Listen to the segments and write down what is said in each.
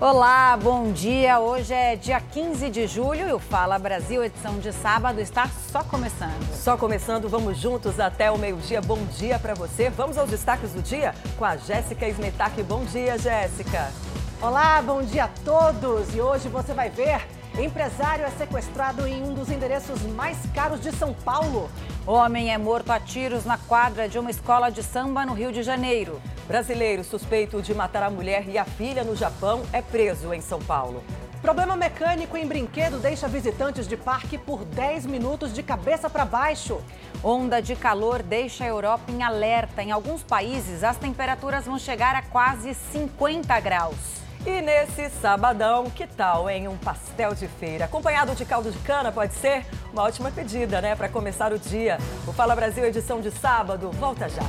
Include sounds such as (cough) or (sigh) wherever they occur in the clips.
Olá, bom dia. Hoje é dia 15 de julho e o Fala Brasil, edição de sábado, está só começando. Só começando, vamos juntos até o meio-dia. Bom dia para você. Vamos aos destaques do dia com a Jéssica Smetak. Bom dia, Jéssica. Olá, bom dia a todos. E hoje você vai ver Empresário é sequestrado em um dos endereços mais caros de São Paulo. Homem é morto a tiros na quadra de uma escola de samba no Rio de Janeiro. Brasileiro suspeito de matar a mulher e a filha no Japão é preso em São Paulo. Problema mecânico em brinquedo deixa visitantes de parque por 10 minutos de cabeça para baixo. Onda de calor deixa a Europa em alerta. Em alguns países, as temperaturas vão chegar a quase 50 graus. E nesse sabadão, que tal, em um pastel de feira? Acompanhado de caldo de cana, pode ser? Uma ótima pedida, né? Para começar o dia. O Fala Brasil, edição de sábado, volta já.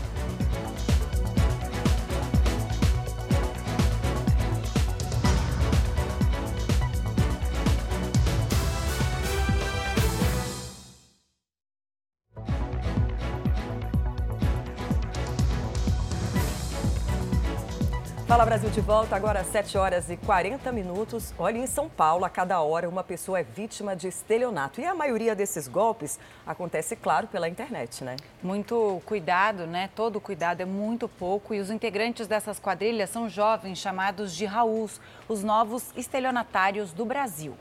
Fala Brasil de volta, agora às 7 horas e 40 minutos. Olha, em São Paulo, a cada hora uma pessoa é vítima de estelionato. E a maioria desses golpes acontece, claro, pela internet, né? Muito cuidado, né? Todo cuidado é muito pouco. E os integrantes dessas quadrilhas são jovens chamados de Raús, os novos estelionatários do Brasil.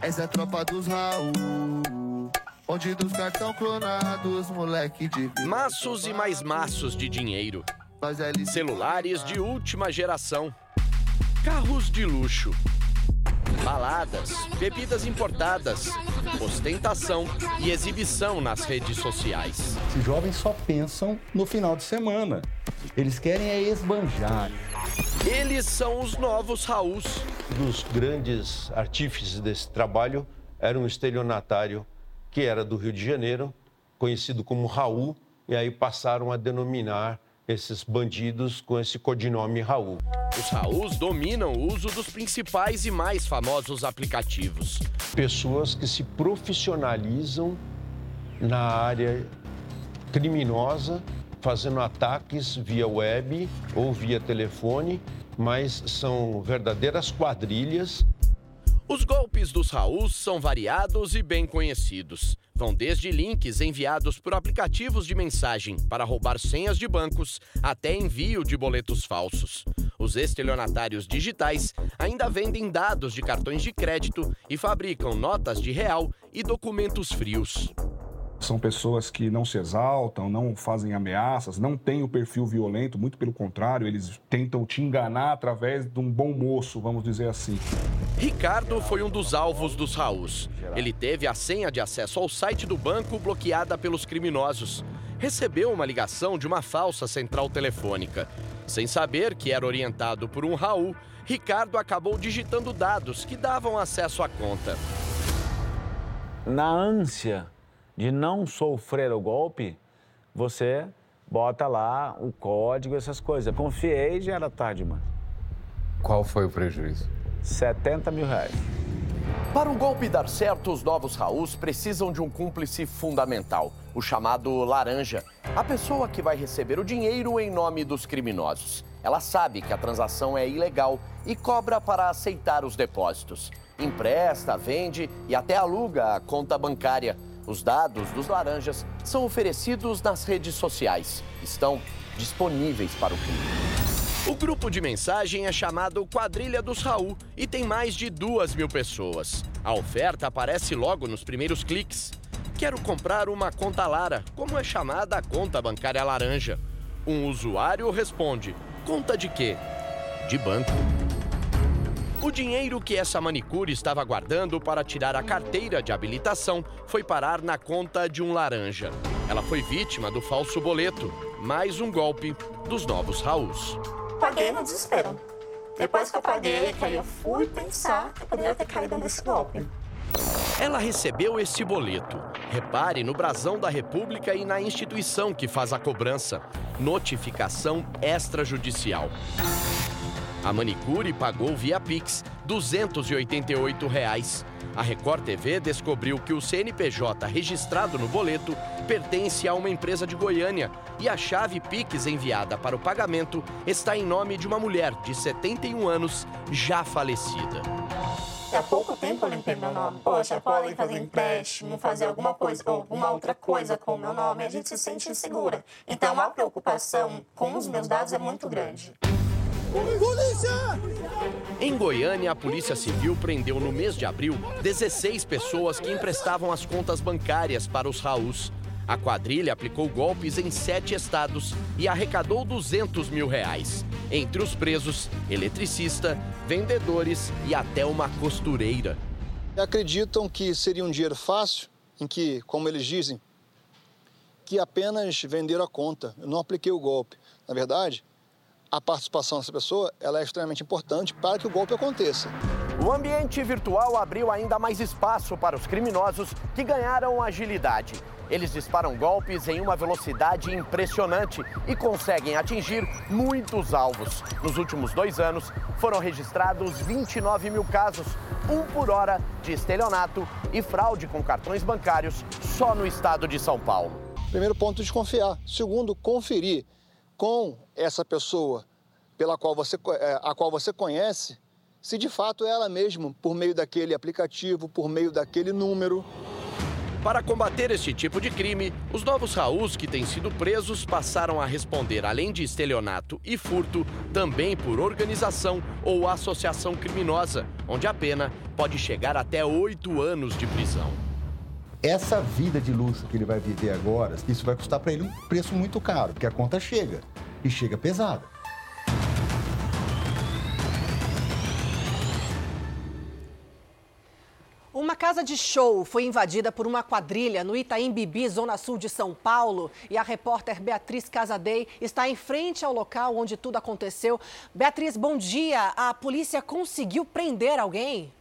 Essa é a tropa dos Raul. Onde dos cartão clonados, moleque de. Maços e mais maços de dinheiro. Celulares de última geração. Carros de luxo. Baladas, bebidas importadas, ostentação e exibição nas redes sociais. Os jovens só pensam no final de semana. Eles querem é esbanjar. Eles são os novos Raús. Dos grandes artífices desse trabalho era um estelionatário que era do Rio de Janeiro, conhecido como Raul, e aí passaram a denominar esses bandidos com esse codinome Raul. Os Raús dominam o uso dos principais e mais famosos aplicativos. Pessoas que se profissionalizam na área criminosa, fazendo ataques via web ou via telefone, mas são verdadeiras quadrilhas os golpes dos Raús são variados e bem conhecidos. Vão desde links enviados por aplicativos de mensagem para roubar senhas de bancos até envio de boletos falsos. Os estelionatários digitais ainda vendem dados de cartões de crédito e fabricam notas de real e documentos frios. São pessoas que não se exaltam, não fazem ameaças, não têm o perfil violento, muito pelo contrário, eles tentam te enganar através de um bom moço, vamos dizer assim. Ricardo foi um dos alvos dos Raús. Ele teve a senha de acesso ao site do banco bloqueada pelos criminosos. Recebeu uma ligação de uma falsa central telefônica. Sem saber que era orientado por um Raul, Ricardo acabou digitando dados que davam acesso à conta. Na ânsia de não sofrer o golpe, você bota lá o código, essas coisas. Confiei e já era tarde, mano. Qual foi o prejuízo? 70 mil reais. Para o golpe dar certo, os novos Raús precisam de um cúmplice fundamental, o chamado laranja, a pessoa que vai receber o dinheiro em nome dos criminosos. Ela sabe que a transação é ilegal e cobra para aceitar os depósitos. Empresta, vende e até aluga a conta bancária. Os dados dos laranjas são oferecidos nas redes sociais. Estão disponíveis para o crime. O grupo de mensagem é chamado Quadrilha dos Raul e tem mais de duas mil pessoas. A oferta aparece logo nos primeiros cliques. Quero comprar uma conta Lara, como é chamada a conta bancária laranja. Um usuário responde: Conta de quê? De banco. O dinheiro que essa manicure estava guardando para tirar a carteira de habilitação foi parar na conta de um laranja. Ela foi vítima do falso boleto, mais um golpe dos novos Raús. Paguei no desespero. Depois que eu paguei, que aí eu fui pensar que poderia ter caído nesse golpe. Ela recebeu esse boleto. Repare no brasão da República e na instituição que faz a cobrança. Notificação extrajudicial. A manicure pagou via Pix 288 reais. A Record TV descobriu que o CNPJ registrado no boleto pertence a uma empresa de Goiânia e a chave Pix enviada para o pagamento está em nome de uma mulher de 71 anos, já falecida. Há pouco tempo eu limpei meu nome. Poxa, podem fazer empréstimo, fazer alguma coisa ou alguma outra coisa com o meu nome, a gente se sente insegura. Então a preocupação com os meus dados é muito grande. Polícia! Em Goiânia, a Polícia Civil prendeu no mês de abril 16 pessoas que emprestavam as contas bancárias para os Raús. A quadrilha aplicou golpes em sete estados e arrecadou 200 mil reais. Entre os presos, eletricista, vendedores e até uma costureira. Acreditam que seria um dinheiro fácil, em que, como eles dizem, que apenas venderam a conta. Eu não apliquei o golpe. Na verdade, a participação dessa pessoa ela é extremamente importante para que o golpe aconteça. O ambiente virtual abriu ainda mais espaço para os criminosos que ganharam agilidade. Eles disparam golpes em uma velocidade impressionante e conseguem atingir muitos alvos. Nos últimos dois anos, foram registrados 29 mil casos, um por hora, de estelionato e fraude com cartões bancários só no estado de São Paulo. Primeiro ponto, desconfiar. Segundo, conferir com essa pessoa pela qual você, é, a qual você conhece, se de fato é ela mesma, por meio daquele aplicativo, por meio daquele número. Para combater este tipo de crime, os novos Raús que têm sido presos passaram a responder, além de estelionato e furto, também por organização ou associação criminosa, onde a pena pode chegar até oito anos de prisão. Essa vida de luxo que ele vai viver agora, isso vai custar para ele um preço muito caro, porque a conta chega e chega pesada. Uma casa de show foi invadida por uma quadrilha no Itaim Bibi, zona sul de São Paulo. E a repórter Beatriz Casadei está em frente ao local onde tudo aconteceu. Beatriz, bom dia. A polícia conseguiu prender alguém?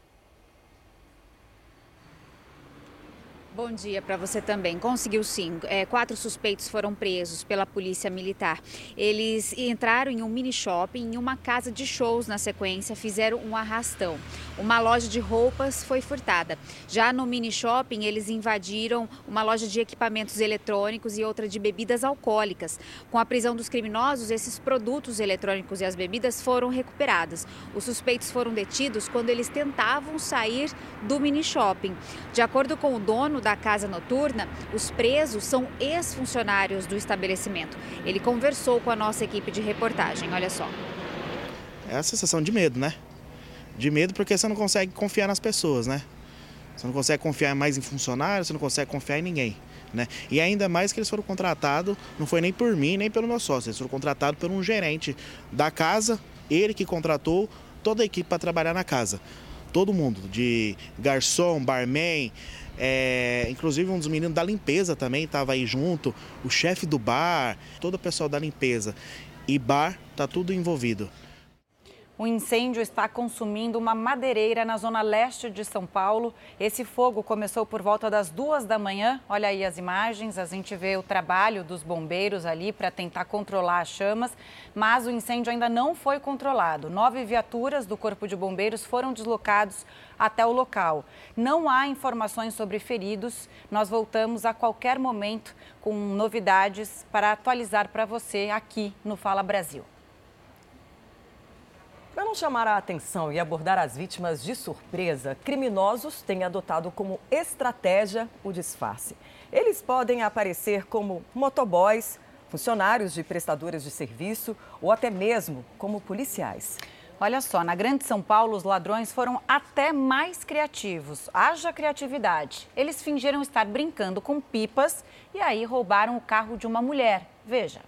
Bom dia para você também. Conseguiu sim. É, quatro suspeitos foram presos pela polícia militar. Eles entraram em um mini shopping, em uma casa de shows na sequência, fizeram um arrastão. Uma loja de roupas foi furtada. Já no mini shopping, eles invadiram uma loja de equipamentos eletrônicos e outra de bebidas alcoólicas. Com a prisão dos criminosos, esses produtos eletrônicos e as bebidas foram recuperados. Os suspeitos foram detidos quando eles tentavam sair do mini shopping. De acordo com o dono da casa noturna, os presos são ex-funcionários do estabelecimento. Ele conversou com a nossa equipe de reportagem. Olha só. É a sensação de medo, né? De medo porque você não consegue confiar nas pessoas, né? Você não consegue confiar mais em funcionários, você não consegue confiar em ninguém. Né? E ainda mais que eles foram contratados, não foi nem por mim, nem pelo meu sócio, eles foram contratados por um gerente da casa, ele que contratou toda a equipe para trabalhar na casa. Todo mundo, de garçom, barman, é, inclusive um dos meninos da limpeza também estava aí junto, o chefe do bar, todo o pessoal da limpeza. E bar, tá tudo envolvido. O incêndio está consumindo uma madeireira na zona leste de São Paulo. Esse fogo começou por volta das duas da manhã. Olha aí as imagens, a gente vê o trabalho dos bombeiros ali para tentar controlar as chamas, mas o incêndio ainda não foi controlado. Nove viaturas do Corpo de Bombeiros foram deslocados até o local. Não há informações sobre feridos. Nós voltamos a qualquer momento com novidades para atualizar para você aqui no Fala Brasil. Para não chamar a atenção e abordar as vítimas de surpresa, criminosos têm adotado como estratégia o disfarce. Eles podem aparecer como motoboys, funcionários de prestadores de serviço ou até mesmo como policiais. Olha só, na Grande São Paulo, os ladrões foram até mais criativos. Haja criatividade. Eles fingiram estar brincando com pipas e aí roubaram o carro de uma mulher. Veja.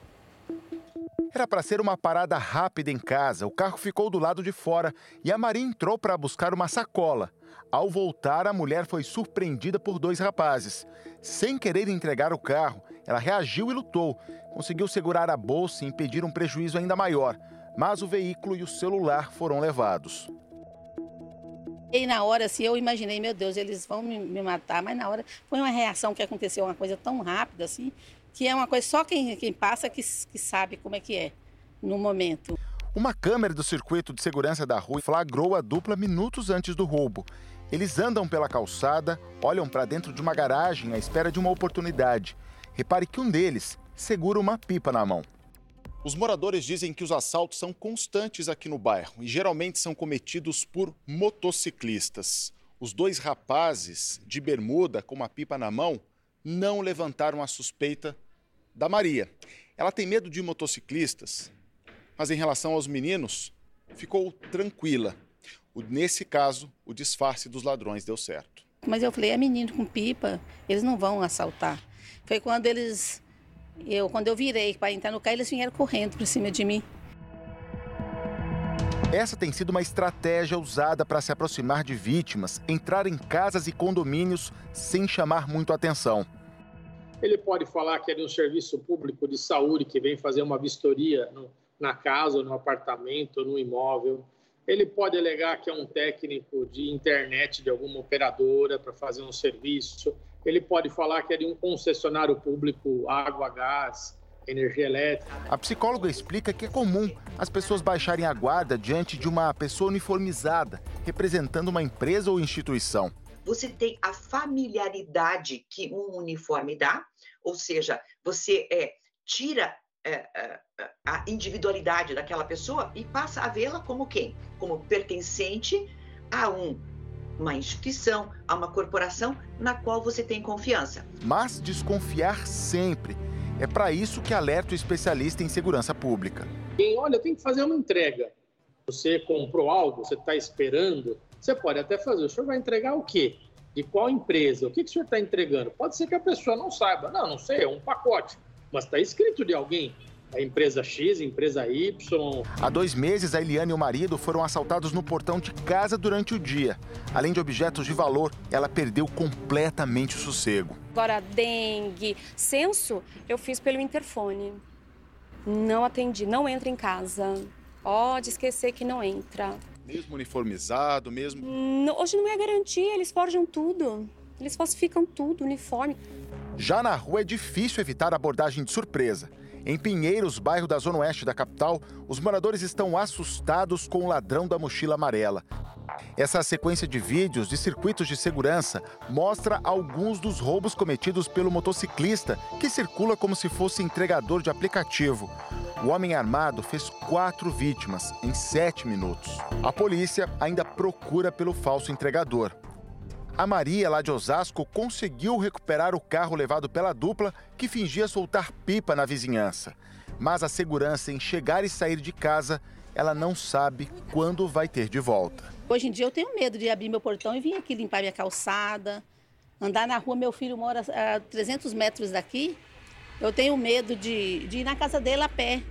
Era para ser uma parada rápida em casa. O carro ficou do lado de fora e a Maria entrou para buscar uma sacola. Ao voltar, a mulher foi surpreendida por dois rapazes. Sem querer entregar o carro, ela reagiu e lutou. Conseguiu segurar a bolsa e impedir um prejuízo ainda maior. Mas o veículo e o celular foram levados. E na hora, assim, eu imaginei, meu Deus, eles vão me matar, mas na hora foi uma reação que aconteceu, uma coisa tão rápida, assim, que é uma coisa só quem, quem passa que, que sabe como é que é no momento. Uma câmera do circuito de segurança da rua flagrou a dupla minutos antes do roubo. Eles andam pela calçada, olham para dentro de uma garagem à espera de uma oportunidade. Repare que um deles segura uma pipa na mão. Os moradores dizem que os assaltos são constantes aqui no bairro e geralmente são cometidos por motociclistas. Os dois rapazes de bermuda com uma pipa na mão não levantaram a suspeita da Maria. Ela tem medo de motociclistas, mas em relação aos meninos, ficou tranquila. Nesse caso, o disfarce dos ladrões deu certo. Mas eu falei, é menino com pipa, eles não vão assaltar. Foi quando eles, eu, quando eu virei para entrar no carro, eles vieram correndo por cima de mim. Essa tem sido uma estratégia usada para se aproximar de vítimas, entrar em casas e condomínios sem chamar muito atenção. Ele pode falar que é de um serviço público de saúde que vem fazer uma vistoria no, na casa, ou no apartamento, ou no imóvel. Ele pode alegar que é um técnico de internet de alguma operadora para fazer um serviço. Ele pode falar que é de um concessionário público, água, gás, energia elétrica. A psicóloga explica que é comum as pessoas baixarem a guarda diante de uma pessoa uniformizada, representando uma empresa ou instituição. Você tem a familiaridade que um uniforme dá, ou seja, você é, tira é, é, a individualidade daquela pessoa e passa a vê-la como quem? Como pertencente a um, uma instituição, a uma corporação na qual você tem confiança. Mas desconfiar sempre. É para isso que alerta o especialista em segurança pública. Quem olha, tem que fazer uma entrega. Você comprou algo, você está esperando, você pode até fazer. O senhor vai entregar o quê? De qual empresa? O que, que o senhor está entregando? Pode ser que a pessoa não saiba. Não, não sei, é um pacote. Mas está escrito de alguém a empresa X, a empresa Y. Há dois meses, a Eliane e o marido foram assaltados no portão de casa durante o dia. Além de objetos de valor, ela perdeu completamente o sossego. Agora, dengue, censo, eu fiz pelo interfone. Não atendi, não entra em casa. Pode esquecer que não entra. Mesmo uniformizado, mesmo. Não, hoje não é garantia, eles forjam tudo. Eles falsificam tudo, uniforme. Já na rua é difícil evitar abordagem de surpresa. Em Pinheiros, bairro da zona oeste da capital, os moradores estão assustados com o ladrão da mochila amarela. Essa sequência de vídeos de circuitos de segurança mostra alguns dos roubos cometidos pelo motociclista que circula como se fosse entregador de aplicativo. O homem armado fez quatro vítimas em sete minutos. A polícia ainda procura pelo falso entregador. A Maria, lá de Osasco, conseguiu recuperar o carro levado pela dupla que fingia soltar pipa na vizinhança. Mas a segurança em chegar e sair de casa, ela não sabe quando vai ter de volta. Hoje em dia eu tenho medo de abrir meu portão e vir aqui limpar minha calçada, andar na rua. Meu filho mora a 300 metros daqui. Eu tenho medo de, de ir na casa dele a pé.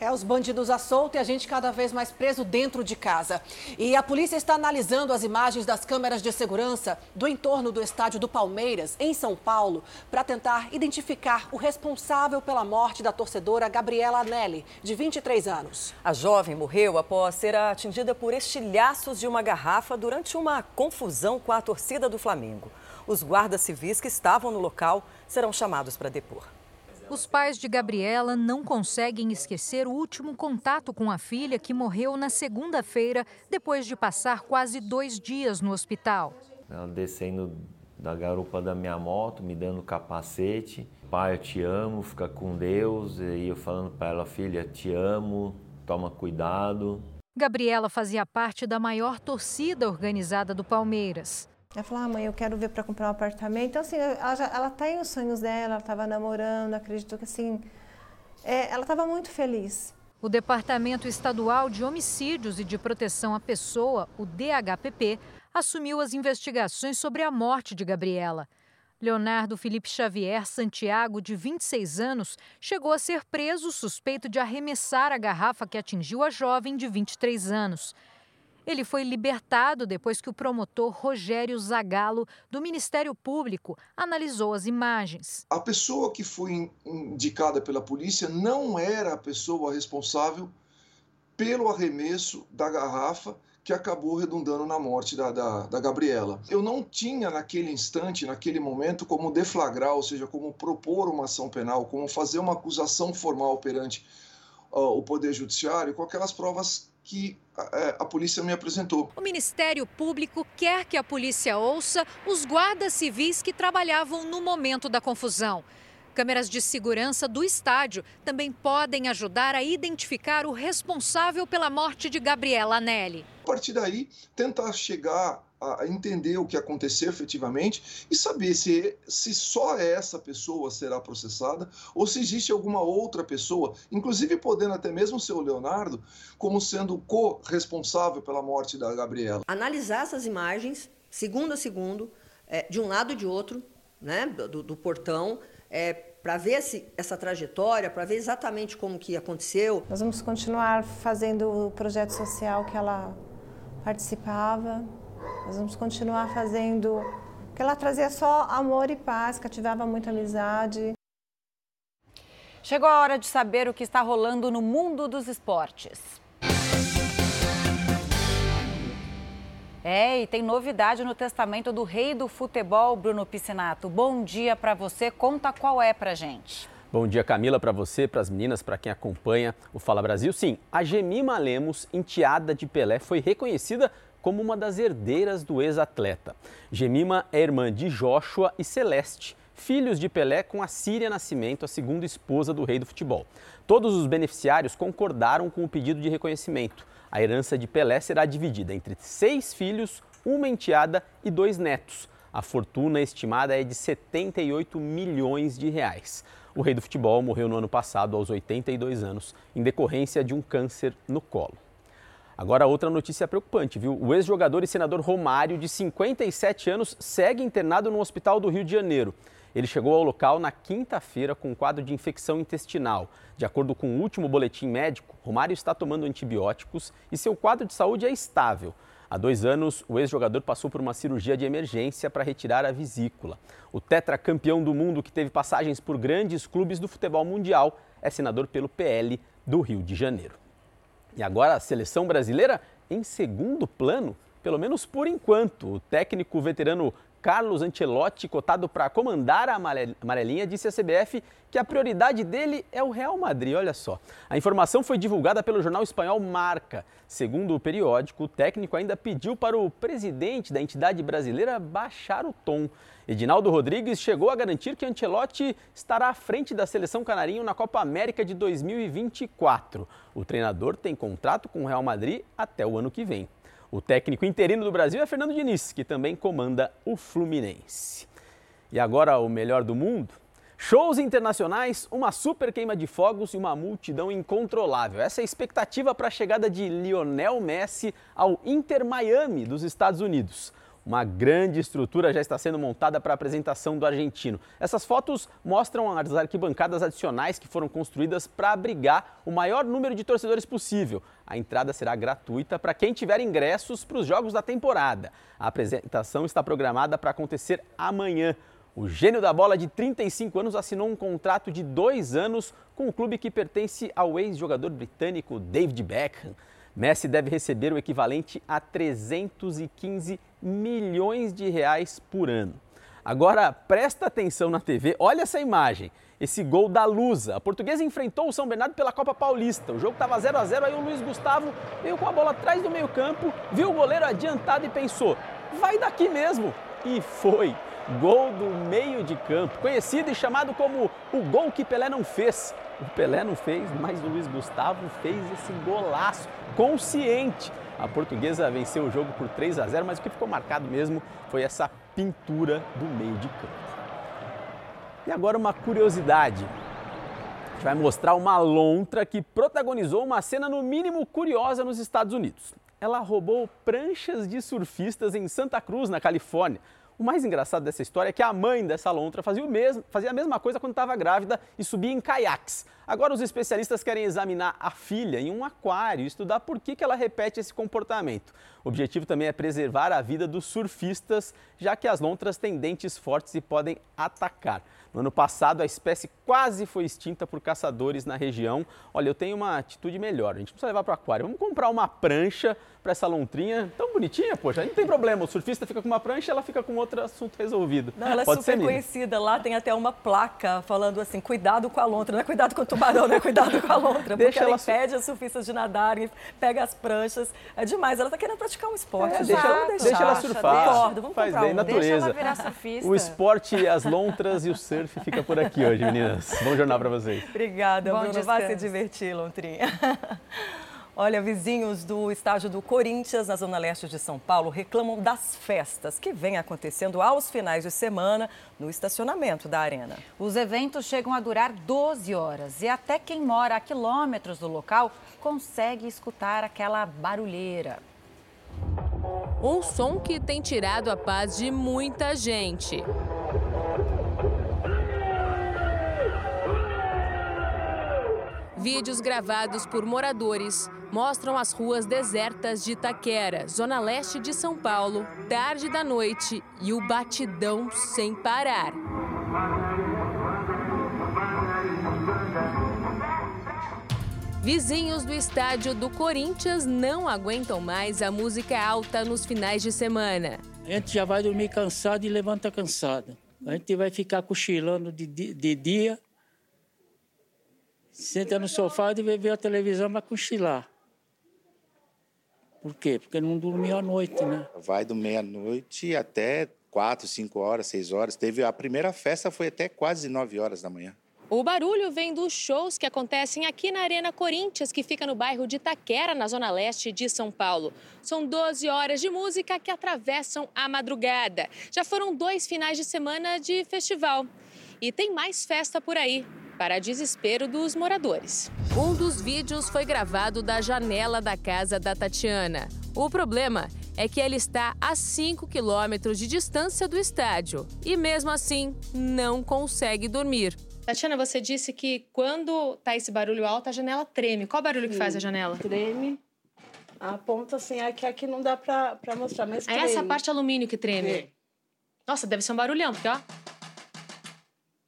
É, os bandidos à solta e a gente cada vez mais preso dentro de casa. E a polícia está analisando as imagens das câmeras de segurança do entorno do estádio do Palmeiras, em São Paulo, para tentar identificar o responsável pela morte da torcedora Gabriela Anelli, de 23 anos. A jovem morreu após ser atingida por estilhaços de uma garrafa durante uma confusão com a torcida do Flamengo. Os guardas civis que estavam no local serão chamados para depor. Os pais de Gabriela não conseguem esquecer o último contato com a filha que morreu na segunda-feira, depois de passar quase dois dias no hospital. Ela descendo da garupa da minha moto, me dando capacete. Pai, eu te amo, fica com Deus. E eu falando para ela, filha, te amo, toma cuidado. Gabriela fazia parte da maior torcida organizada do Palmeiras. Ela falou, ah, mãe, eu quero ver para comprar um apartamento. Então, assim, ela, já, ela tá os sonhos dela, ela estava namorando, acredito que, assim, é, ela estava muito feliz. O Departamento Estadual de Homicídios e de Proteção à Pessoa, o DHPP, assumiu as investigações sobre a morte de Gabriela. Leonardo Felipe Xavier Santiago, de 26 anos, chegou a ser preso suspeito de arremessar a garrafa que atingiu a jovem de 23 anos. Ele foi libertado depois que o promotor Rogério Zagallo, do Ministério Público, analisou as imagens. A pessoa que foi indicada pela polícia não era a pessoa responsável pelo arremesso da garrafa que acabou redundando na morte da, da, da, Gabriela. Eu não tinha naquele instante, naquele momento, como deflagrar, ou seja, como propor uma ação penal, como fazer uma acusação formal perante uh, o Poder Judiciário com aquelas provas que a, é, a polícia me apresentou. O Ministério Público quer que a polícia ouça os guardas civis que trabalhavam no momento da confusão. Câmeras de segurança do estádio também podem ajudar a identificar o responsável pela morte de Gabriela Anelli. A partir daí, tentar chegar a entender o que aconteceu efetivamente e saber se, se só essa pessoa será processada ou se existe alguma outra pessoa, inclusive podendo até mesmo ser o Leonardo, como sendo co-responsável pela morte da Gabriela. Analisar essas imagens, segundo a segundo, é, de um lado e de outro, né, do, do portão, é, para ver esse, essa trajetória, para ver exatamente como que aconteceu. Nós vamos continuar fazendo o projeto social que ela participava. Nós vamos continuar fazendo que ela trazia só amor e paz, cativava muita amizade. Chegou a hora de saber o que está rolando no mundo dos esportes. É, e tem novidade no testamento do rei do futebol, Bruno Piscinato. Bom dia para você. Conta qual é para gente. Bom dia, Camila, para você, para as meninas, para quem acompanha o Fala Brasil. Sim, a Gemima Lemos, enteada de Pelé, foi reconhecida como uma das herdeiras do ex-atleta. Gemima é irmã de Joshua e Celeste, filhos de Pelé com a Síria Nascimento, a segunda esposa do rei do futebol. Todos os beneficiários concordaram com o pedido de reconhecimento. A herança de Pelé será dividida entre seis filhos, uma enteada e dois netos. A fortuna estimada é de 78 milhões de reais. O rei do futebol morreu no ano passado, aos 82 anos, em decorrência de um câncer no colo. Agora, outra notícia preocupante, viu? O ex-jogador e senador Romário, de 57 anos, segue internado no hospital do Rio de Janeiro. Ele chegou ao local na quinta-feira com um quadro de infecção intestinal. De acordo com o último boletim médico, Romário está tomando antibióticos e seu quadro de saúde é estável. Há dois anos, o ex-jogador passou por uma cirurgia de emergência para retirar a vesícula. O tetracampeão do mundo, que teve passagens por grandes clubes do futebol mundial, é senador pelo PL do Rio de Janeiro. E agora a seleção brasileira em segundo plano, pelo menos por enquanto. O técnico veterano Carlos Ancelotti, cotado para comandar a amarelinha, disse à CBF que a prioridade dele é o Real Madrid. Olha só. A informação foi divulgada pelo jornal espanhol Marca. Segundo o periódico, o técnico ainda pediu para o presidente da entidade brasileira baixar o tom. Edinaldo Rodrigues chegou a garantir que Ancelotti estará à frente da seleção canarinho na Copa América de 2024. O treinador tem contrato com o Real Madrid até o ano que vem. O técnico interino do Brasil é Fernando Diniz, que também comanda o Fluminense. E agora o melhor do mundo? Shows internacionais, uma super queima de fogos e uma multidão incontrolável. Essa é a expectativa para a chegada de Lionel Messi ao Inter Miami dos Estados Unidos. Uma grande estrutura já está sendo montada para a apresentação do argentino. Essas fotos mostram as arquibancadas adicionais que foram construídas para abrigar o maior número de torcedores possível. A entrada será gratuita para quem tiver ingressos para os jogos da temporada. A apresentação está programada para acontecer amanhã. O gênio da bola de 35 anos assinou um contrato de dois anos com o clube que pertence ao ex-jogador britânico David Beckham. Messi deve receber o equivalente a 315 milhões de reais por ano. Agora, presta atenção na TV, olha essa imagem. Esse gol da Lusa. A portuguesa enfrentou o São Bernardo pela Copa Paulista. O jogo estava 0 a 0 aí o Luiz Gustavo veio com a bola atrás do meio-campo, viu o goleiro adiantado e pensou: vai daqui mesmo. E foi. Gol do meio de campo, conhecido e chamado como o gol que Pelé não fez. O Pelé não fez, mas o Luiz Gustavo fez esse golaço, consciente. A portuguesa venceu o jogo por 3 a 0, mas o que ficou marcado mesmo foi essa pintura do meio de campo. E agora uma curiosidade. A gente vai mostrar uma lontra que protagonizou uma cena no mínimo curiosa nos Estados Unidos. Ela roubou pranchas de surfistas em Santa Cruz, na Califórnia. O mais engraçado dessa história é que a mãe dessa lontra fazia, o mesmo, fazia a mesma coisa quando estava grávida e subia em caiaques. Agora os especialistas querem examinar a filha em um aquário e estudar por que, que ela repete esse comportamento. O objetivo também é preservar a vida dos surfistas, já que as lontras têm dentes fortes e podem atacar. No ano passado, a espécie quase foi extinta por caçadores na região. Olha, eu tenho uma atitude melhor. A gente precisa levar para o aquário. Vamos comprar uma prancha para essa lontrinha tão bonitinha, poxa. Não tem problema. O surfista fica com uma prancha, ela fica com outro assunto resolvido. Não, ela é Pode super conhecida. Lá tem até uma placa falando assim: cuidado com a lontra. Não é cuidado com o tubarão, não é cuidado com a lontra. Deixa porque ela, ela impede os surfistas de nadarem, pega as pranchas. É demais. Ela está querendo praticar um esporte. É, deixa, ela, deixa, deixa ela surfar. Concordo, vamos Faz bem, um. natureza. Deixa ela virar surfista. O esporte, as lontras e o surf fica por aqui hoje, meninas. Bom jornal para vocês. Obrigada, Bom Bruno. Vai se divertir, Lontrinha. (laughs) Olha, vizinhos do estádio do Corinthians, na zona leste de São Paulo, reclamam das festas que vêm acontecendo aos finais de semana no estacionamento da arena. Os eventos chegam a durar 12 horas e até quem mora a quilômetros do local consegue escutar aquela barulheira. Um som que tem tirado a paz de muita gente. Vídeos gravados por moradores mostram as ruas desertas de Itaquera, zona leste de São Paulo, tarde da noite e o batidão sem parar. Vizinhos do estádio do Corinthians não aguentam mais a música alta nos finais de semana. A gente já vai dormir cansado e levanta cansado. A gente vai ficar cochilando de, de, de dia senta no sofá e ver a televisão para cochilar. Por quê? Porque não dormiu à noite, né? Vai do meia-noite até quatro, cinco horas, seis horas. Teve a primeira festa foi até quase nove horas da manhã. O barulho vem dos shows que acontecem aqui na Arena Corinthians, que fica no bairro de Itaquera, na zona leste de São Paulo. São 12 horas de música que atravessam a madrugada. Já foram dois finais de semana de festival. E tem mais festa por aí para desespero dos moradores. Um dos vídeos foi gravado da janela da casa da Tatiana. O problema é que ela está a 5 quilômetros de distância do estádio e, mesmo assim, não consegue dormir. Tatiana, você disse que quando tá esse barulho alto, a janela treme. Qual barulho que faz a janela? Treme. A ponta, assim, é que aqui não dá pra, pra mostrar, mas É essa parte alumínio que treme? É. Nossa, deve ser um barulhão, porque, ó...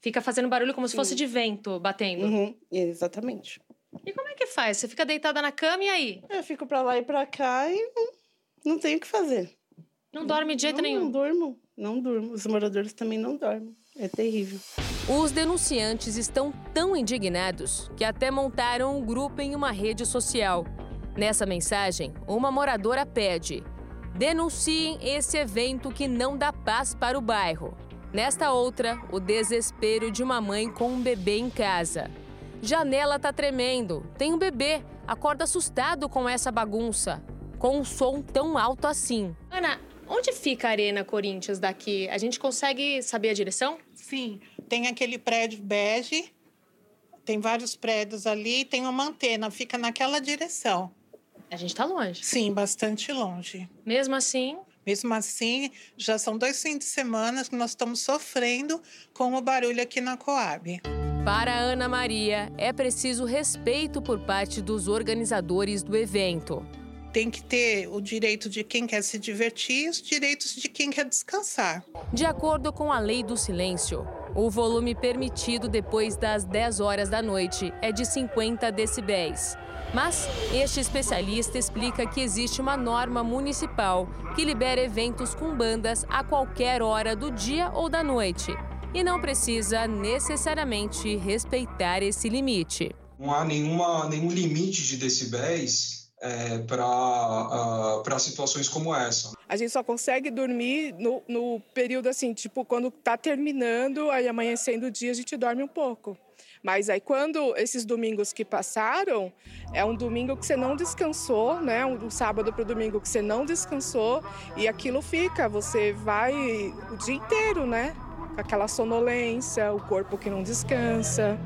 Fica fazendo barulho como se fosse de vento batendo. Uhum, exatamente. E como é que faz? Você fica deitada na cama e aí? Eu fico pra lá e pra cá e não, não tenho o que fazer. Não dorme de jeito não, nenhum? Não durmo, não durmo. Os moradores também não dormem. É terrível. Os denunciantes estão tão indignados que até montaram um grupo em uma rede social. Nessa mensagem, uma moradora pede: denunciem esse evento que não dá paz para o bairro. Nesta outra, o desespero de uma mãe com um bebê em casa. Janela tá tremendo, tem um bebê, acorda assustado com essa bagunça, com um som tão alto assim. Ana, onde fica a Arena Corinthians daqui? A gente consegue saber a direção? Sim, tem aquele prédio bege, tem vários prédios ali, tem uma antena, fica naquela direção. A gente tá longe. Sim, bastante longe. Mesmo assim, mesmo assim, já são dois fins de semana que nós estamos sofrendo com o barulho aqui na Coab. Para Ana Maria, é preciso respeito por parte dos organizadores do evento. Tem que ter o direito de quem quer se divertir e os direitos de quem quer descansar. De acordo com a lei do silêncio, o volume permitido depois das 10 horas da noite é de 50 decibéis. Mas este especialista explica que existe uma norma municipal que libera eventos com bandas a qualquer hora do dia ou da noite e não precisa necessariamente respeitar esse limite. Não há nenhuma, nenhum limite de decibéis é, para uh, situações como essa. A gente só consegue dormir no, no período assim, tipo, quando está terminando, aí amanhecendo o dia, a gente dorme um pouco. Mas aí quando esses domingos que passaram, é um domingo que você não descansou, né? Um sábado para o domingo que você não descansou e aquilo fica, você vai o dia inteiro, né? Com aquela sonolência, o corpo que não descansa.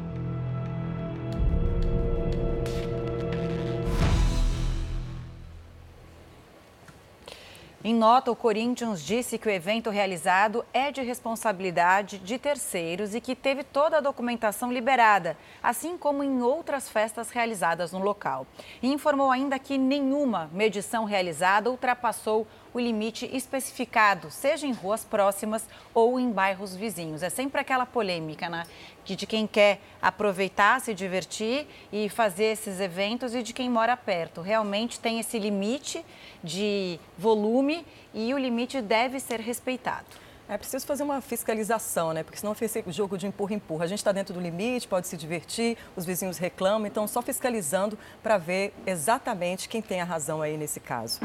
Em nota, o Corinthians disse que o evento realizado é de responsabilidade de terceiros e que teve toda a documentação liberada, assim como em outras festas realizadas no local. E informou ainda que nenhuma medição realizada ultrapassou o limite especificado, seja em ruas próximas ou em bairros vizinhos. É sempre aquela polêmica, né? De quem quer aproveitar, se divertir e fazer esses eventos e de quem mora perto. Realmente tem esse limite de volume e o limite deve ser respeitado. É preciso fazer uma fiscalização, né? Porque senão fica esse jogo de empurra-empurra. A gente está dentro do limite, pode se divertir, os vizinhos reclamam, então só fiscalizando para ver exatamente quem tem a razão aí nesse caso.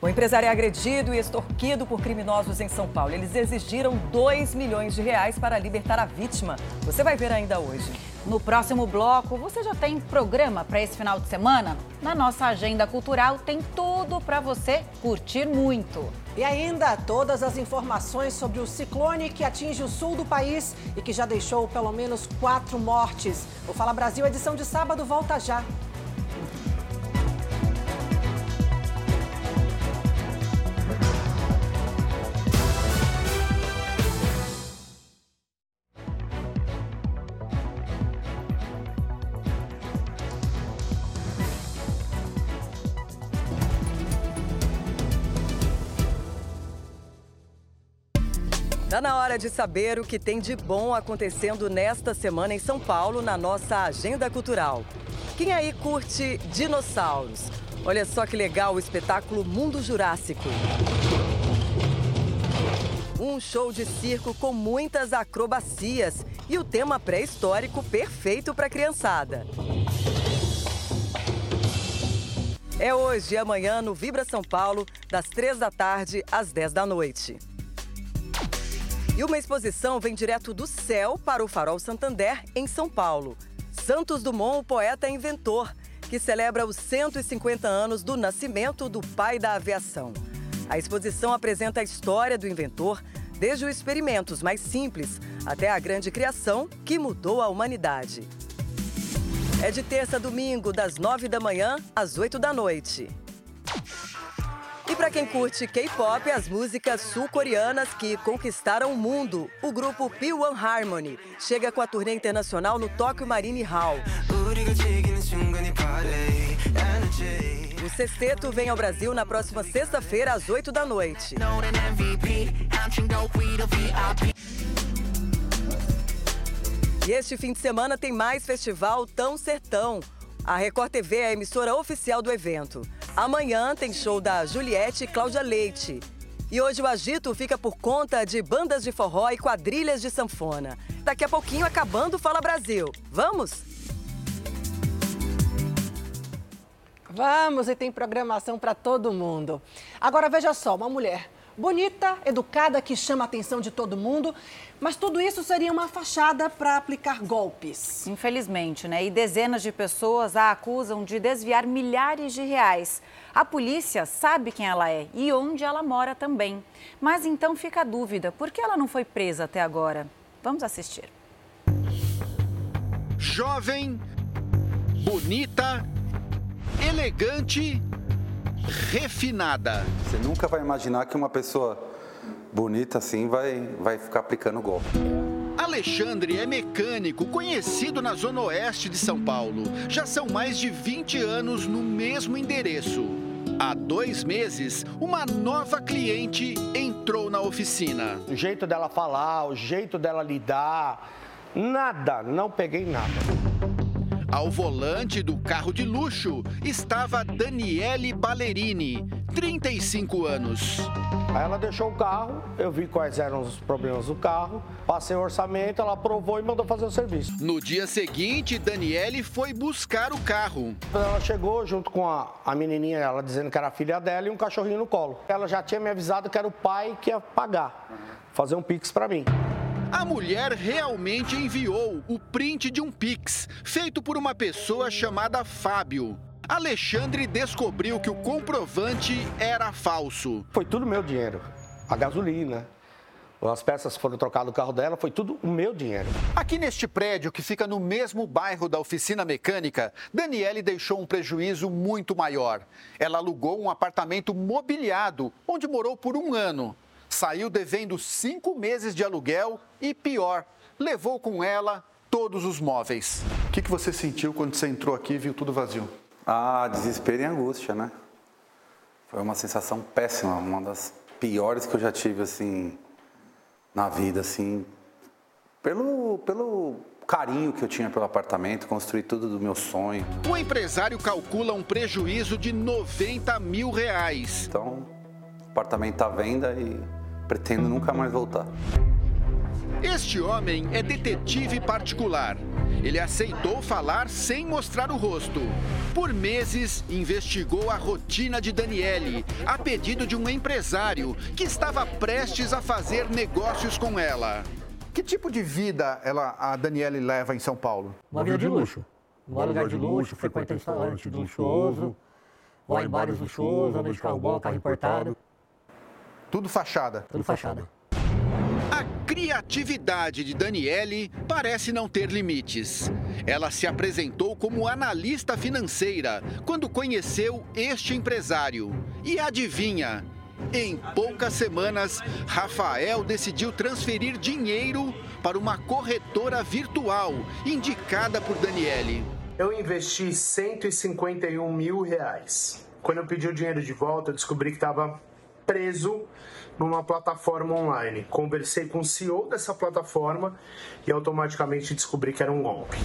O empresário é agredido e extorquido por criminosos em São Paulo. Eles exigiram 2 milhões de reais para libertar a vítima. Você vai ver ainda hoje. No próximo bloco, você já tem programa para esse final de semana? Na nossa agenda cultural tem tudo para você curtir muito. E ainda todas as informações sobre o ciclone que atinge o sul do país e que já deixou pelo menos quatro mortes. O Fala Brasil, edição de sábado, volta já. Está na hora de saber o que tem de bom acontecendo nesta semana em São Paulo na nossa agenda cultural. Quem aí curte dinossauros? Olha só que legal o espetáculo Mundo Jurássico. Um show de circo com muitas acrobacias e o tema pré-histórico perfeito para criançada. É hoje e amanhã no Vibra São Paulo, das 3 da tarde às 10 da noite. E uma exposição vem direto do céu para o Farol Santander, em São Paulo. Santos Dumont, o poeta inventor, que celebra os 150 anos do nascimento do pai da aviação. A exposição apresenta a história do inventor, desde os experimentos mais simples até a grande criação que mudou a humanidade. É de terça a domingo, das 9 da manhã às 8 da noite. E para quem curte K-pop, as músicas sul-coreanas que conquistaram o mundo, o grupo P1 Harmony chega com a turnê internacional no Tokyo Marine Hall. O sexteto vem ao Brasil na próxima sexta-feira, às 8 da noite. E este fim de semana tem mais festival Tão Sertão. A Record TV é a emissora oficial do evento. Amanhã tem show da Juliette e Cláudia Leite. E hoje o agito fica por conta de bandas de forró e quadrilhas de sanfona. Daqui a pouquinho acabando Fala Brasil. Vamos? Vamos, e tem programação para todo mundo. Agora veja só, uma mulher bonita, educada, que chama a atenção de todo mundo, mas tudo isso seria uma fachada para aplicar golpes. Infelizmente, né? E dezenas de pessoas a acusam de desviar milhares de reais. A polícia sabe quem ela é e onde ela mora também. Mas então fica a dúvida: por que ela não foi presa até agora? Vamos assistir. Jovem, bonita, elegante, refinada. Você nunca vai imaginar que uma pessoa bonita assim vai, vai ficar aplicando golpe. Alexandre é mecânico conhecido na zona oeste de São Paulo. Já são mais de 20 anos no mesmo endereço. Há dois meses, uma nova cliente entrou na oficina. O jeito dela falar, o jeito dela lidar, nada, não peguei nada. Ao volante do carro de luxo estava Daniele Ballerini, 35 anos. Aí ela deixou o carro, eu vi quais eram os problemas do carro, passei o orçamento, ela aprovou e mandou fazer o serviço. No dia seguinte, Daniele foi buscar o carro. Ela chegou junto com a, a menininha, ela dizendo que era a filha dela e um cachorrinho no colo. Ela já tinha me avisado que era o pai que ia pagar, fazer um pix para mim. A mulher realmente enviou o print de um Pix, feito por uma pessoa chamada Fábio. Alexandre descobriu que o comprovante era falso. Foi tudo meu dinheiro. A gasolina, As peças foram trocadas no carro dela, foi tudo o meu dinheiro. Aqui neste prédio, que fica no mesmo bairro da oficina mecânica, Daniele deixou um prejuízo muito maior. Ela alugou um apartamento mobiliado, onde morou por um ano. Saiu devendo cinco meses de aluguel e, pior, levou com ela todos os móveis. O que, que você sentiu quando você entrou aqui e viu tudo vazio? Ah, desespero e angústia, né? Foi uma sensação péssima, uma das piores que eu já tive, assim, na vida, assim, pelo, pelo carinho que eu tinha pelo apartamento, construir tudo do meu sonho. O empresário calcula um prejuízo de 90 mil reais. Então, apartamento está à venda e pretendo nunca mais voltar. Este homem é detetive particular. Ele aceitou falar sem mostrar o rosto. Por meses, investigou a rotina de Daniele, a pedido de um empresário que estava prestes a fazer negócios com ela. Que tipo de vida ela, a Daniele leva em São Paulo? Uma vida de luxo. Mora lugar de luxo, frequenta restaurante luxuoso, vai em bares luxuosos, anda de carro bom, carro importado. Tudo fachada? Tudo fachada. A criatividade de Daniele parece não ter limites. Ela se apresentou como analista financeira quando conheceu este empresário. E adivinha? Em poucas semanas, Rafael decidiu transferir dinheiro para uma corretora virtual indicada por Daniele. Eu investi 151 mil reais. Quando eu pedi o dinheiro de volta, eu descobri que estava preso numa plataforma online. Conversei com o CEO dessa plataforma e automaticamente descobri que era um golpe.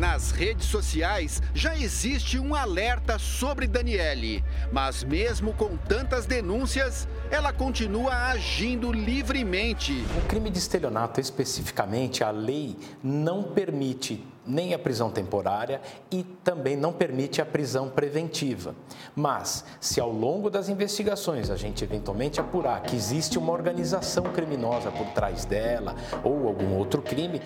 Nas redes sociais já existe um alerta sobre Daniele, mas mesmo com tantas denúncias, ela continua agindo livremente. O crime de estelionato, especificamente, a lei não permite nem a prisão temporária e também não permite a prisão preventiva. Mas, se ao longo das investigações a gente eventualmente apurar que existe uma organização criminosa por trás dela ou algum outro crime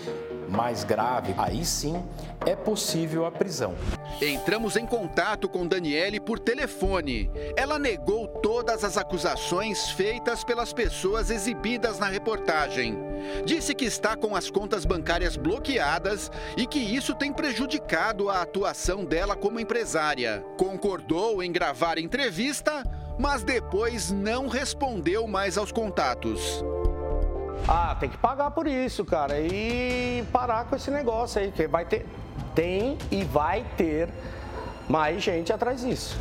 mais grave, aí sim é possível a prisão. Entramos em contato com Daniele por telefone. Ela negou todas as acusações feitas pelas pessoas exibidas na reportagem. Disse que está com as contas bancárias bloqueadas e que isso tem prejudicado a atuação dela como empresária. Concordou em gravar entrevista, mas depois não respondeu mais aos contatos. Ah, tem que pagar por isso, cara, e parar com esse negócio aí, que vai ter, tem e vai ter mais gente atrás disso.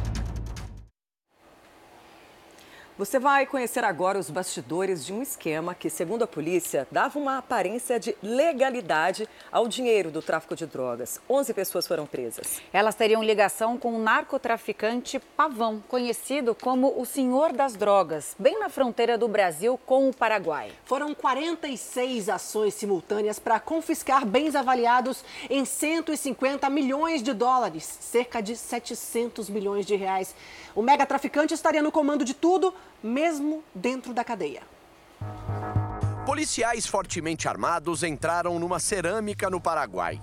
Você vai conhecer agora os bastidores de um esquema que, segundo a polícia, dava uma aparência de legalidade ao dinheiro do tráfico de drogas. 11 pessoas foram presas. Elas teriam ligação com o narcotraficante Pavão, conhecido como o Senhor das Drogas, bem na fronteira do Brasil com o Paraguai. Foram 46 ações simultâneas para confiscar bens avaliados em 150 milhões de dólares, cerca de 700 milhões de reais. O mega traficante estaria no comando de tudo, mesmo dentro da cadeia. Policiais fortemente armados entraram numa cerâmica no Paraguai.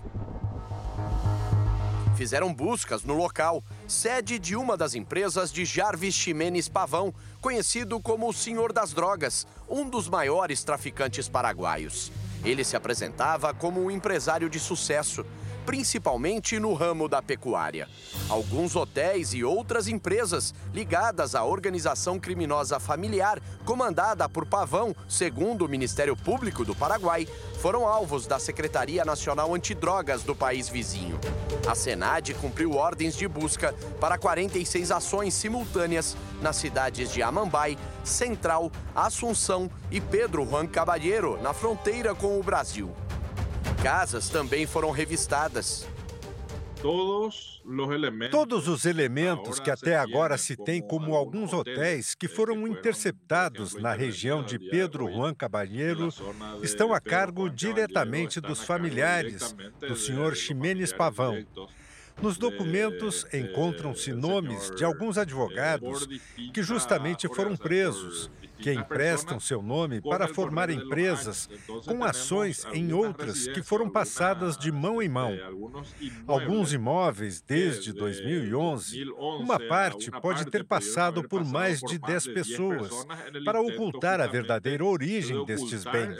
Fizeram buscas no local, sede de uma das empresas de Jarvis Ximenes Pavão, conhecido como o Senhor das Drogas, um dos maiores traficantes paraguaios. Ele se apresentava como um empresário de sucesso, principalmente no ramo da pecuária. Alguns hotéis e outras empresas ligadas à organização criminosa familiar, comandada por Pavão, segundo o Ministério Público do Paraguai, foram alvos da Secretaria Nacional Antidrogas do país vizinho. A Senad cumpriu ordens de busca para 46 ações simultâneas nas cidades de Amambai, Central, Assunção e Pedro Juan Caballero, na fronteira com o Brasil. Casas também foram revistadas. Todos os elementos que até agora se tem como alguns hotéis que foram interceptados na região de Pedro Juan Cabalheiro estão a cargo diretamente dos familiares do senhor Ximenes Pavão. Nos documentos encontram-se nomes de alguns advogados que justamente foram presos, que emprestam seu nome para formar empresas com ações em outras que foram passadas de mão em mão. Alguns imóveis desde 2011, uma parte pode ter passado por mais de 10 pessoas para ocultar a verdadeira origem destes bens.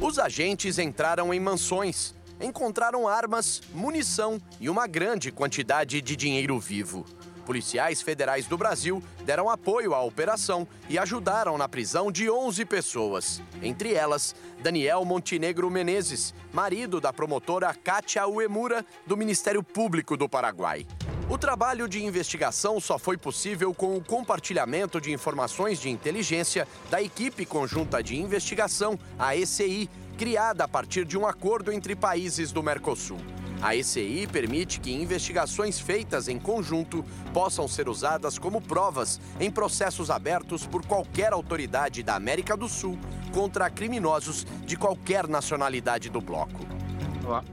Os agentes entraram em mansões, encontraram armas, munição e uma grande quantidade de dinheiro vivo. Policiais federais do Brasil deram apoio à operação e ajudaram na prisão de 11 pessoas. Entre elas, Daniel Montenegro Menezes, marido da promotora Kátia Uemura, do Ministério Público do Paraguai. O trabalho de investigação só foi possível com o compartilhamento de informações de inteligência da equipe conjunta de investigação, a ECI, criada a partir de um acordo entre países do Mercosul. A ECI permite que investigações feitas em conjunto possam ser usadas como provas em processos abertos por qualquer autoridade da América do Sul contra criminosos de qualquer nacionalidade do bloco.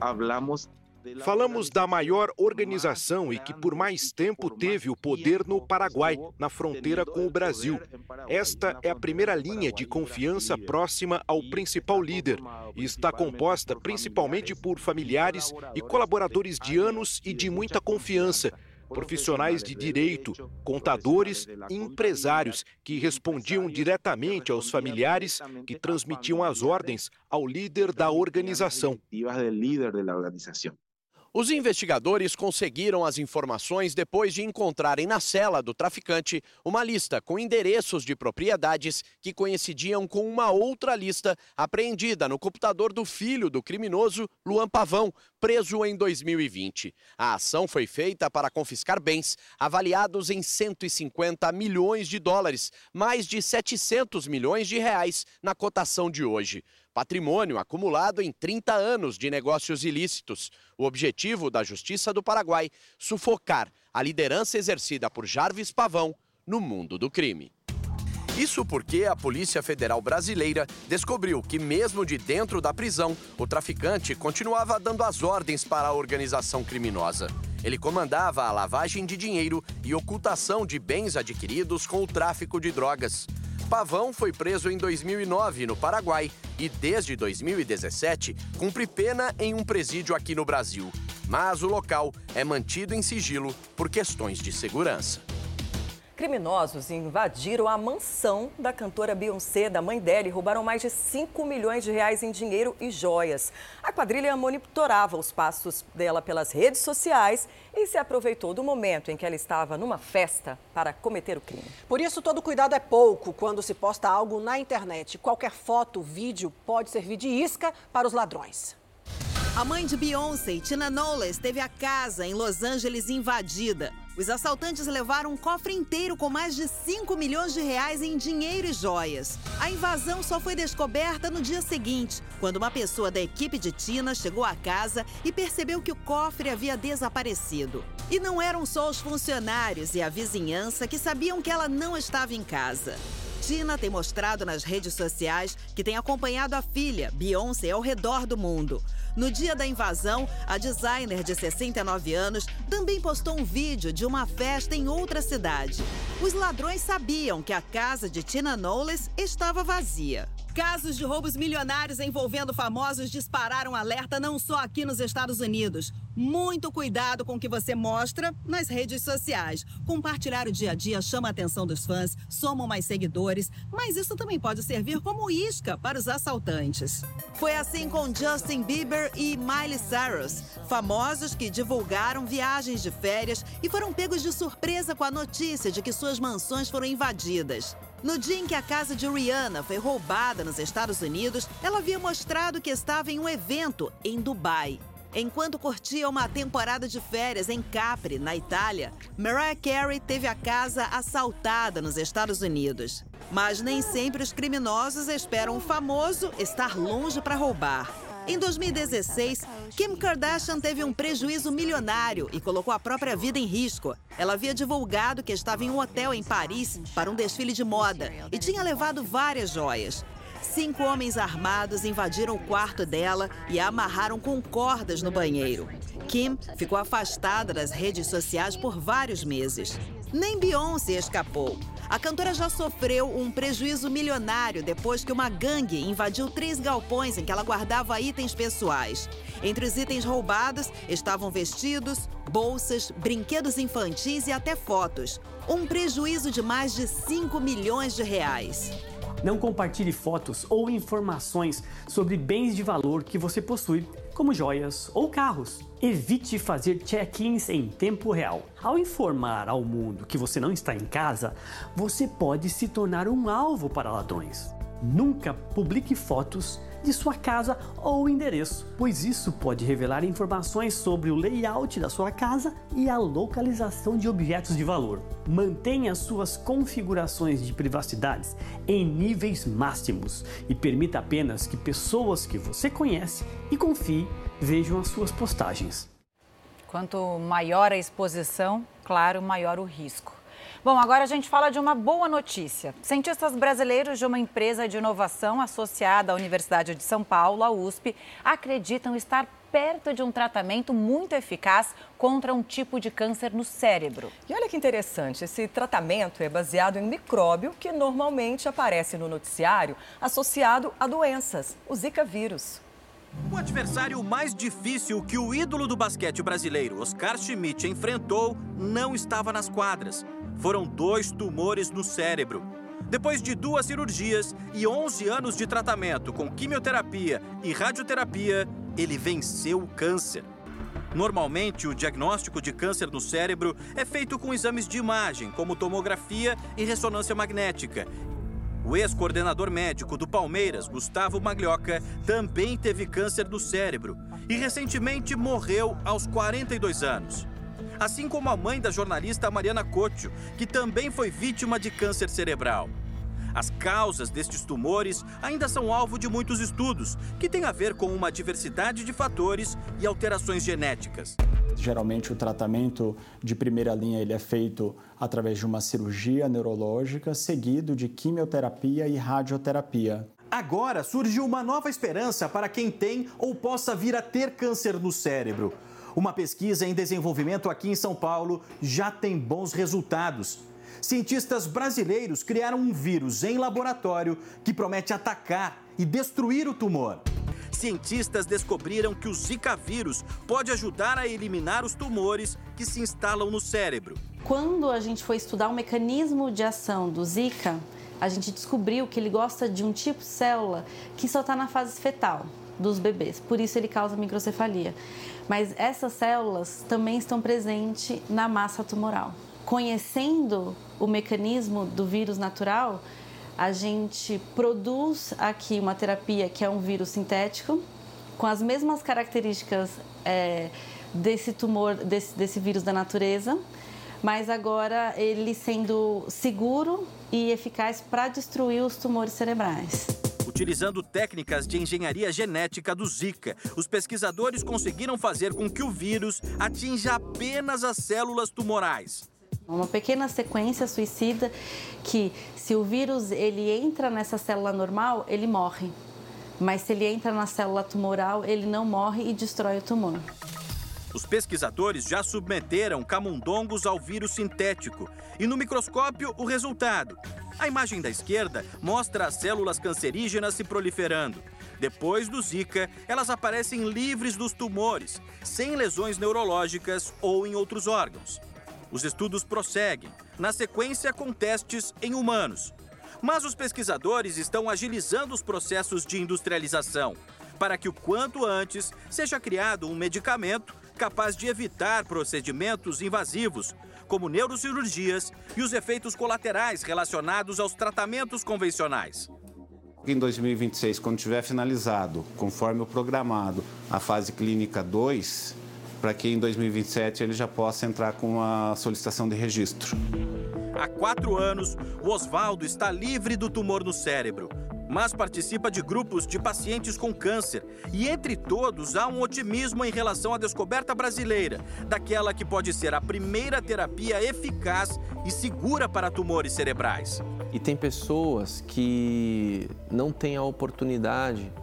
Hablamos Falamos da maior organização e que por mais tempo teve o poder no Paraguai, na fronteira com o Brasil. Esta é a primeira linha de confiança próxima ao principal líder e está composta principalmente por familiares e colaboradores de anos e de muita confiança profissionais de direito, contadores e empresários que respondiam diretamente aos familiares que transmitiam as ordens ao líder da organização. Os investigadores conseguiram as informações depois de encontrarem na cela do traficante uma lista com endereços de propriedades que coincidiam com uma outra lista apreendida no computador do filho do criminoso, Luan Pavão, preso em 2020. A ação foi feita para confiscar bens avaliados em 150 milhões de dólares, mais de 700 milhões de reais na cotação de hoje patrimônio acumulado em 30 anos de negócios ilícitos. O objetivo da Justiça do Paraguai sufocar a liderança exercida por Jarvis Pavão no mundo do crime. Isso porque a Polícia Federal Brasileira descobriu que, mesmo de dentro da prisão, o traficante continuava dando as ordens para a organização criminosa. Ele comandava a lavagem de dinheiro e ocultação de bens adquiridos com o tráfico de drogas. Pavão foi preso em 2009 no Paraguai e desde 2017 cumpre pena em um presídio aqui no Brasil. Mas o local é mantido em sigilo por questões de segurança. Criminosos invadiram a mansão da cantora Beyoncé, da mãe dela, e roubaram mais de 5 milhões de reais em dinheiro e joias. A quadrilha monitorava os passos dela pelas redes sociais e se aproveitou do momento em que ela estava numa festa para cometer o crime. Por isso, todo cuidado é pouco quando se posta algo na internet. Qualquer foto, vídeo pode servir de isca para os ladrões. A mãe de Beyoncé, Tina Knowles, teve a casa em Los Angeles invadida. Os assaltantes levaram um cofre inteiro com mais de 5 milhões de reais em dinheiro e joias. A invasão só foi descoberta no dia seguinte, quando uma pessoa da equipe de Tina chegou à casa e percebeu que o cofre havia desaparecido. E não eram só os funcionários e a vizinhança que sabiam que ela não estava em casa. Tina tem mostrado nas redes sociais que tem acompanhado a filha, Beyoncé, ao redor do mundo. No dia da invasão, a designer de 69 anos também postou um vídeo de uma festa em outra cidade. Os ladrões sabiam que a casa de Tina Knowles estava vazia. Casos de roubos milionários envolvendo famosos dispararam alerta não só aqui nos Estados Unidos. Muito cuidado com o que você mostra nas redes sociais. Compartilhar o dia a dia chama a atenção dos fãs, somam mais seguidores, mas isso também pode servir como isca para os assaltantes. Foi assim com Justin Bieber e Miley Cyrus, famosos que divulgaram viagens de férias e foram pegos de surpresa com a notícia de que suas mansões foram invadidas. No dia em que a casa de Rihanna foi roubada nos Estados Unidos, ela havia mostrado que estava em um evento em Dubai. Enquanto curtia uma temporada de férias em Capri, na Itália, Mariah Carey teve a casa assaltada nos Estados Unidos. Mas nem sempre os criminosos esperam o famoso estar longe para roubar. Em 2016, Kim Kardashian teve um prejuízo milionário e colocou a própria vida em risco. Ela havia divulgado que estava em um hotel em Paris para um desfile de moda e tinha levado várias joias. Cinco homens armados invadiram o quarto dela e a amarraram com cordas no banheiro. Kim ficou afastada das redes sociais por vários meses. Nem Beyoncé escapou. A cantora já sofreu um prejuízo milionário depois que uma gangue invadiu três galpões em que ela guardava itens pessoais. Entre os itens roubados estavam vestidos, bolsas, brinquedos infantis e até fotos. Um prejuízo de mais de 5 milhões de reais. Não compartilhe fotos ou informações sobre bens de valor que você possui, como joias ou carros. Evite fazer check-ins em tempo real. Ao informar ao mundo que você não está em casa, você pode se tornar um alvo para ladrões. Nunca publique fotos de sua casa ou endereço, pois isso pode revelar informações sobre o layout da sua casa e a localização de objetos de valor. Mantenha suas configurações de privacidade em níveis máximos e permita apenas que pessoas que você conhece e confie vejam as suas postagens. Quanto maior a exposição, claro, maior o risco. Bom, agora a gente fala de uma boa notícia. Cientistas brasileiros de uma empresa de inovação associada à Universidade de São Paulo, a USP, acreditam estar perto de um tratamento muito eficaz contra um tipo de câncer no cérebro. E olha que interessante, esse tratamento é baseado em um micróbio que normalmente aparece no noticiário associado a doenças, o Zika vírus. O adversário mais difícil que o ídolo do basquete brasileiro, Oscar Schmidt, enfrentou não estava nas quadras foram dois tumores no cérebro. Depois de duas cirurgias e 11 anos de tratamento com quimioterapia e radioterapia, ele venceu o câncer. Normalmente, o diagnóstico de câncer no cérebro é feito com exames de imagem, como tomografia e ressonância magnética. O ex-coordenador médico do Palmeiras, Gustavo Maglioca, também teve câncer no cérebro e recentemente morreu aos 42 anos assim como a mãe da jornalista Mariana Couto, que também foi vítima de câncer cerebral. As causas destes tumores ainda são alvo de muitos estudos, que têm a ver com uma diversidade de fatores e alterações genéticas. Geralmente o tratamento de primeira linha ele é feito através de uma cirurgia neurológica, seguido de quimioterapia e radioterapia. Agora surgiu uma nova esperança para quem tem ou possa vir a ter câncer no cérebro. Uma pesquisa em desenvolvimento aqui em São Paulo já tem bons resultados. Cientistas brasileiros criaram um vírus em laboratório que promete atacar e destruir o tumor. Cientistas descobriram que o Zika vírus pode ajudar a eliminar os tumores que se instalam no cérebro. Quando a gente foi estudar o mecanismo de ação do Zika, a gente descobriu que ele gosta de um tipo de célula que só está na fase fetal dos bebês, por isso ele causa microcefalia. Mas essas células também estão presentes na massa tumoral. Conhecendo o mecanismo do vírus natural, a gente produz aqui uma terapia que é um vírus sintético, com as mesmas características é, desse tumor, desse, desse vírus da natureza, mas agora ele sendo seguro e eficaz para destruir os tumores cerebrais. Utilizando técnicas de engenharia genética do Zika, os pesquisadores conseguiram fazer com que o vírus atinja apenas as células tumorais. Uma pequena sequência suicida que, se o vírus ele entra nessa célula normal, ele morre. Mas se ele entra na célula tumoral, ele não morre e destrói o tumor. Os pesquisadores já submeteram camundongos ao vírus sintético e no microscópio o resultado. A imagem da esquerda mostra as células cancerígenas se proliferando. Depois do Zika, elas aparecem livres dos tumores, sem lesões neurológicas ou em outros órgãos. Os estudos prosseguem, na sequência com testes em humanos. Mas os pesquisadores estão agilizando os processos de industrialização para que o quanto antes seja criado um medicamento capaz de evitar procedimentos invasivos, como neurocirurgias e os efeitos colaterais relacionados aos tratamentos convencionais. Em 2026, quando tiver finalizado, conforme o programado, a fase clínica 2, para que em 2027 ele já possa entrar com a solicitação de registro. Há quatro anos, o Oswaldo está livre do tumor no cérebro mas participa de grupos de pacientes com câncer. E entre todos há um otimismo em relação à descoberta brasileira, daquela que pode ser a primeira terapia eficaz e segura para tumores cerebrais. E tem pessoas que não têm a oportunidade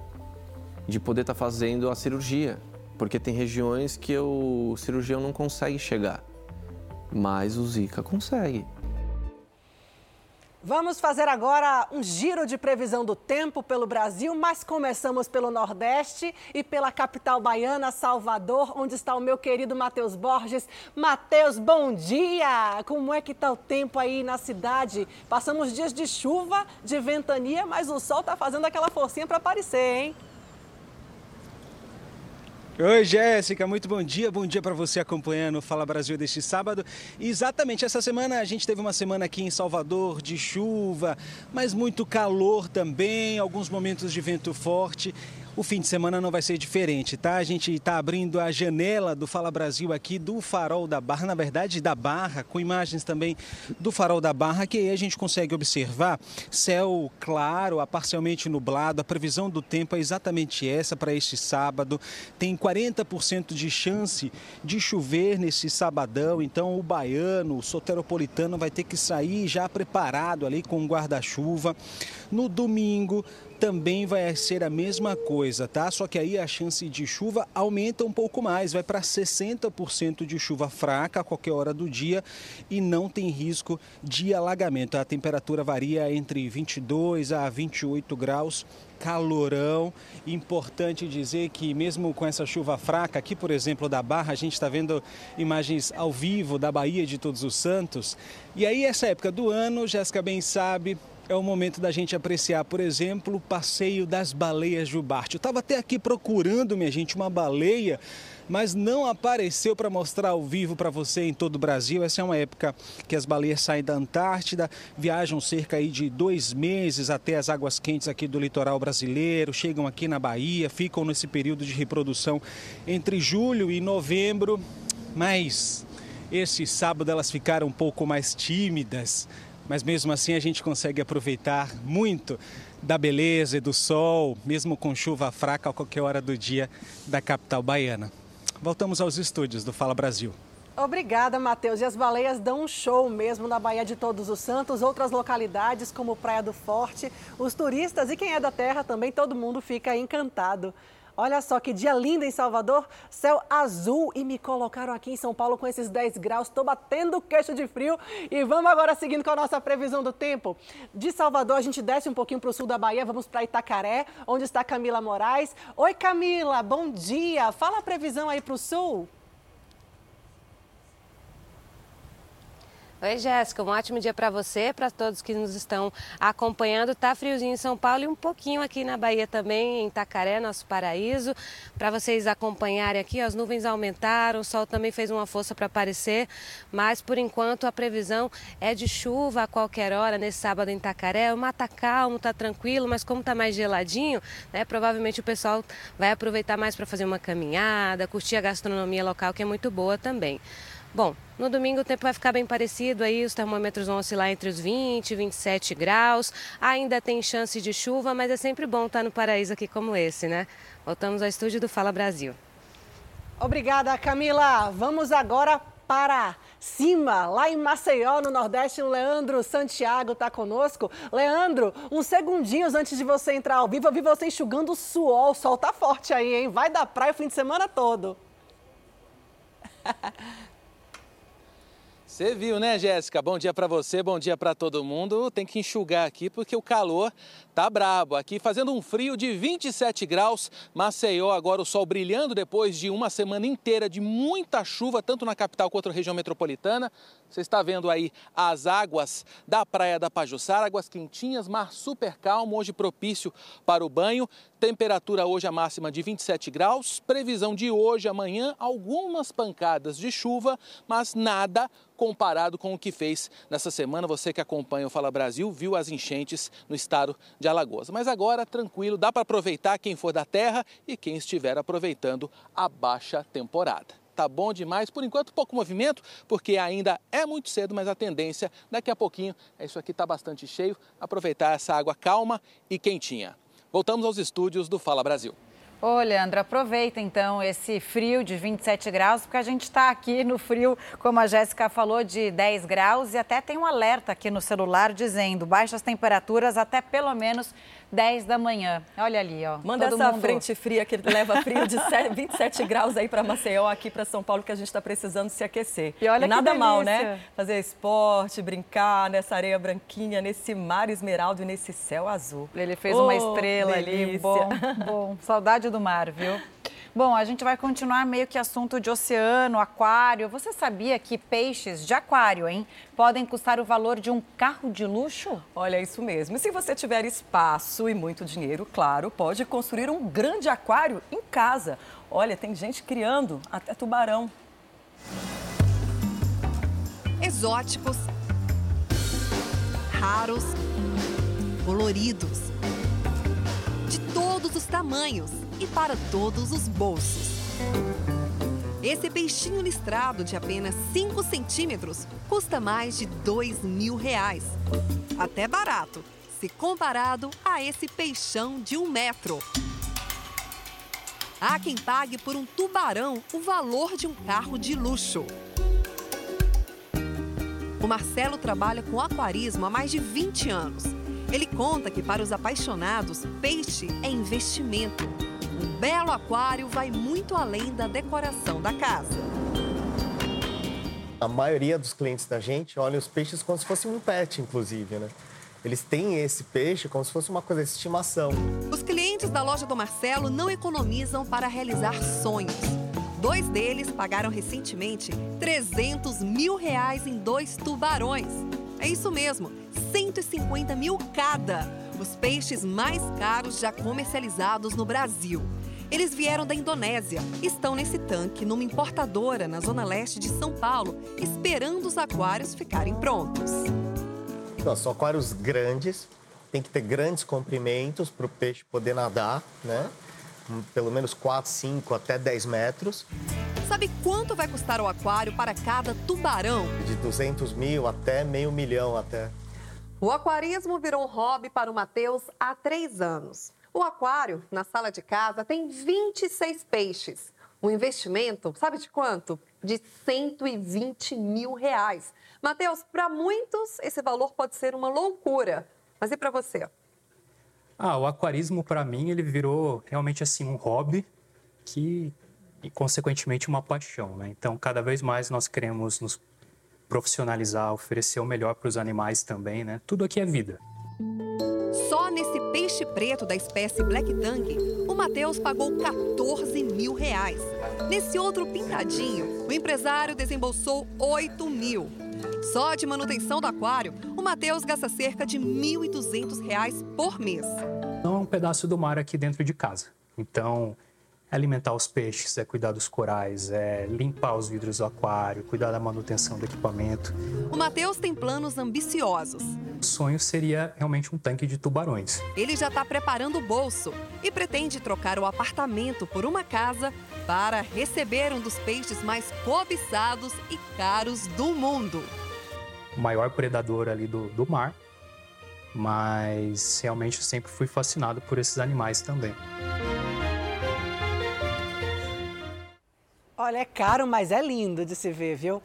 de poder estar tá fazendo a cirurgia, porque tem regiões que o cirurgião não consegue chegar, mas o Zika consegue. Vamos fazer agora um giro de previsão do tempo pelo Brasil, mas começamos pelo Nordeste e pela capital baiana, Salvador, onde está o meu querido Matheus Borges. Matheus, bom dia! Como é que está o tempo aí na cidade? Passamos dias de chuva, de ventania, mas o sol está fazendo aquela forcinha para aparecer, hein? Oi, Jéssica, muito bom dia. Bom dia para você acompanhando o Fala Brasil deste sábado. exatamente, essa semana a gente teve uma semana aqui em Salvador de chuva, mas muito calor também, alguns momentos de vento forte. O fim de semana não vai ser diferente, tá? A gente está abrindo a janela do Fala Brasil aqui do Farol da Barra, na verdade da Barra, com imagens também do Farol da Barra, que aí a gente consegue observar céu claro, a parcialmente nublado. A previsão do tempo é exatamente essa para este sábado. Tem 40% de chance de chover nesse sabadão, então o baiano, o soteropolitano vai ter que sair já preparado ali com um guarda-chuva. No domingo, também vai ser a mesma coisa, tá? Só que aí a chance de chuva aumenta um pouco mais, vai para 60% de chuva fraca a qualquer hora do dia e não tem risco de alagamento. A temperatura varia entre 22 a 28 graus calorão. Importante dizer que mesmo com essa chuva fraca, aqui por exemplo da Barra, a gente está vendo imagens ao vivo da Bahia de Todos os Santos. E aí essa época do ano, Jéssica bem sabe, é o momento da gente apreciar, por exemplo, o passeio das baleias jubarte. Eu estava até aqui procurando, minha gente, uma baleia, mas não apareceu para mostrar ao vivo para você em todo o Brasil. Essa é uma época que as baleias saem da Antártida, viajam cerca aí de dois meses até as águas quentes aqui do litoral brasileiro, chegam aqui na Bahia, ficam nesse período de reprodução entre julho e novembro, mas esse sábado elas ficaram um pouco mais tímidas mas mesmo assim a gente consegue aproveitar muito da beleza e do sol, mesmo com chuva fraca a qualquer hora do dia da capital baiana. Voltamos aos estúdios do Fala Brasil. Obrigada, Matheus. E as baleias dão um show mesmo na Baía de Todos os Santos, outras localidades como Praia do Forte. Os turistas e quem é da terra também, todo mundo fica encantado. Olha só que dia lindo em Salvador, céu azul e me colocaram aqui em São Paulo com esses 10 graus. Estou batendo queixo de frio e vamos agora seguindo com a nossa previsão do tempo. De Salvador a gente desce um pouquinho para o sul da Bahia, vamos para Itacaré, onde está Camila Moraes. Oi Camila, bom dia. Fala a previsão aí para o sul. Oi, Jéssica, um ótimo dia para você, para todos que nos estão acompanhando. Tá friozinho em São Paulo e um pouquinho aqui na Bahia também, em Itacaré, nosso paraíso. Para vocês acompanharem aqui, as nuvens aumentaram, o sol também fez uma força para aparecer, mas por enquanto a previsão é de chuva a qualquer hora nesse sábado em Itacaré. O mar tá calmo, tá tranquilo, mas como tá mais geladinho, né, provavelmente o pessoal vai aproveitar mais para fazer uma caminhada, curtir a gastronomia local, que é muito boa também. Bom, no domingo o tempo vai ficar bem parecido aí, os termômetros vão oscilar entre os 20 e 27 graus. Ainda tem chance de chuva, mas é sempre bom estar no paraíso aqui como esse, né? Voltamos ao estúdio do Fala Brasil. Obrigada, Camila. Vamos agora para cima, lá em Maceió, no Nordeste, o Leandro Santiago está conosco. Leandro, uns segundinhos antes de você entrar ao vivo, eu vi você enxugando o suor. O sol tá forte aí, hein? Vai da praia o fim de semana todo. (laughs) Você viu, né, Jéssica? Bom dia para você, bom dia para todo mundo. Tem que enxugar aqui porque o calor tá brabo. Aqui fazendo um frio de 27 graus. Maceió agora o sol brilhando depois de uma semana inteira de muita chuva, tanto na capital quanto na região metropolitana. Você está vendo aí as águas da Praia da Pajuçara, águas quentinhas, mar super calmo, hoje propício para o banho. Temperatura hoje a máxima de 27 graus. Previsão de hoje, amanhã, algumas pancadas de chuva, mas nada comparado com o que fez nessa semana. Você que acompanha o Fala Brasil viu as enchentes no estado de Alagoas. Mas agora, tranquilo, dá para aproveitar quem for da terra e quem estiver aproveitando a baixa temporada tá bom demais. Por enquanto, pouco movimento, porque ainda é muito cedo, mas a tendência daqui a pouquinho é isso aqui tá bastante cheio. Aproveitar essa água calma e quentinha. Voltamos aos estúdios do Fala Brasil. Ô, Leandro, aproveita então esse frio de 27 graus, porque a gente está aqui no frio, como a Jéssica falou, de 10 graus e até tem um alerta aqui no celular dizendo baixas temperaturas até pelo menos 10 da manhã. Olha ali, ó. Manda essa mundo... frente fria que leva frio de 27 (laughs) graus aí para Maceió, aqui para São Paulo, que a gente está precisando se aquecer. E olha e nada mal, né? Fazer esporte, brincar nessa areia branquinha, nesse mar esmeralda e nesse céu azul. Ele fez oh, uma estrela delícia. ali. Bom, (laughs) bom. Saudade do mar, viu? Bom, a gente vai continuar meio que assunto de oceano, aquário. Você sabia que peixes de aquário, hein, podem custar o valor de um carro de luxo? Olha, isso mesmo. E se você tiver espaço e muito dinheiro, claro, pode construir um grande aquário em casa. Olha, tem gente criando até tubarão. Exóticos, raros, coloridos, de todos os tamanhos e para todos os bolsos. Esse peixinho listrado de apenas 5 centímetros custa mais de 2 mil reais. Até barato, se comparado a esse peixão de um metro. Há quem pague por um tubarão o valor de um carro de luxo. O Marcelo trabalha com aquarismo há mais de 20 anos. Ele conta que para os apaixonados, peixe é investimento um belo aquário vai muito além da decoração da casa. A maioria dos clientes da gente olha os peixes como se fosse um pet, inclusive, né? Eles têm esse peixe como se fosse uma coisa de estimação. Os clientes da loja do Marcelo não economizam para realizar sonhos. Dois deles pagaram recentemente 300 mil reais em dois tubarões. É isso mesmo, 150 mil cada os peixes mais caros já comercializados no Brasil. Eles vieram da Indonésia, estão nesse tanque numa importadora na zona leste de São Paulo, esperando os aquários ficarem prontos. Então, são aquários grandes, tem que ter grandes comprimentos para o peixe poder nadar, né? Pelo menos 4, 5 até 10 metros. Sabe quanto vai custar o aquário para cada tubarão? De 200 mil até meio milhão até. O aquarismo virou um hobby para o Matheus há três anos. O aquário, na sala de casa, tem 26 peixes. O investimento, sabe de quanto? De 120 mil reais. Matheus, para muitos, esse valor pode ser uma loucura. Mas e para você? Ah, o aquarismo, para mim, ele virou realmente assim um hobby que, e consequentemente, uma paixão. Né? Então, cada vez mais nós queremos nos profissionalizar, oferecer o melhor para os animais também, né? Tudo aqui é vida. Só nesse peixe preto da espécie Black Tang, o Matheus pagou 14 mil reais. Nesse outro pintadinho, o empresário desembolsou 8 mil. Só de manutenção do aquário, o Matheus gasta cerca de 1.200 reais por mês. Não é um pedaço do mar aqui dentro de casa. Então, é alimentar os peixes, é cuidar dos corais, é limpar os vidros do aquário, cuidar da manutenção do equipamento. O Matheus tem planos ambiciosos. O sonho seria realmente um tanque de tubarões. Ele já está preparando o bolso e pretende trocar o apartamento por uma casa para receber um dos peixes mais cobiçados e caros do mundo. O maior predador ali do, do mar, mas realmente eu sempre fui fascinado por esses animais também. Olha, é caro, mas é lindo de se ver, viu?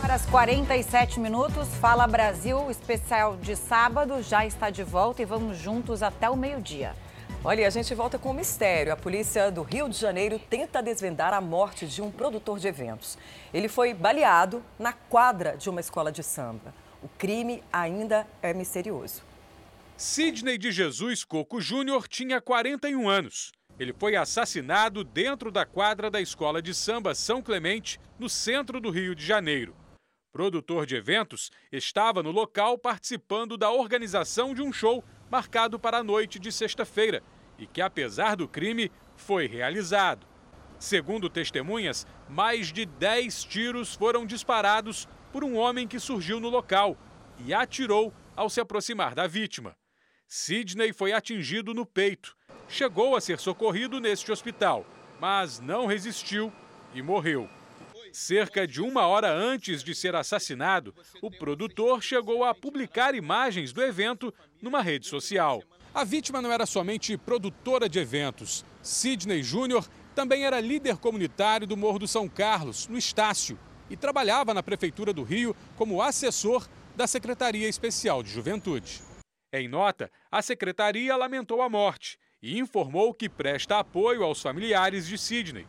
Horas 47 minutos, Fala Brasil, o especial de sábado já está de volta e vamos juntos até o meio-dia. Olha, a gente volta com um mistério. A polícia do Rio de Janeiro tenta desvendar a morte de um produtor de eventos. Ele foi baleado na quadra de uma escola de samba. O crime ainda é misterioso. Sidney de Jesus Coco Júnior tinha 41 anos. Ele foi assassinado dentro da quadra da escola de samba São Clemente, no centro do Rio de Janeiro. Produtor de eventos, estava no local participando da organização de um show marcado para a noite de sexta-feira e que, apesar do crime, foi realizado. Segundo testemunhas, mais de 10 tiros foram disparados por um homem que surgiu no local e atirou ao se aproximar da vítima. Sidney foi atingido no peito. Chegou a ser socorrido neste hospital, mas não resistiu e morreu. Cerca de uma hora antes de ser assassinado, o produtor chegou a publicar imagens do evento numa rede social. A vítima não era somente produtora de eventos. Sidney Júnior também era líder comunitário do Morro do São Carlos, no Estácio, e trabalhava na Prefeitura do Rio como assessor da Secretaria Especial de Juventude. Em nota, a secretaria lamentou a morte e informou que presta apoio aos familiares de Sidney.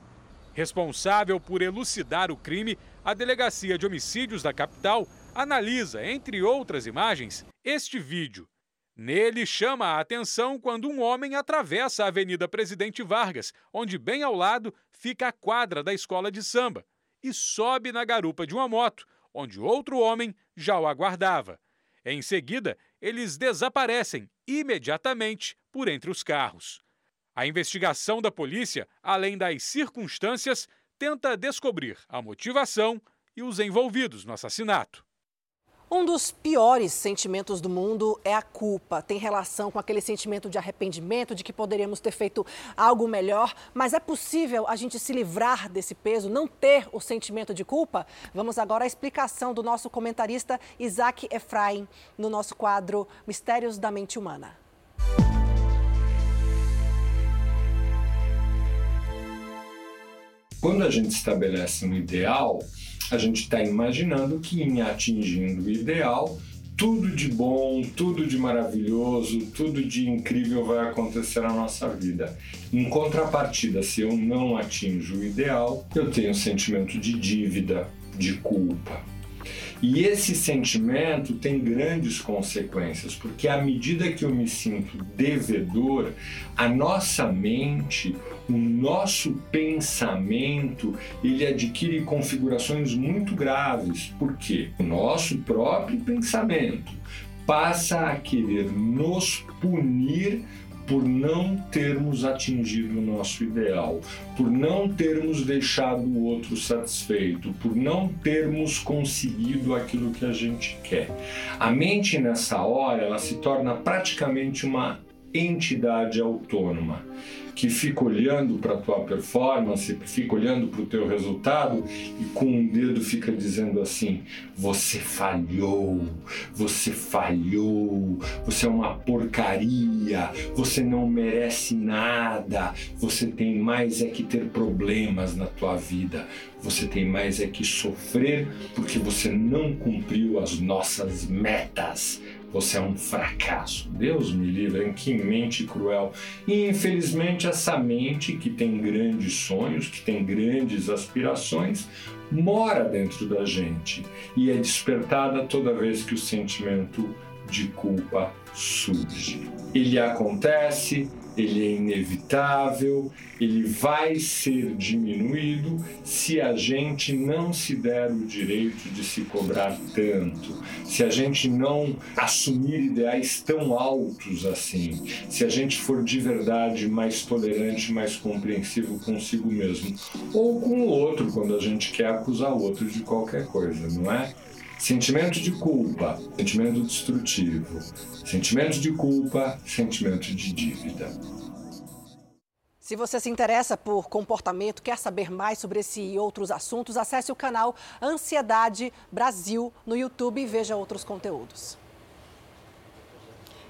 Responsável por elucidar o crime, a Delegacia de Homicídios da capital analisa, entre outras imagens, este vídeo. Nele chama a atenção quando um homem atravessa a Avenida Presidente Vargas, onde bem ao lado fica a quadra da escola de samba, e sobe na garupa de uma moto, onde outro homem já o aguardava. Em seguida, eles desaparecem imediatamente por entre os carros. A investigação da polícia, além das circunstâncias, tenta descobrir a motivação e os envolvidos no assassinato. Um dos piores sentimentos do mundo é a culpa. Tem relação com aquele sentimento de arrependimento, de que poderíamos ter feito algo melhor. Mas é possível a gente se livrar desse peso, não ter o sentimento de culpa? Vamos agora à explicação do nosso comentarista Isaac Efraim no nosso quadro Mistérios da Mente Humana. Quando a gente estabelece um ideal, a gente está imaginando que em atingindo o ideal, tudo de bom, tudo de maravilhoso, tudo de incrível vai acontecer na nossa vida. Em contrapartida, se eu não atinjo o ideal, eu tenho um sentimento de dívida, de culpa. E esse sentimento tem grandes consequências, porque à medida que eu me sinto devedor, a nossa mente, o nosso pensamento, ele adquire configurações muito graves. Por quê? O nosso próprio pensamento passa a querer nos punir por não termos atingido o nosso ideal, por não termos deixado o outro satisfeito, por não termos conseguido aquilo que a gente quer. A mente nessa hora, ela se torna praticamente uma entidade autônoma que fica olhando para a tua performance, fica olhando para o teu resultado e com um dedo fica dizendo assim: você falhou, você falhou, você é uma porcaria, você não merece nada, você tem mais é que ter problemas na tua vida, você tem mais é que sofrer porque você não cumpriu as nossas metas você é um fracasso. Deus me livre, que mente cruel. E infelizmente essa mente que tem grandes sonhos, que tem grandes aspirações, mora dentro da gente e é despertada toda vez que o sentimento de culpa surge. Ele acontece, ele é inevitável, ele vai ser diminuído se a gente não se der o direito de se cobrar tanto, se a gente não assumir ideais tão altos assim, se a gente for de verdade mais tolerante, mais compreensivo consigo mesmo, ou com o outro quando a gente quer acusar o outro de qualquer coisa, não é? Sentimento de culpa, sentimento destrutivo. Sentimento de culpa, sentimento de dívida. Se você se interessa por comportamento, quer saber mais sobre esse e outros assuntos, acesse o canal Ansiedade Brasil no YouTube e veja outros conteúdos.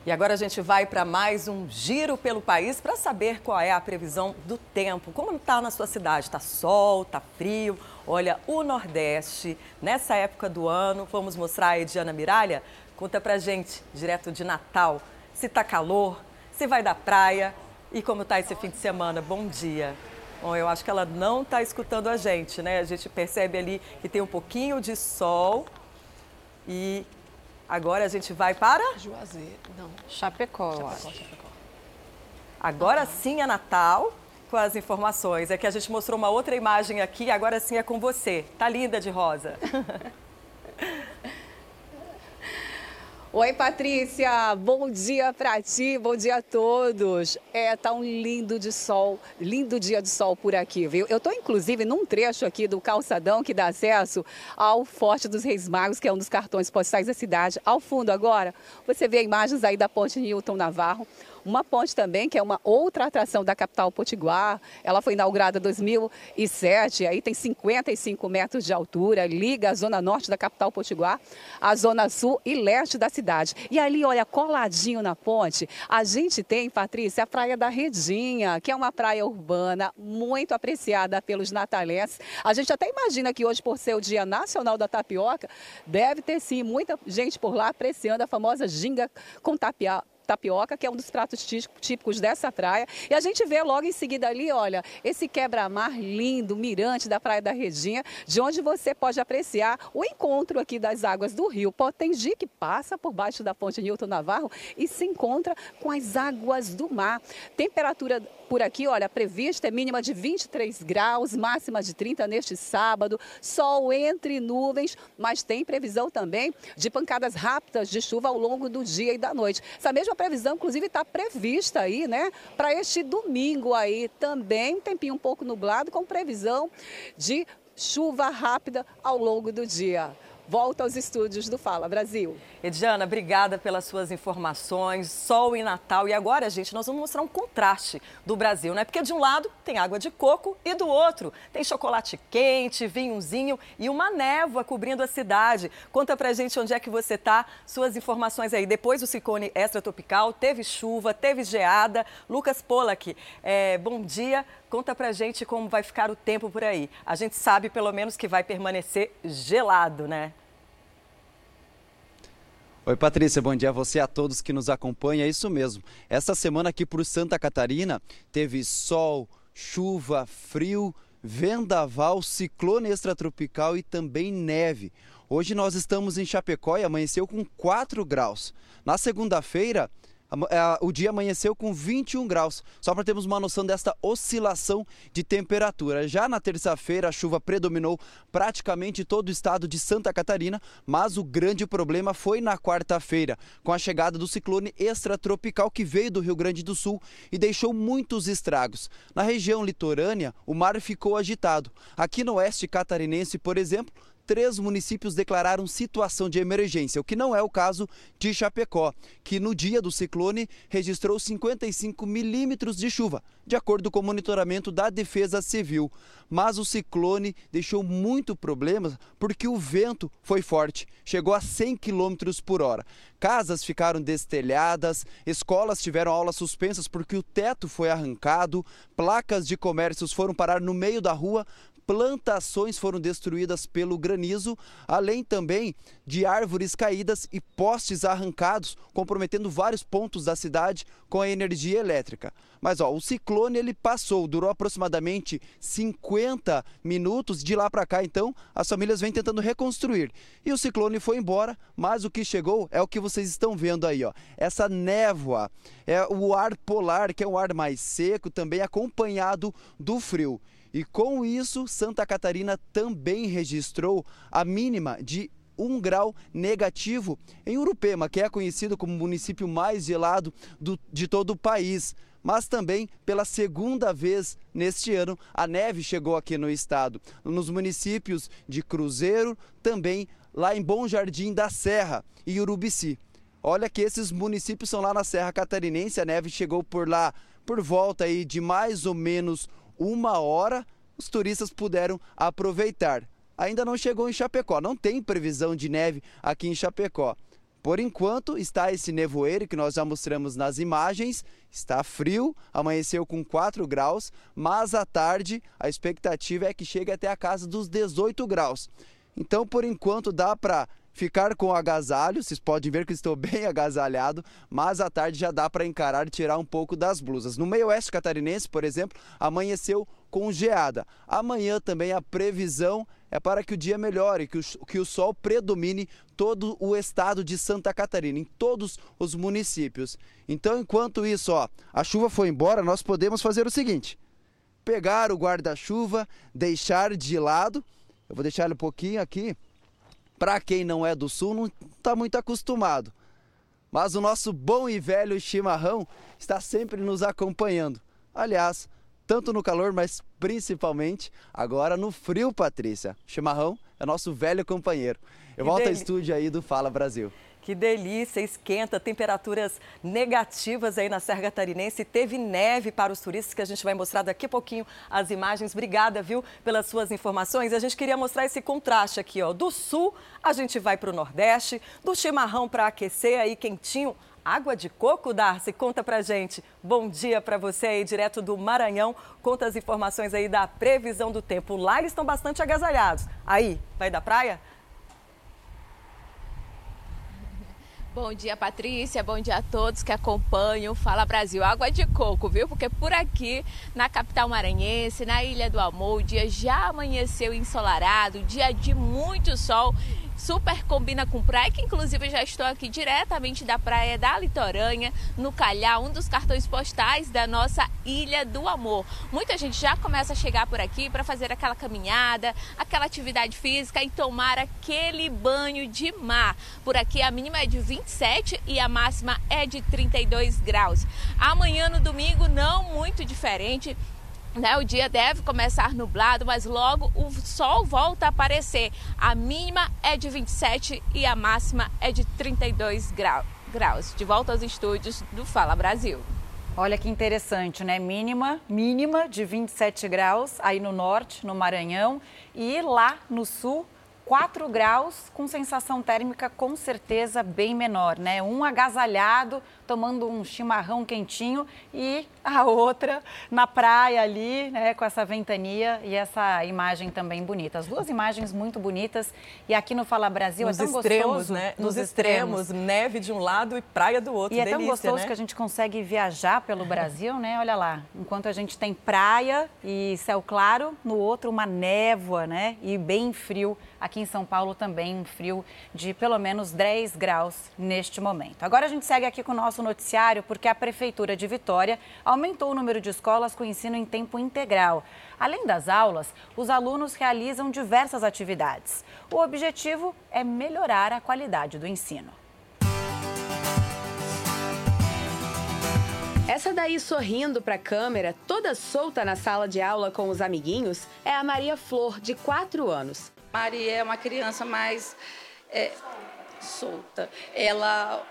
E agora a gente vai para mais um giro pelo país para saber qual é a previsão do tempo. Como está na sua cidade? Está sol, está frio? Olha, o Nordeste, nessa época do ano, vamos mostrar a Ediana Miralha? Conta pra gente, direto de Natal, se tá calor, se vai da praia e como tá esse fim de semana. Bom dia. Bom, eu acho que ela não está escutando a gente, né? A gente percebe ali que tem um pouquinho de sol e agora a gente vai para... Juazeiro, não. Chapecó, Chapecó, Chapecó. Agora sim é Natal com as informações. É que a gente mostrou uma outra imagem aqui, agora sim é com você. Tá linda de rosa. (laughs) Oi, Patrícia. Bom dia para ti, bom dia a todos. É, tá um lindo de sol, lindo dia de sol por aqui, viu? Eu tô inclusive num trecho aqui do calçadão que dá acesso ao Forte dos Reis Magos, que é um dos cartões postais da cidade. Ao fundo agora, você vê imagens aí da Ponte Newton Navarro Uma ponte também, que é uma outra atração da capital potiguar. Ela foi inaugurada em 2007, aí tem 55 metros de altura, liga a zona norte da capital potiguar, a zona sul e leste da cidade. E ali, olha, coladinho na ponte, a gente tem, Patrícia, a Praia da Redinha, que é uma praia urbana muito apreciada pelos natalenses. A gente até imagina que hoje, por ser o Dia Nacional da Tapioca, deve ter sim muita gente por lá apreciando a famosa ginga com tapioca tapioca, que é um dos pratos típicos dessa praia. E a gente vê logo em seguida ali, olha, esse quebra-mar lindo, mirante da Praia da Redinha, de onde você pode apreciar o encontro aqui das águas do rio Potengi, que passa por baixo da ponte Newton Navarro e se encontra com as águas do mar. Temperatura por aqui, olha, prevista é mínima de 23 graus, máxima de 30 neste sábado, sol entre nuvens, mas tem previsão também de pancadas rápidas de chuva ao longo do dia e da noite. Essa mesma previsão, inclusive, está prevista aí, né, para este domingo aí. Também, tempinho um pouco nublado, com previsão de chuva rápida ao longo do dia volta aos estúdios do Fala Brasil. Ediana, obrigada pelas suas informações. Sol e Natal. E agora, gente, nós vamos mostrar um contraste do Brasil, né? Porque de um lado tem água de coco e do outro tem chocolate quente, vinhozinho e uma névoa cobrindo a cidade. Conta pra gente onde é que você tá, suas informações aí. Depois do ciclone extratropical, teve chuva, teve geada. Lucas Polak, é, bom dia. Conta pra gente como vai ficar o tempo por aí. A gente sabe pelo menos que vai permanecer gelado, né? Oi, Patrícia, bom dia a você e a todos que nos acompanham. É isso mesmo. Essa semana aqui por Santa Catarina teve sol, chuva, frio, vendaval, ciclone extratropical e também neve. Hoje nós estamos em Chapecó e amanheceu com 4 graus. Na segunda-feira, o dia amanheceu com 21 graus, só para termos uma noção desta oscilação de temperatura. Já na terça-feira, a chuva predominou praticamente todo o estado de Santa Catarina, mas o grande problema foi na quarta-feira, com a chegada do ciclone extratropical que veio do Rio Grande do Sul e deixou muitos estragos. Na região litorânea, o mar ficou agitado. Aqui no oeste catarinense, por exemplo, três municípios declararam situação de emergência, o que não é o caso de Chapecó, que no dia do ciclone registrou 55 milímetros de chuva, de acordo com o monitoramento da Defesa Civil. Mas o ciclone deixou muito problema porque o vento foi forte, chegou a 100 quilômetros por hora. Casas ficaram destelhadas, escolas tiveram aulas suspensas porque o teto foi arrancado, placas de comércios foram parar no meio da rua plantações foram destruídas pelo granizo, além também de árvores caídas e postes arrancados, comprometendo vários pontos da cidade com a energia elétrica. Mas ó, o ciclone ele passou, durou aproximadamente 50 minutos. De lá para cá, então, as famílias vêm tentando reconstruir. E o ciclone foi embora, mas o que chegou é o que vocês estão vendo aí, ó. Essa névoa, é o ar polar, que é um ar mais seco, também acompanhado do frio. E com isso, Santa Catarina também registrou a mínima de 1 grau negativo em Urupema, que é conhecido como o município mais gelado do, de todo o país. Mas também, pela segunda vez neste ano, a neve chegou aqui no estado, nos municípios de Cruzeiro, também lá em Bom Jardim da Serra e Urubici. Olha que esses municípios são lá na Serra Catarinense, a neve chegou por lá por volta aí de mais ou menos uma hora, os turistas puderam aproveitar. Ainda não chegou em Chapecó, não tem previsão de neve aqui em Chapecó. Por enquanto, está esse nevoeiro que nós já mostramos nas imagens. Está frio, amanheceu com 4 graus, mas à tarde a expectativa é que chegue até a casa dos 18 graus. Então, por enquanto, dá para ficar com agasalho. Vocês podem ver que estou (laughs) bem agasalhado, mas à tarde já dá para encarar e tirar um pouco das blusas. No meio oeste catarinense, por exemplo, amanheceu com geada. Amanhã também a previsão é para que o dia melhore, que o, que o sol predomine todo o estado de Santa Catarina, em todos os municípios. Então, enquanto isso, ó, a chuva foi embora, nós podemos fazer o seguinte: pegar o guarda-chuva, deixar de lado. Eu vou deixar ele um pouquinho aqui para quem não é do sul, não está muito acostumado. Mas o nosso bom e velho chimarrão está sempre nos acompanhando. Aliás, tanto no calor, mas principalmente agora no frio, Patrícia. Chimarrão é nosso velho companheiro. Eu volto ao estúdio aí do Fala Brasil. Que delícia, esquenta, temperaturas negativas aí na Serra Catarinense. Teve neve para os turistas, que a gente vai mostrar daqui a pouquinho as imagens. Obrigada, viu, pelas suas informações. A gente queria mostrar esse contraste aqui, ó. Do sul, a gente vai para o Nordeste, do chimarrão para aquecer aí quentinho. Água de coco, Darcy? Conta pra gente. Bom dia para você aí, direto do Maranhão. Conta as informações aí da previsão do tempo. Lá eles estão bastante agasalhados. Aí, vai da praia? Bom dia, Patrícia. Bom dia a todos que acompanham Fala Brasil. Água de coco, viu? Porque por aqui, na capital maranhense, na Ilha do Amor, o dia já amanheceu ensolarado, dia de muito sol super combina com praia, que inclusive já estou aqui diretamente da praia da Litoranha, no Calhau, um dos cartões postais da nossa Ilha do Amor. Muita gente já começa a chegar por aqui para fazer aquela caminhada, aquela atividade física e tomar aquele banho de mar. Por aqui a mínima é de 27 e a máxima é de 32 graus. Amanhã no domingo não muito diferente né, o dia deve começar nublado, mas logo o sol volta a aparecer. A mínima é de 27 e a máxima é de 32 graus. De volta aos estúdios do Fala Brasil. Olha que interessante, né? Mínima, mínima de 27 graus aí no norte, no Maranhão, e lá no sul 4 graus com sensação térmica com certeza bem menor, né? Um agasalhado tomando um chimarrão quentinho e a outra na praia ali, né, com essa ventania e essa imagem também bonita. As duas imagens muito bonitas e aqui no Fala Brasil Nos é tão extremos, gostoso, né? Nos, extremos, extremos, neve de um lado e praia do outro. E Delícia, é tão gostoso né? que a gente consegue viajar pelo Brasil, né? Olha lá, enquanto a gente tem praia e céu claro, no outro uma névoa, né? E bem frio. Aqui em São Paulo também um frio de pelo menos 10 graus neste momento. Agora a gente segue aqui com o nosso noticiário porque a Prefeitura de Vitória aumentou o número de escolas com ensino em tempo integral. Além das aulas, os alunos realizam diversas atividades. O objetivo é melhorar a qualidade do ensino. Essa daí sorrindo para a câmera, toda solta na sala de aula com os amiguinhos, é a Maria Flor, de 4 anos. Maria é uma criança mais é, solta. Ela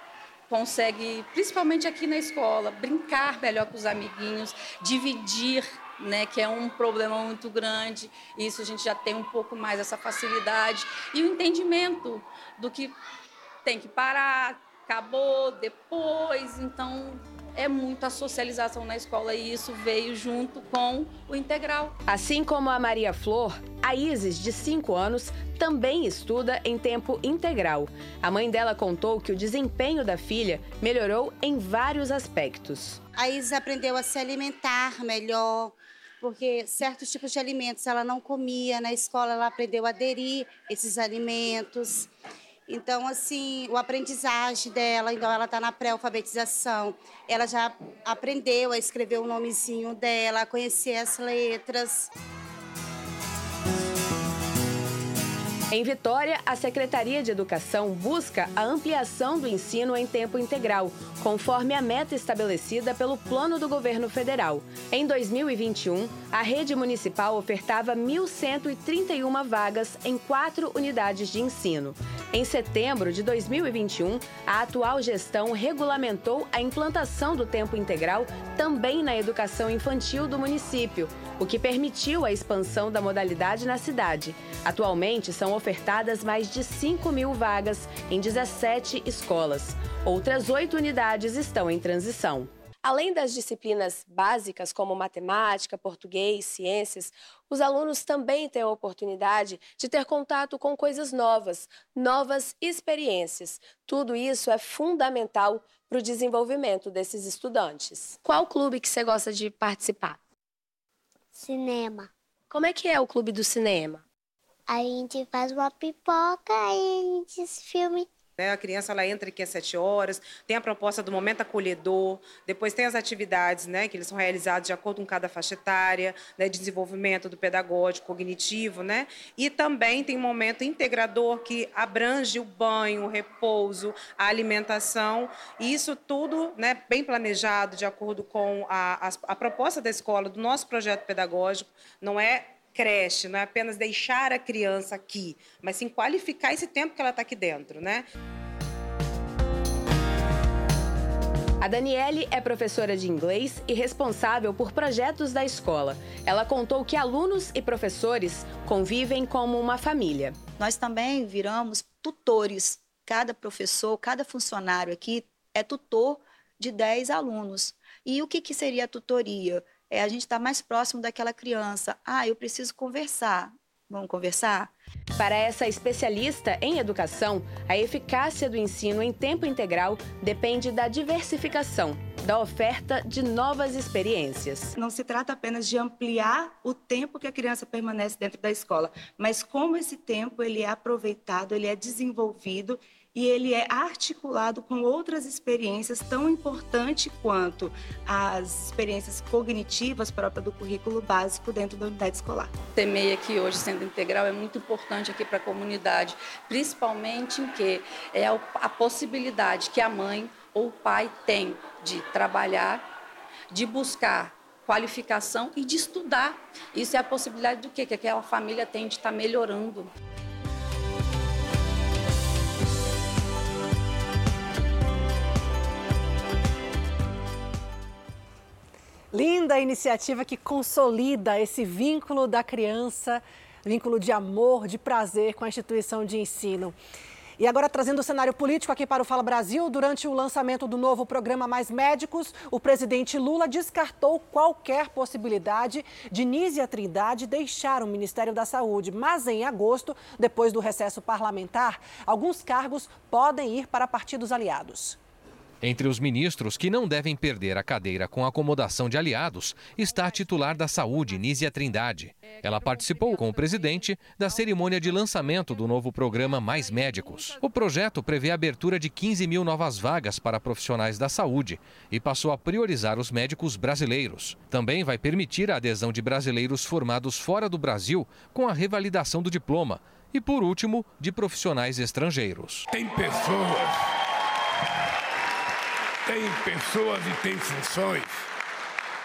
consegue, principalmente aqui na escola, brincar melhor com os amiguinhos, dividir né, que é um problema muito grande. Isso a gente já tem um pouco mais essa facilidade e o entendimento do que tem que parar, acabou depois, então é muita socialização na escola e isso veio junto com o integral. Assim como a Maria Flor, a Isis, de 5 anos, também estuda em tempo integral. A mãe dela contou que o desempenho da filha melhorou em vários aspectos. A Isis aprendeu a se alimentar melhor, porque certos tipos de alimentos ela não comia na escola, ela aprendeu a aderir esses alimentos. Então, assim, o aprendizagem dela, então ela está na pré-alfabetização, ela já aprendeu a escrever o nomezinho dela, a conhecer as letras. Em Vitória, a Secretaria de Educação busca a ampliação do ensino em tempo integral, conforme a meta estabelecida pelo Plano do Governo Federal. Em 2021, a rede municipal ofertava 1.131 vagas em quatro unidades de ensino. Em setembro de 2021, a atual gestão regulamentou a implantação do tempo integral também na educação infantil do município, o que permitiu a expansão da modalidade na cidade. Atualmente, são ofertadas mais de 5 mil vagas em 17 escolas. Outras oito unidades estão em transição. Além das disciplinas básicas como matemática, português, ciências, os alunos também têm a oportunidade de ter contato com coisas novas, novas experiências. Tudo isso é fundamental para o desenvolvimento desses estudantes. Qual clube que você gosta de participar? Cinema. Como é que é o clube do cinema? A gente faz uma pipoca e a gente filme. Né, a criança ela entra aqui às sete horas, tem a proposta do momento acolhedor, depois tem as atividades né, que eles são realizados de acordo com cada faixa etária, né, de desenvolvimento do pedagógico, cognitivo, né? E também tem um momento integrador que abrange o banho, o repouso, a alimentação, e isso tudo né, bem planejado, de acordo com a, a, a proposta da escola, do nosso projeto pedagógico, não é creche, não é apenas deixar a criança aqui, mas sim qualificar esse tempo que ela está aqui dentro, né? A Daniele é professora de inglês e responsável por projetos da escola. Ela contou que alunos e professores convivem como uma família. Nós também viramos tutores. Cada professor, cada funcionário aqui é tutor de 10 alunos. E o que, que seria a tutoria? É a gente estar tá mais próximo daquela criança. Ah, eu preciso conversar. Vamos conversar? Para essa especialista em educação, a eficácia do ensino em tempo integral depende da diversificação, da oferta de novas experiências. Não se trata apenas de ampliar o tempo que a criança permanece dentro da escola, mas como esse tempo ele é aproveitado, ele é desenvolvido e ele é articulado com outras experiências tão importantes quanto as experiências cognitivas próprias do currículo básico dentro da unidade escolar. Temei aqui hoje sendo integral é muito importante aqui para a comunidade, principalmente em que é a possibilidade que a mãe ou o pai tem de trabalhar, de buscar qualificação e de estudar. Isso é a possibilidade do quê? Que aquela família tem de estar melhorando. Linda iniciativa que consolida esse vínculo da criança, vínculo de amor, de prazer com a instituição de ensino. E agora trazendo o cenário político aqui para o Fala Brasil, durante o lançamento do novo programa Mais Médicos, o presidente Lula descartou qualquer possibilidade de Nízia Trindade deixar o Ministério da Saúde. Mas em agosto, depois do recesso parlamentar, alguns cargos podem ir para partidos aliados. Entre os ministros que não devem perder a cadeira com acomodação de aliados está a titular da Saúde, Nízia Trindade. Ela participou com o presidente da cerimônia de lançamento do novo programa Mais Médicos. O projeto prevê a abertura de 15 mil novas vagas para profissionais da saúde e passou a priorizar os médicos brasileiros. Também vai permitir a adesão de brasileiros formados fora do Brasil com a revalidação do diploma. E, por último, de profissionais estrangeiros. Tem pessoas tem pessoas e tem funções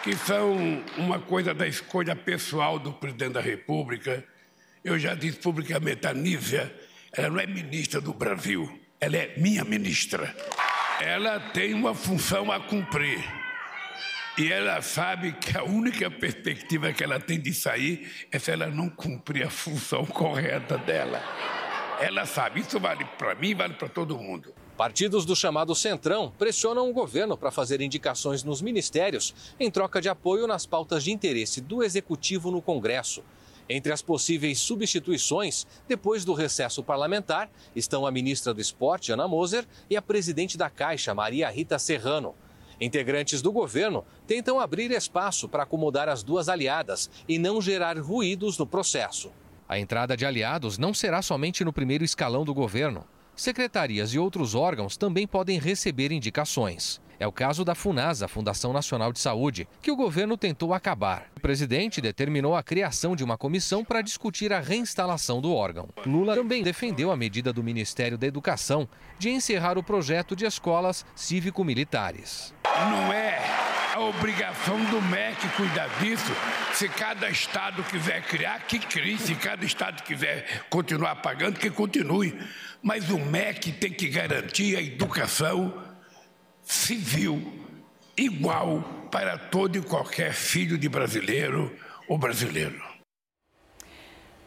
que são uma coisa da escolha pessoal do presidente da República. Eu já disse publicamente, a Nízia, ela não é ministra do Brasil, ela é minha ministra. Ela tem uma função a cumprir. E ela sabe que a única perspectiva que ela tem de sair é se ela não cumprir a função correta dela. Ela sabe, isso vale para mim, vale para todo mundo. Partidos do chamado Centrão pressionam o governo para fazer indicações nos ministérios em troca de apoio nas pautas de interesse do executivo no Congresso. Entre as possíveis substituições, depois do recesso parlamentar, estão a ministra do Esporte, Ana Moser, e a presidente da Caixa, Maria Rita Serrano. Integrantes do governo tentam abrir espaço para acomodar as duas aliadas e não gerar ruídos no processo. A entrada de aliados não será somente no primeiro escalão do governo. Secretarias e outros órgãos também podem receber indicações. É o caso da FUNASA, Fundação Nacional de Saúde, que o governo tentou acabar. O presidente determinou a criação de uma comissão para discutir a reinstalação do órgão. Lula também defendeu a medida do Ministério da Educação de encerrar o projeto de escolas cívico-militares. Não é a obrigação do MEC cuidar disso. Se cada estado quiser criar, que crie. Se cada estado quiser continuar pagando, que continue. Mas o MEC tem que garantir a educação civil igual para todo e qualquer filho de brasileiro ou brasileiro.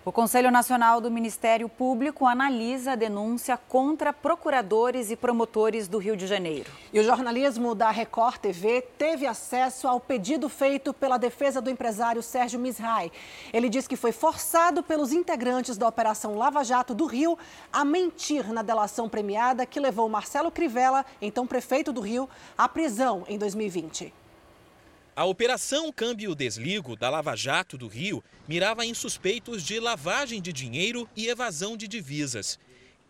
O Conselho Nacional do Ministério Público analisa a denúncia contra procuradores e promotores do Rio de Janeiro. E o jornalismo da Record TV teve acesso ao pedido feito pela defesa do empresário Sérgio Misrai. Ele diz que foi forçado pelos integrantes da Operação Lava Jato do Rio a mentir na delação premiada que levou Marcelo Crivella, então prefeito do Rio, à prisão em 2020. A Operação Câmbio Desligo da Lava Jato do Rio mirava em suspeitos de lavagem de dinheiro e evasão de divisas.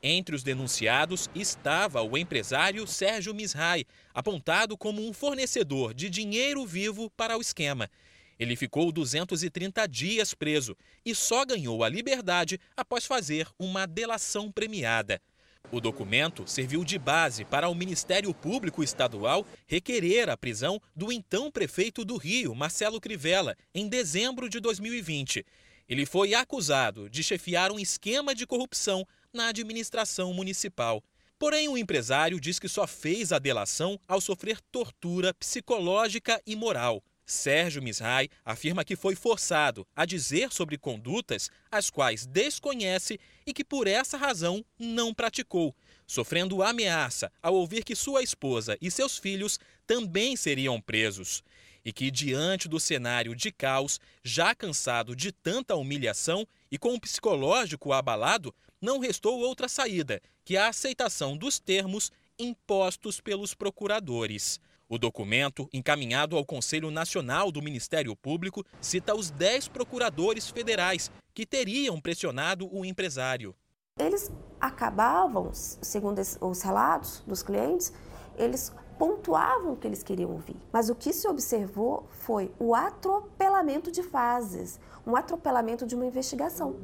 Entre os denunciados estava o empresário Sérgio Misrai, apontado como um fornecedor de dinheiro vivo para o esquema. Ele ficou 230 dias preso e só ganhou a liberdade após fazer uma delação premiada. O documento serviu de base para o Ministério Público Estadual requerer a prisão do então prefeito do Rio, Marcelo Crivella, em dezembro de 2020. Ele foi acusado de chefiar um esquema de corrupção na administração municipal. Porém, o empresário diz que só fez a delação ao sofrer tortura psicológica e moral. Sérgio Misrai afirma que foi forçado a dizer sobre condutas as quais desconhece e que por essa razão não praticou, sofrendo ameaça ao ouvir que sua esposa e seus filhos também seriam presos. E que, diante do cenário de caos, já cansado de tanta humilhação e com o psicológico abalado, não restou outra saída que a aceitação dos termos impostos pelos procuradores. O documento, encaminhado ao Conselho Nacional do Ministério Público, cita os 10 procuradores federais que teriam pressionado o empresário. Eles acabavam, segundo os relatos dos clientes, eles pontuavam o que eles queriam ouvir. Mas o que se observou foi o atropelamento de fases, um atropelamento de uma investigação.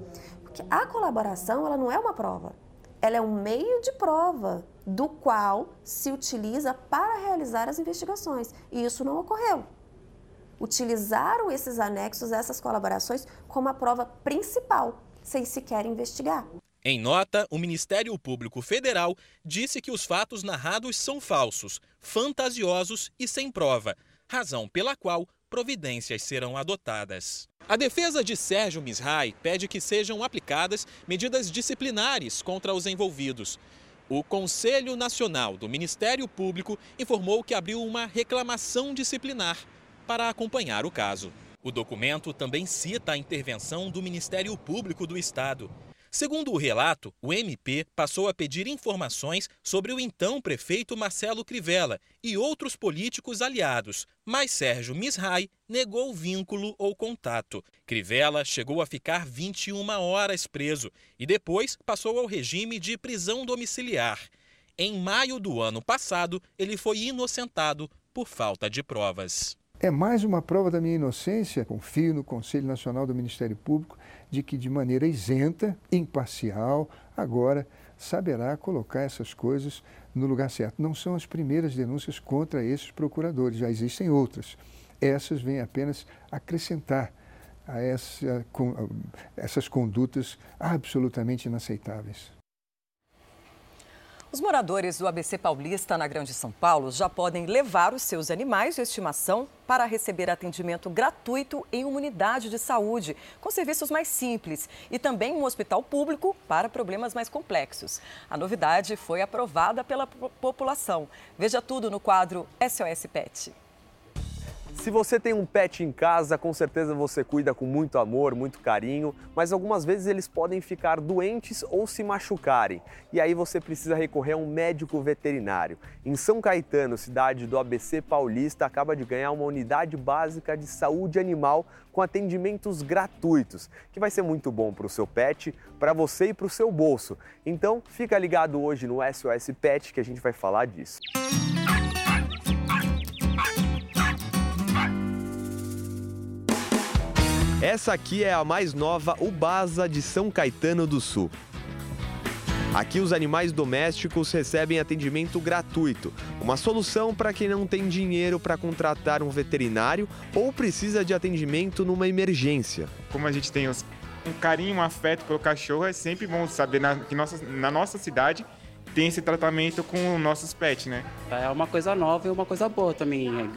Porque a colaboração, ela não é uma prova, ela é um meio de prova do qual se utiliza para realizar as investigações. E isso não ocorreu. Utilizaram esses anexos, essas colaborações, como a prova principal, sem sequer investigar. Em nota, o Ministério Público Federal disse que os fatos narrados são falsos, fantasiosos e sem prova, razão pela qual providências serão adotadas. A defesa de Sérgio Misrai pede que sejam aplicadas medidas disciplinares contra os envolvidos. O Conselho Nacional do Ministério Público informou que abriu uma reclamação disciplinar para acompanhar o caso. O documento também cita a intervenção do Ministério Público do Estado. Segundo o relato, o MP passou a pedir informações sobre o então prefeito Marcelo Crivella e outros políticos aliados, mas Sérgio Misrai negou vínculo ou contato. Crivella chegou a ficar 21 horas preso e depois passou ao regime de prisão domiciliar. Em maio do ano passado, ele foi inocentado por falta de provas. É mais uma prova da minha inocência. Confio no Conselho Nacional do Ministério Público de que, de maneira isenta, imparcial, agora saberá colocar essas coisas no lugar certo. Não são as primeiras denúncias contra esses procuradores, já existem outras. Essas vêm apenas acrescentar a essa, essas condutas absolutamente inaceitáveis. Os moradores do ABC Paulista, na Grande São Paulo, já podem levar os seus animais de estimação para receber atendimento gratuito em uma unidade de saúde, com serviços mais simples, e também um hospital público para problemas mais complexos. A novidade foi aprovada pela população. Veja tudo no quadro SOS Pet. Se você tem um pet em casa, com certeza você cuida com muito amor, muito carinho, mas algumas vezes eles podem ficar doentes ou se machucarem. E aí você precisa recorrer a um médico veterinário. Em São Caetano, cidade do ABC Paulista, acaba de ganhar uma unidade básica de saúde animal com atendimentos gratuitos, que vai ser muito bom para o seu pet, para você e para o seu bolso. Então, fica ligado hoje no SOS Pet que a gente vai falar disso. Essa aqui é a mais nova Ubasa de São Caetano do Sul. Aqui os animais domésticos recebem atendimento gratuito, uma solução para quem não tem dinheiro para contratar um veterinário ou precisa de atendimento numa emergência. Como a gente tem um carinho, um afeto pelo cachorro, é sempre bom saber na, que nossa, na nossa cidade tem esse tratamento com nossos pets, né? É uma coisa nova e uma coisa boa também.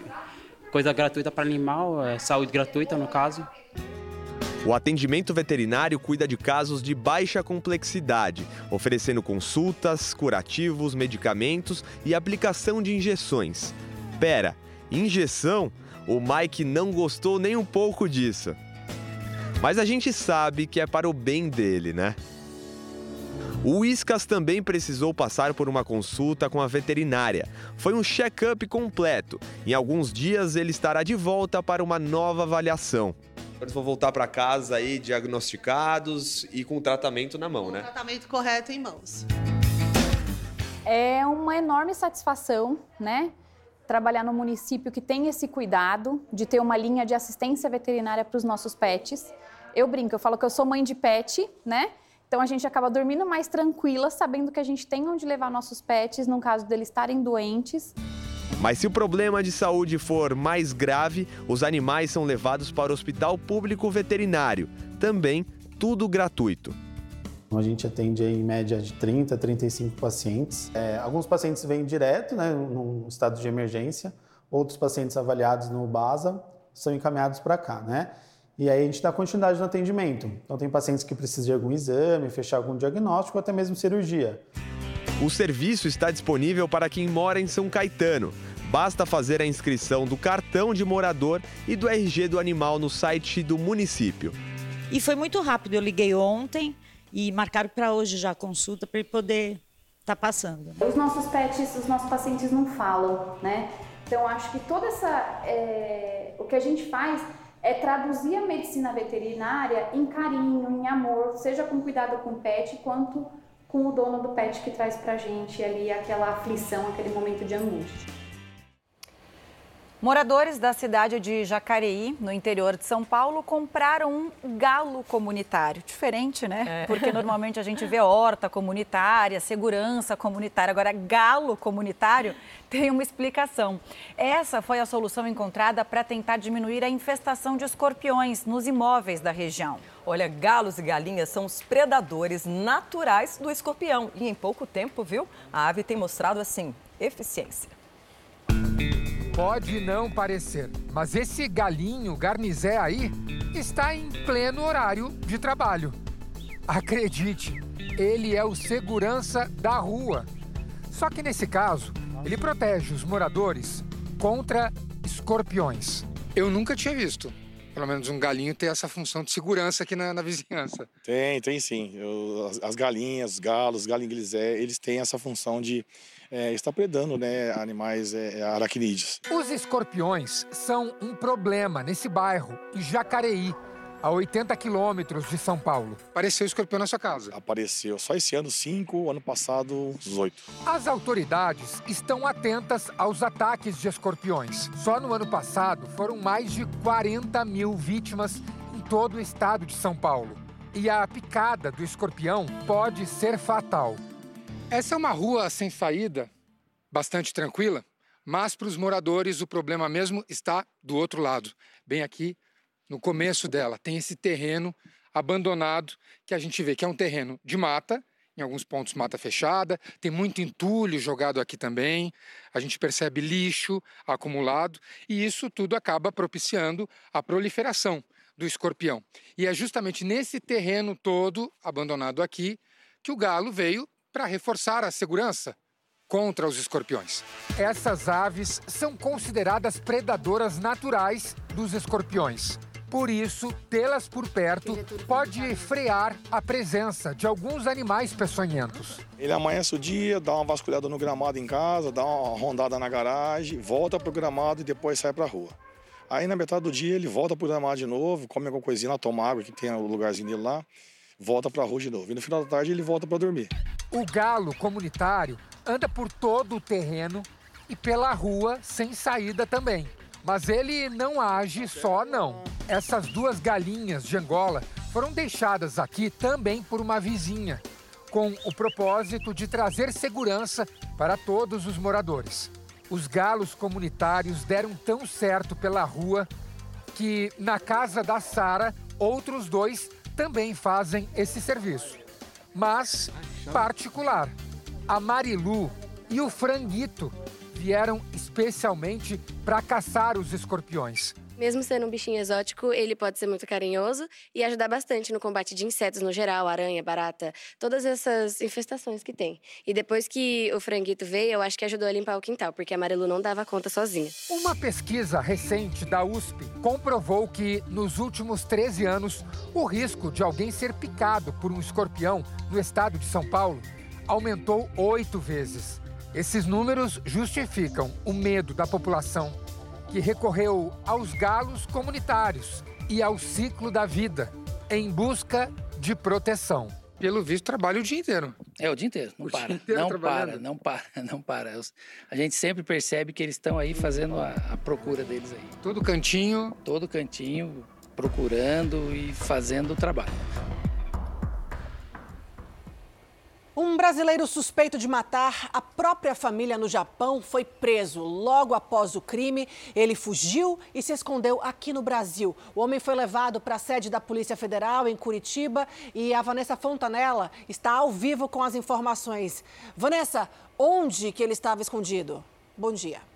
Coisa gratuita para animal, é saúde gratuita no caso. O atendimento veterinário cuida de casos de baixa complexidade, oferecendo consultas, curativos, medicamentos e aplicação de injeções. Pera, injeção? O Mike não gostou nem um pouco disso. Mas a gente sabe que é para o bem dele, né? O Whiskas também precisou passar por uma consulta com a veterinária. Foi um check-up completo. Em alguns dias ele estará de volta para uma nova avaliação. Eles vão voltar para casa aí diagnosticados e com tratamento na mão, com né? Tratamento correto em mãos. É uma enorme satisfação, né? Trabalhar no município que tem esse cuidado de ter uma linha de assistência veterinária para os nossos pets. Eu brinco, eu falo que eu sou mãe de pet, né? Então a gente acaba dormindo mais tranquila, sabendo que a gente tem onde levar nossos pets no caso deles estarem doentes. Mas se o problema de saúde for mais grave, os animais são levados para o Hospital Público Veterinário. Também tudo gratuito. Então, a gente atende em média de 30 a 35 pacientes. É, alguns pacientes vêm direto, né, num estado de emergência, outros pacientes avaliados no BASA são encaminhados para cá, né? E aí a gente dá continuidade no atendimento. Então tem pacientes que precisam de algum exame, fechar algum diagnóstico ou até mesmo cirurgia. O serviço está disponível para quem mora em São Caetano. Basta fazer a inscrição do cartão de morador e do RG do animal no site do município. E foi muito rápido. Eu liguei ontem e marcaram para hoje já a consulta para ele poder estar tá passando. Os nossos pets, os nossos pacientes não falam, né? Então acho que toda essa é, o que a gente faz é traduzir a medicina veterinária em carinho, em amor, seja com cuidado com o pet, quanto com o dono do pet que traz pra gente ali aquela aflição, aquele momento de angústia. Moradores da cidade de Jacareí, no interior de São Paulo, compraram um galo comunitário. Diferente, né? É. Porque normalmente a gente vê horta comunitária, segurança comunitária. Agora, galo comunitário tem uma explicação. Essa foi a solução encontrada para tentar diminuir a infestação de escorpiões nos imóveis da região. Olha, galos e galinhas são os predadores naturais do escorpião. E em pouco tempo, viu? A ave tem mostrado, assim, eficiência. Pode não parecer, mas esse galinho garnizé aí está em pleno horário de trabalho. Acredite, ele é o segurança da rua. Só que nesse caso, ele protege os moradores contra escorpiões. Eu nunca tinha visto, pelo menos um galinho ter essa função de segurança aqui na, na vizinhança. Tem, tem sim. Eu, as, as, galinhas, os galos, os galinhos, eles têm essa função de é, está predando né, animais é, aracnídeos. Os escorpiões são um problema nesse bairro, em Jacareí, a 80 quilômetros de São Paulo. Apareceu escorpião na sua casa? Apareceu. Só esse ano, cinco, ano passado, 18. As autoridades estão atentas aos ataques de escorpiões. Só no ano passado foram mais de 40 mil vítimas em todo o estado de São Paulo. E a picada do escorpião pode ser fatal. Essa é uma rua sem saída, bastante tranquila, mas para os moradores o problema mesmo está do outro lado, bem aqui no começo dela. Tem esse terreno abandonado que a gente vê que é um terreno de mata, em alguns pontos mata fechada, tem muito entulho jogado aqui também, a gente percebe lixo acumulado e isso tudo acaba propiciando a proliferação do escorpião. E é justamente nesse terreno todo abandonado aqui que o galo veio para reforçar a segurança contra os escorpiões. Essas aves são consideradas predadoras naturais dos escorpiões. Por isso, tê-las por perto pode frear a presença de alguns animais peçonhentos. Ele amanhece o dia, dá uma vasculhada no gramado em casa, dá uma rondada na garagem, volta para o gramado e depois sai para a rua. Aí na metade do dia ele volta para o gramado de novo, come alguma coisinha lá, toma água, que tem o lugarzinho dele lá, volta para a rua de novo. E no final da tarde ele volta para dormir. O galo comunitário anda por todo o terreno e pela rua sem saída também. Mas ele não age só, não. Essas duas galinhas de Angola foram deixadas aqui também por uma vizinha, com o propósito de trazer segurança para todos os moradores. Os galos comunitários deram tão certo pela rua que, na casa da Sara, outros dois também fazem esse serviço mas particular. A Marilu e o Franguito vieram especialmente para caçar os escorpiões. Mesmo sendo um bichinho exótico, ele pode ser muito carinhoso e ajudar bastante no combate de insetos no geral, aranha, barata, todas essas infestações que tem. E depois que o franguito veio, eu acho que ajudou a limpar o quintal, porque a Marilu não dava conta sozinha. Uma pesquisa recente da USP comprovou que, nos últimos 13 anos, o risco de alguém ser picado por um escorpião no estado de São Paulo aumentou oito vezes. Esses números justificam o medo da população que recorreu aos galos comunitários e ao ciclo da vida em busca de proteção. Pelo visto, trabalha o dia inteiro. É, o dia inteiro. Não o para. Inteiro não para, não para, (laughs) não para. A gente sempre percebe que eles estão aí fazendo a, a procura deles aí. Todo cantinho. Todo cantinho, procurando e fazendo o trabalho. Um brasileiro suspeito de matar a própria família no Japão foi preso. Logo após o crime, ele fugiu e se escondeu aqui no Brasil. O homem foi levado para a sede da Polícia Federal em Curitiba e a Vanessa Fontanella está ao vivo com as informações. Vanessa, onde que ele estava escondido? Bom dia.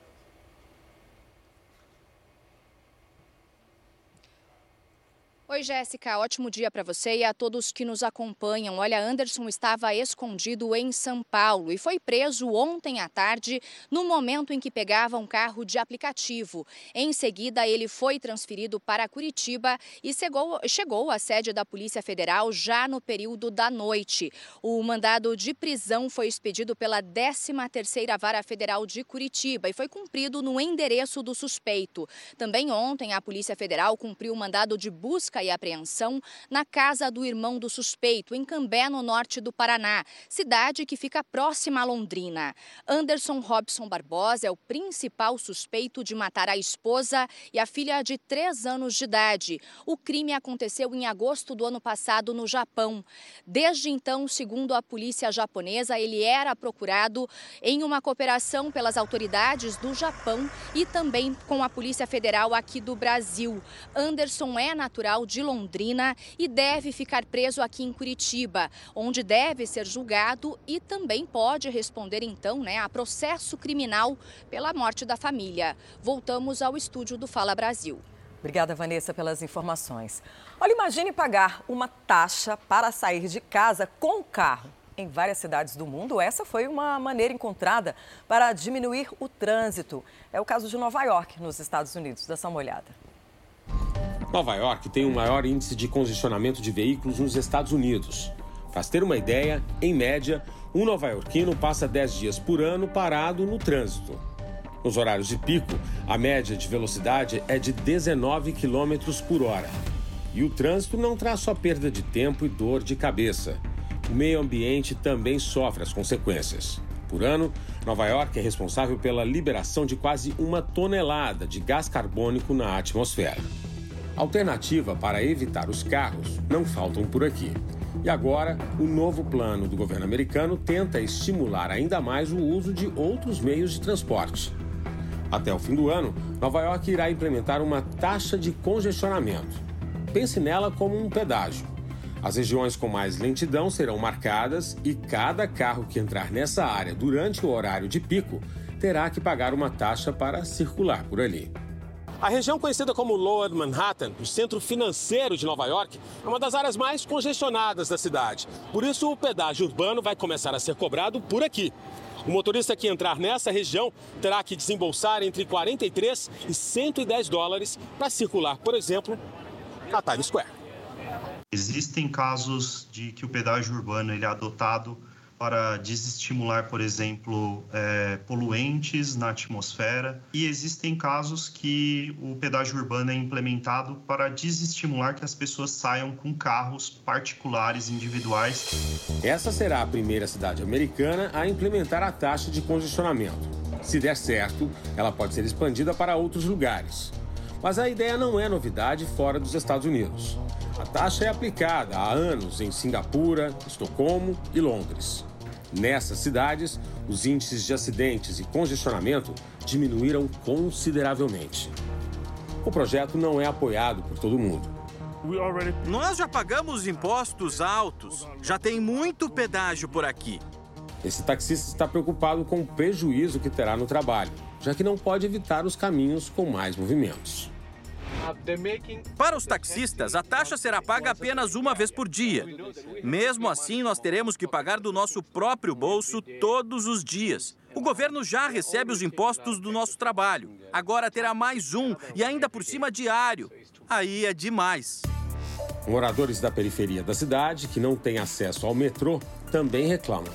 Oi, Jéssica. Ótimo dia para você e a todos que nos acompanham. Olha, Anderson estava escondido em São Paulo e foi preso ontem à tarde, no momento em que pegava um carro de aplicativo. Em seguida, ele foi transferido para Curitiba e chegou, chegou à sede da Polícia Federal já no período da noite. O mandado de prisão foi expedido pela 13ª Vara Federal de Curitiba e foi cumprido no endereço do suspeito. Também ontem, a Polícia Federal cumpriu o mandado de busca e apreensão na casa do irmão do suspeito, em Cambé, no norte do Paraná, cidade que fica próxima a Londrina. Anderson Robson Barbosa é o principal suspeito de matar a esposa e a filha de três anos de idade. O crime aconteceu em agosto do ano passado no Japão. Desde então, segundo a polícia japonesa, ele era procurado em uma cooperação pelas autoridades do Japão e também com a Polícia Federal aqui do Brasil. Anderson é natural de Londrina e deve ficar preso aqui em Curitiba, onde deve ser julgado e também pode responder então, né, a processo criminal pela morte da família. Voltamos ao estúdio do Fala Brasil. Obrigada, Vanessa, pelas informações. Olha, imagine pagar uma taxa para sair de casa com o carro. Em várias cidades do mundo, essa foi uma maneira encontrada para diminuir o trânsito. É o caso de Nova York, nos Estados Unidos. Dá só uma olhada. Nova York tem o maior índice de congestionamento de veículos nos Estados Unidos. Para ter uma ideia, em média, um nova-iorquino passa 10 dias por ano parado no trânsito. Nos horários de pico, a média de velocidade é de 19 km por hora. E o trânsito não traz só perda de tempo e dor de cabeça. O meio ambiente também sofre as consequências. Por ano, Nova York é responsável pela liberação de quase uma tonelada de gás carbônico na atmosfera. Alternativa para evitar os carros não faltam por aqui. E agora, o novo plano do governo americano tenta estimular ainda mais o uso de outros meios de transporte. Até o fim do ano, Nova York irá implementar uma taxa de congestionamento. Pense nela como um pedágio. As regiões com mais lentidão serão marcadas e cada carro que entrar nessa área durante o horário de pico terá que pagar uma taxa para circular por ali. A região conhecida como Lower Manhattan, o centro financeiro de Nova York, é uma das áreas mais congestionadas da cidade. Por isso, o pedágio urbano vai começar a ser cobrado por aqui. O motorista que entrar nessa região terá que desembolsar entre 43 e 110 dólares para circular, por exemplo, na Times Square. Existem casos de que o pedágio urbano ele é adotado para desestimular, por exemplo, é, poluentes na atmosfera. E existem casos que o pedágio urbano é implementado para desestimular que as pessoas saiam com carros particulares individuais. Essa será a primeira cidade americana a implementar a taxa de congestionamento. Se der certo, ela pode ser expandida para outros lugares. Mas a ideia não é novidade fora dos Estados Unidos. A taxa é aplicada há anos em Singapura, Estocolmo e Londres. Nessas cidades, os índices de acidentes e congestionamento diminuíram consideravelmente. O projeto não é apoiado por todo mundo. Nós já pagamos impostos altos, já tem muito pedágio por aqui. Esse taxista está preocupado com o prejuízo que terá no trabalho, já que não pode evitar os caminhos com mais movimentos. Para os taxistas, a taxa será paga apenas uma vez por dia. Mesmo assim, nós teremos que pagar do nosso próprio bolso todos os dias. O governo já recebe os impostos do nosso trabalho. Agora terá mais um e ainda por cima diário. Aí é demais. Moradores da periferia da cidade, que não têm acesso ao metrô, também reclamam.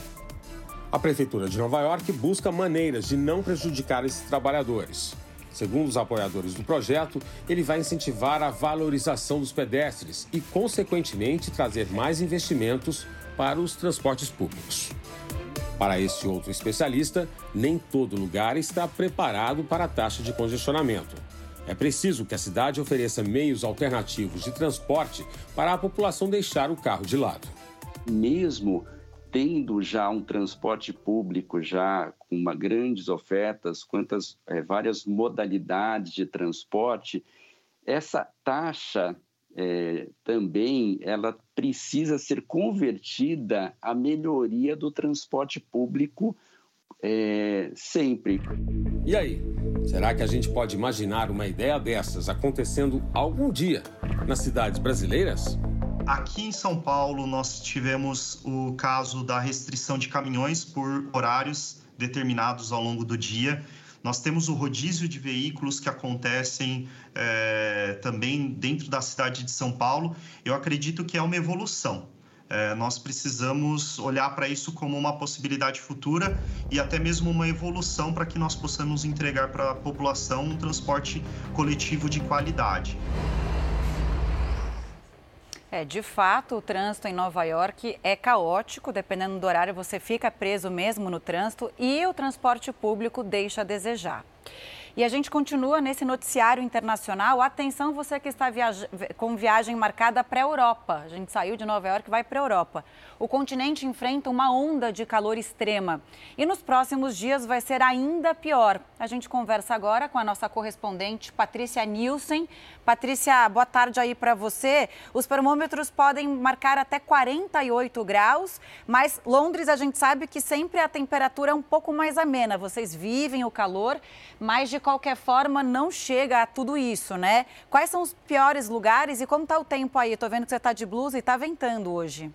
A Prefeitura de Nova York busca maneiras de não prejudicar esses trabalhadores. Segundo os apoiadores do projeto, ele vai incentivar a valorização dos pedestres e, consequentemente, trazer mais investimentos para os transportes públicos. Para este outro especialista, nem todo lugar está preparado para a taxa de congestionamento. É preciso que a cidade ofereça meios alternativos de transporte para a população deixar o carro de lado. Mesmo tendo já um transporte público já com uma grandes ofertas, quantas é, várias modalidades de transporte, essa taxa é, também ela precisa ser convertida à melhoria do transporte público é, sempre. E aí, será que a gente pode imaginar uma ideia dessas acontecendo algum dia nas cidades brasileiras? Aqui em São Paulo, nós tivemos o caso da restrição de caminhões por horários determinados ao longo do dia. Nós temos o rodízio de veículos que acontecem é, também dentro da cidade de São Paulo. Eu acredito que é uma evolução. É, nós precisamos olhar para isso como uma possibilidade futura e até mesmo uma evolução para que nós possamos entregar para a população um transporte coletivo de qualidade. É, de fato, o trânsito em Nova York é caótico, dependendo do horário, você fica preso mesmo no trânsito e o transporte público deixa a desejar. E a gente continua nesse noticiário internacional. Atenção, você que está com viagem marcada para a Europa. A gente saiu de Nova York e vai para a Europa. O continente enfrenta uma onda de calor extrema. E nos próximos dias vai ser ainda pior. A gente conversa agora com a nossa correspondente Patrícia Nielsen. Patrícia, boa tarde aí para você. Os termômetros podem marcar até 48 graus, mas Londres a gente sabe que sempre a temperatura é um pouco mais amena. Vocês vivem o calor, mas de qualquer forma não chega a tudo isso, né? Quais são os piores lugares e como está o tempo aí? Estou vendo que você está de blusa e está ventando hoje.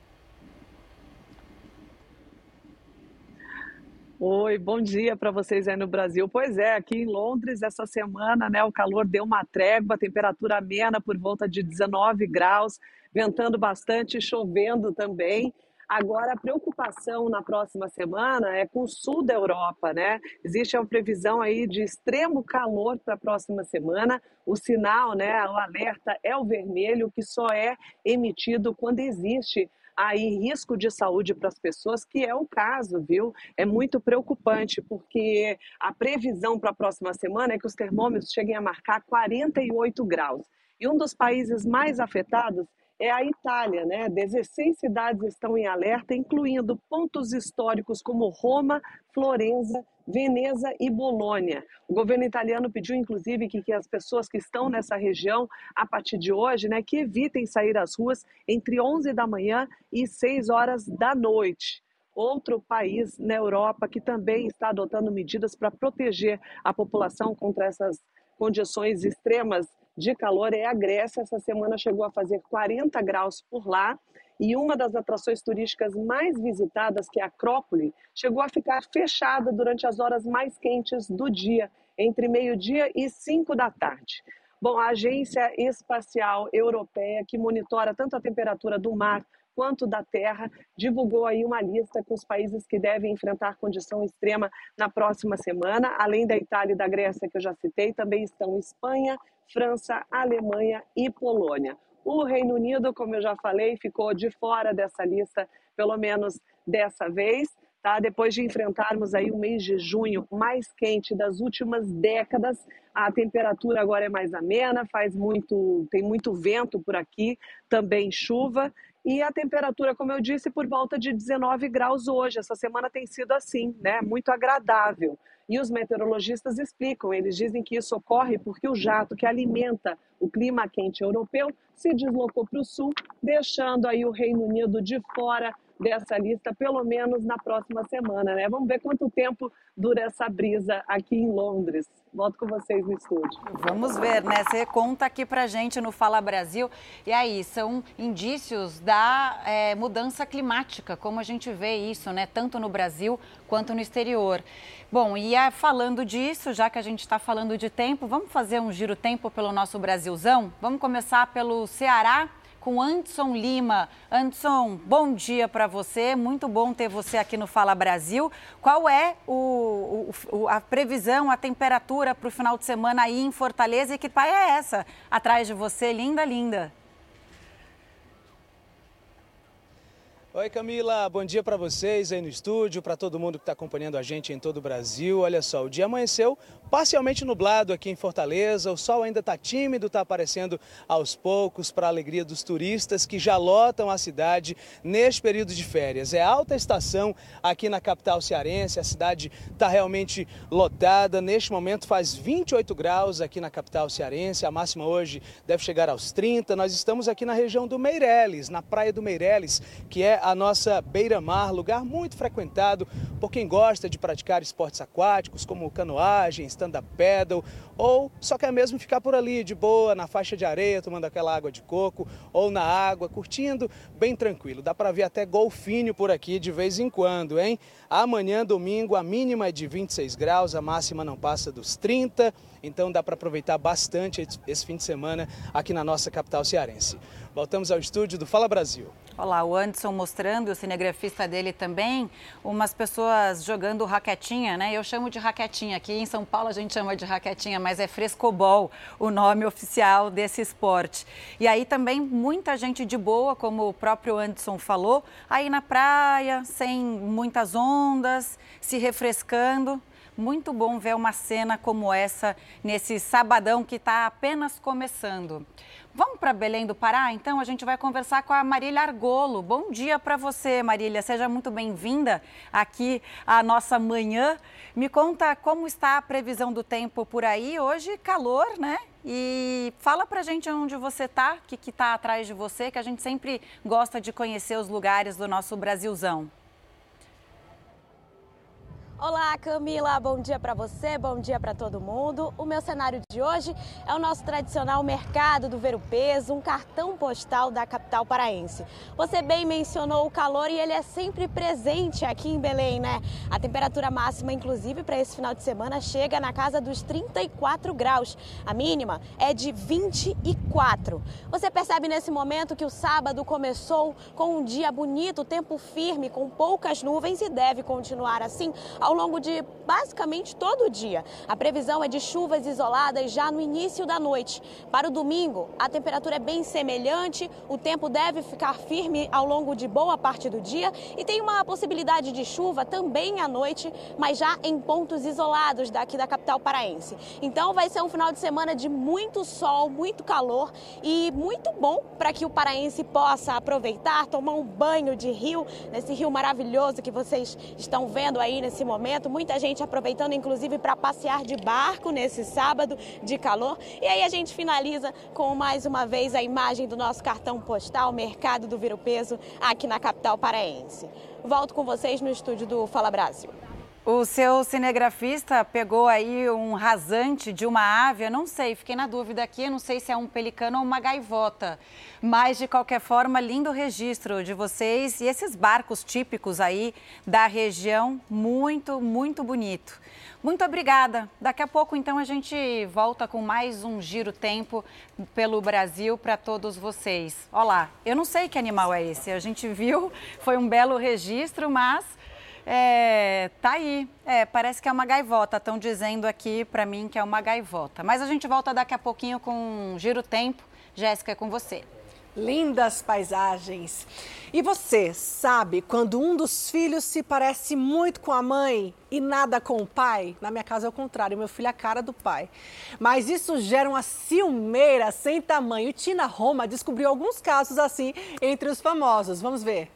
Oi, bom dia para vocês aí no Brasil. Pois é, aqui em Londres essa semana, né, o calor deu uma trégua, temperatura amena por volta de 19 graus, ventando bastante, chovendo também. Agora, a preocupação na próxima semana é com o sul da Europa, né? Existe uma previsão aí de extremo calor para a próxima semana. O sinal, né, o alerta é o vermelho, que só é emitido quando existe aí risco de saúde para as pessoas, que é o caso, viu? É muito preocupante, porque a previsão para a próxima semana é que os termômetros cheguem a marcar 48 graus. E um dos países mais afetados é a Itália, né? 16 cidades estão em alerta, incluindo pontos históricos como Roma, Florença, Veneza e Bolônia. O governo italiano pediu, inclusive, que, que, as pessoas que estão nessa região, a partir de hoje, né, que evitem sair às ruas entre 11 da manhã e 6 horas da noite. Outro país na Europa que também está adotando medidas para proteger a população contra essas condições extremas de calor é a Grécia. Essa semana chegou a fazer 40 graus por lá. E uma das atrações turísticas mais visitadas, que é a Acrópole, chegou a ficar fechada durante as horas mais quentes do dia, entre meio-dia e 5 da tarde. Bom, a Agência Espacial Europeia, que monitora tanto a temperatura do mar quanto da terra, divulgou aí uma lista com os países que devem enfrentar condição extrema na próxima semana. Além da Itália e da Grécia, que eu já citei, também estão Espanha, França, Alemanha e Polônia. O Reino Unido, como eu já falei, ficou de fora dessa lista, pelo menos dessa vez. Tá? Depois de enfrentarmos aí o mês de junho mais quente das últimas décadas, a temperatura agora é mais amena, faz muito, tem muito vento por aqui, também chuva e a temperatura, como eu disse, por volta de 19 graus hoje. Essa semana tem sido assim, né? Muito agradável. E os meteorologistas explicam, eles dizem que isso ocorre porque o jato que alimenta o clima quente europeu se deslocou para o sul, deixando aí o Reino Unido de fora dessa lista, pelo menos na próxima semana, né? Vamos ver quanto tempo dura essa brisa aqui em Londres. Volto com vocês no estúdio. Vamos ver, né? Você conta aqui pra gente no Fala Brasil. E aí, são indícios da é, mudança climática, como a gente vê isso, né? Tanto no Brasil quanto no exterior. Bom, e é, falando disso, já que a gente está falando de tempo, vamos fazer um giro tempo pelo nosso Brasilzão? Vamos começar pelo Ceará com Anderson Lima. Anderson, bom dia para você. Muito bom ter você aqui no Fala Brasil. Qual é o, o, a previsão, a temperatura para o final de semana aí em Fortaleza? E que praia é essa atrás de você? Linda, linda. Oi Camila, bom dia para vocês aí no estúdio, para todo mundo que está acompanhando a gente em todo o Brasil. Olha só, o dia amanheceu parcialmente nublado aqui em Fortaleza, o sol ainda está tímido, está aparecendo aos poucos para a alegria dos turistas que já lotam a cidade neste período de férias. É alta estação aqui na capital cearense, a cidade está realmente lotada. Neste momento faz 28 graus aqui na capital cearense, a máxima hoje deve chegar aos 30. Nós estamos aqui na região do Meireles, na praia do Meireles, que é a nossa beira-mar, lugar muito frequentado por quem gosta de praticar esportes aquáticos como canoagem, stand-up paddle ou só quer mesmo ficar por ali de boa, na faixa de areia, tomando aquela água de coco ou na água, curtindo bem tranquilo. Dá para ver até golfinho por aqui de vez em quando, hein? Amanhã, domingo, a mínima é de 26 graus, a máxima não passa dos 30, então dá para aproveitar bastante esse fim de semana aqui na nossa capital cearense. Voltamos ao estúdio do Fala Brasil. Olá, o Anderson mostrando, o cinegrafista dele também, umas pessoas jogando raquetinha, né? Eu chamo de raquetinha. Aqui em São Paulo a gente chama de raquetinha, mas é frescobol o nome oficial desse esporte. E aí também muita gente de boa, como o próprio Anderson falou, aí na praia, sem muitas ondas, se refrescando. Muito bom ver uma cena como essa nesse sabadão que está apenas começando. Vamos para Belém do Pará? Então a gente vai conversar com a Marília Argolo. Bom dia para você, Marília. Seja muito bem-vinda aqui à nossa manhã. Me conta como está a previsão do tempo por aí. Hoje, calor, né? E fala pra gente onde você está, o que está atrás de você, que a gente sempre gosta de conhecer os lugares do nosso Brasilzão. Olá, Camila. Bom dia para você, bom dia para todo mundo. O meu cenário de hoje é o nosso tradicional mercado do Ver o Peso, um cartão postal da capital paraense. Você bem mencionou o calor e ele é sempre presente aqui em Belém, né? A temperatura máxima, inclusive, para esse final de semana chega na casa dos 34 graus. A mínima é de 24. Você percebe nesse momento que o sábado começou com um dia bonito, tempo firme, com poucas nuvens e deve continuar assim ao longo de basicamente todo o dia. A previsão é de chuvas isoladas já no início da noite. Para o domingo, a temperatura é bem semelhante, o tempo deve ficar firme ao longo de boa parte do dia e tem uma possibilidade de chuva também à noite, mas já em pontos isolados daqui da capital paraense. Então vai ser um final de semana de muito sol, muito calor e muito bom para que o paraense possa aproveitar, tomar um banho de rio, nesse rio maravilhoso que vocês estão vendo aí nesse momento momento, muita gente aproveitando inclusive para passear de barco nesse sábado de calor. E aí a gente finaliza com mais uma vez a imagem do nosso cartão postal Mercado do Viro Peso aqui na capital paraense. Volto com vocês no estúdio do Fala Brasil. O seu cinegrafista pegou aí um rasante de uma ave, eu não sei, fiquei na dúvida aqui, não sei se é um pelicano ou uma gaivota. Mas, de qualquer forma, lindo registro de vocês e esses barcos típicos aí da região, muito, muito bonito. Muito obrigada. Daqui a pouco, então, a gente volta com mais um Giro Tempo pelo Brasil para todos vocês. Olá, eu não sei que animal é esse, a gente viu, foi um belo registro, mas é, tá aí. É, parece que é uma gaivota. Estão dizendo aqui para mim que é uma gaivota. Mas a gente volta daqui a pouquinho com um Giro Tempo. Jéssica, é com você. Lindas paisagens. E você sabe quando um dos filhos se parece muito com a mãe e nada com o pai? Na minha casa é o contrário, meu filho é a cara do pai. Mas isso gera uma ciumeira sem tamanho. Tina Roma descobriu alguns casos assim entre os famosos. Vamos ver.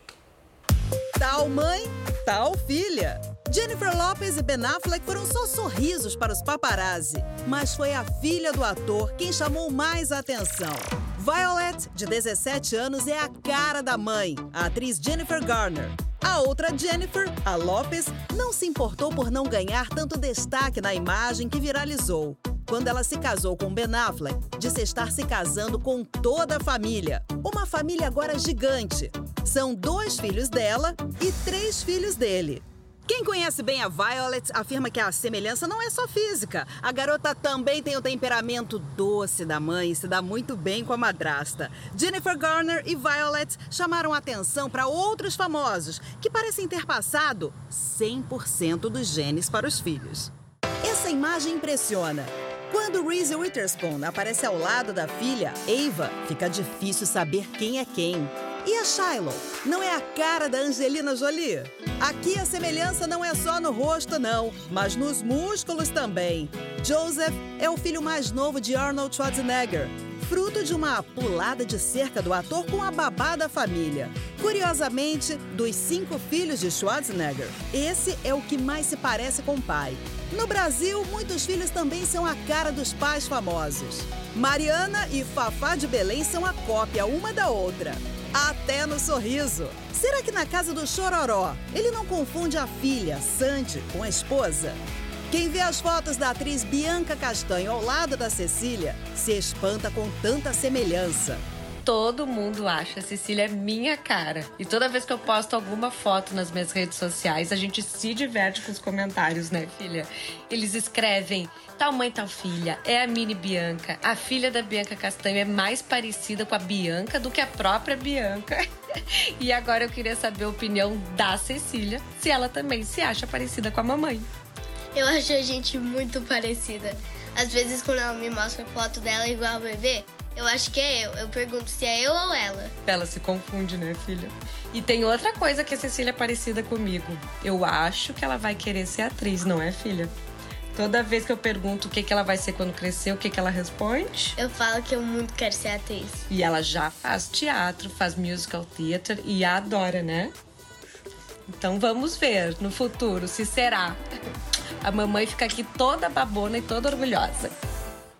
Tal mãe, tal filha. Jennifer Lopez e Ben Affleck foram só sorrisos para os paparazzi, mas foi a filha do ator quem chamou mais a atenção. Violet, de 17 anos, é a cara da mãe, a atriz Jennifer Garner. A outra Jennifer, a Lopez, não se importou por não ganhar tanto destaque na imagem que viralizou. Quando ela se casou com Ben Affleck, disse estar se casando com toda a família. Uma família agora gigante. São dois filhos dela e três filhos dele. Quem conhece bem a Violet afirma que a semelhança não é só física. A garota também tem o temperamento doce da mãe e se dá muito bem com a madrasta. Jennifer Garner e Violet chamaram atenção para outros famosos que parecem ter passado 100% dos genes para os filhos. Essa imagem impressiona. Quando Reese Witherspoon aparece ao lado da filha, Ava, fica difícil saber quem é quem. E a Shiloh? Não é a cara da Angelina Jolie? Aqui a semelhança não é só no rosto, não, mas nos músculos também. Joseph é o filho mais novo de Arnold Schwarzenegger, fruto de uma pulada de cerca do ator com a babá da família. Curiosamente, dos cinco filhos de Schwarzenegger, esse é o que mais se parece com o pai. No Brasil, muitos filhos também são a cara dos pais famosos. Mariana e Fafá de Belém são a cópia uma da outra até no sorriso. Será que na casa do Chororó ele não confunde a filha, Sandy, com a esposa? Quem vê as fotos da atriz Bianca Castanho ao lado da Cecília se espanta com tanta semelhança todo mundo acha a Cecília é minha cara. E toda vez que eu posto alguma foto nas minhas redes sociais, a gente se diverte com os comentários, né, filha? Eles escrevem tal mãe, tal filha, é a mini Bianca. A filha da Bianca Castanho é mais parecida com a Bianca do que a própria Bianca. (laughs) e agora eu queria saber a opinião da Cecília, se ela também se acha parecida com a mamãe. Eu acho a gente muito parecida. Às vezes, quando ela me mostra foto dela igual a bebê, eu acho que é eu. Eu pergunto se é eu ou ela. Ela se confunde, né, filha? E tem outra coisa que a Cecília é parecida comigo. Eu acho que ela vai querer ser atriz, não é, filha? Toda vez que eu pergunto o que, que ela vai ser quando crescer, o que, que ela responde? Eu falo que eu muito quero ser atriz. E ela já faz teatro, faz musical theater e adora, né? Então vamos ver no futuro se será. (laughs) A mamãe fica aqui toda babona e toda orgulhosa.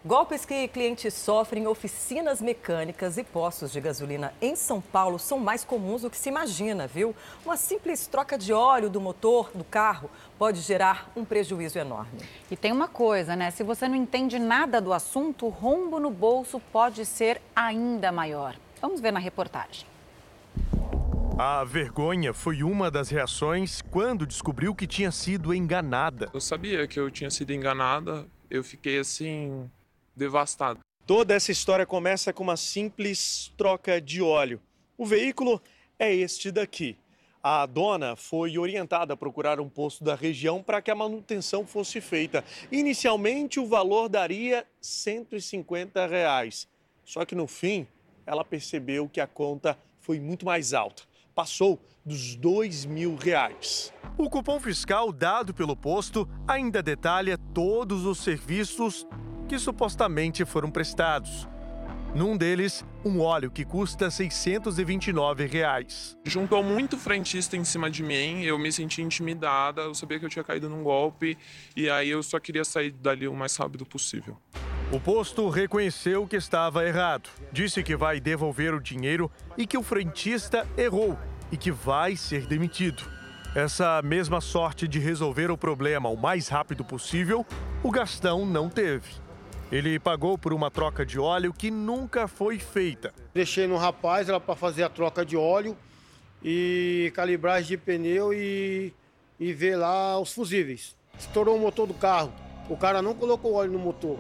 Golpes que clientes sofrem em oficinas mecânicas e postos de gasolina em São Paulo são mais comuns do que se imagina, viu? Uma simples troca de óleo do motor do carro pode gerar um prejuízo enorme. E tem uma coisa, né? Se você não entende nada do assunto, o rombo no bolso pode ser ainda maior. Vamos ver na reportagem. A vergonha foi uma das reações quando descobriu que tinha sido enganada. Eu sabia que eu tinha sido enganada, eu fiquei assim devastado. Toda essa história começa com uma simples troca de óleo. O veículo é este daqui. A dona foi orientada a procurar um posto da região para que a manutenção fosse feita. Inicialmente, o valor daria 150 reais. Só que no fim, ela percebeu que a conta foi muito mais alta. Passou dos dois mil reais. O cupom fiscal dado pelo posto ainda detalha todos os serviços que supostamente foram prestados. Num deles, um óleo que custa 629 reais. Juntou muito frentista em cima de mim, eu me senti intimidada, eu sabia que eu tinha caído num golpe e aí eu só queria sair dali o mais rápido possível. O posto reconheceu que estava errado, disse que vai devolver o dinheiro e que o frentista errou e que vai ser demitido. Essa mesma sorte de resolver o problema o mais rápido possível, o Gastão não teve. Ele pagou por uma troca de óleo que nunca foi feita. Deixei no rapaz ela para fazer a troca de óleo e calibragem de pneu e, e ver lá os fusíveis. Estourou o motor do carro. O cara não colocou óleo no motor.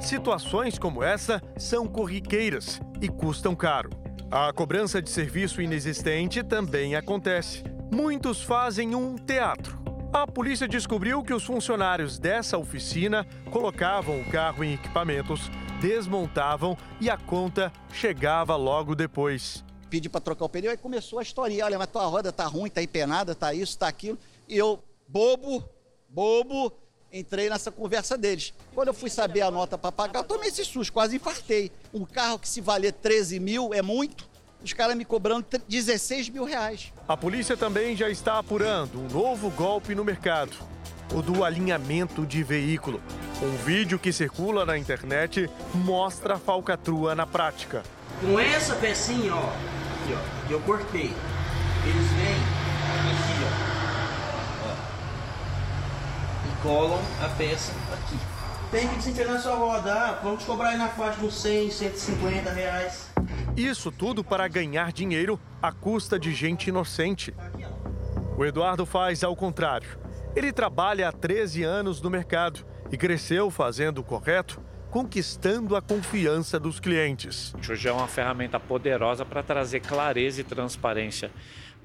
Situações como essa são corriqueiras e custam caro. A cobrança de serviço inexistente também acontece. Muitos fazem um teatro a polícia descobriu que os funcionários dessa oficina colocavam o carro em equipamentos, desmontavam e a conta chegava logo depois. Pedi para trocar o pneu e começou a historinha. Olha, mas tua roda tá ruim, tá empenada, tá isso, tá aquilo. E eu, bobo, bobo, entrei nessa conversa deles. Quando eu fui saber a nota para pagar, eu tomei esse susto, quase infartei. Um carro que se valer 13 mil é muito os caras me cobrando 16 mil reais. A polícia também já está apurando um novo golpe no mercado. O do alinhamento de veículo. Um vídeo que circula na internet mostra a falcatrua na prática. Com essa pecinha, ó, aqui, ó, que eu cortei, eles vêm aqui, ó, ó, e colam a peça aqui. Tem que desempenar sua roda, ah, vamos cobrar aí na faixa dos 100, 150 reais. Isso tudo para ganhar dinheiro à custa de gente inocente. O Eduardo faz ao contrário. Ele trabalha há 13 anos no mercado e cresceu fazendo o correto conquistando a confiança dos clientes. Hoje é uma ferramenta poderosa para trazer clareza e transparência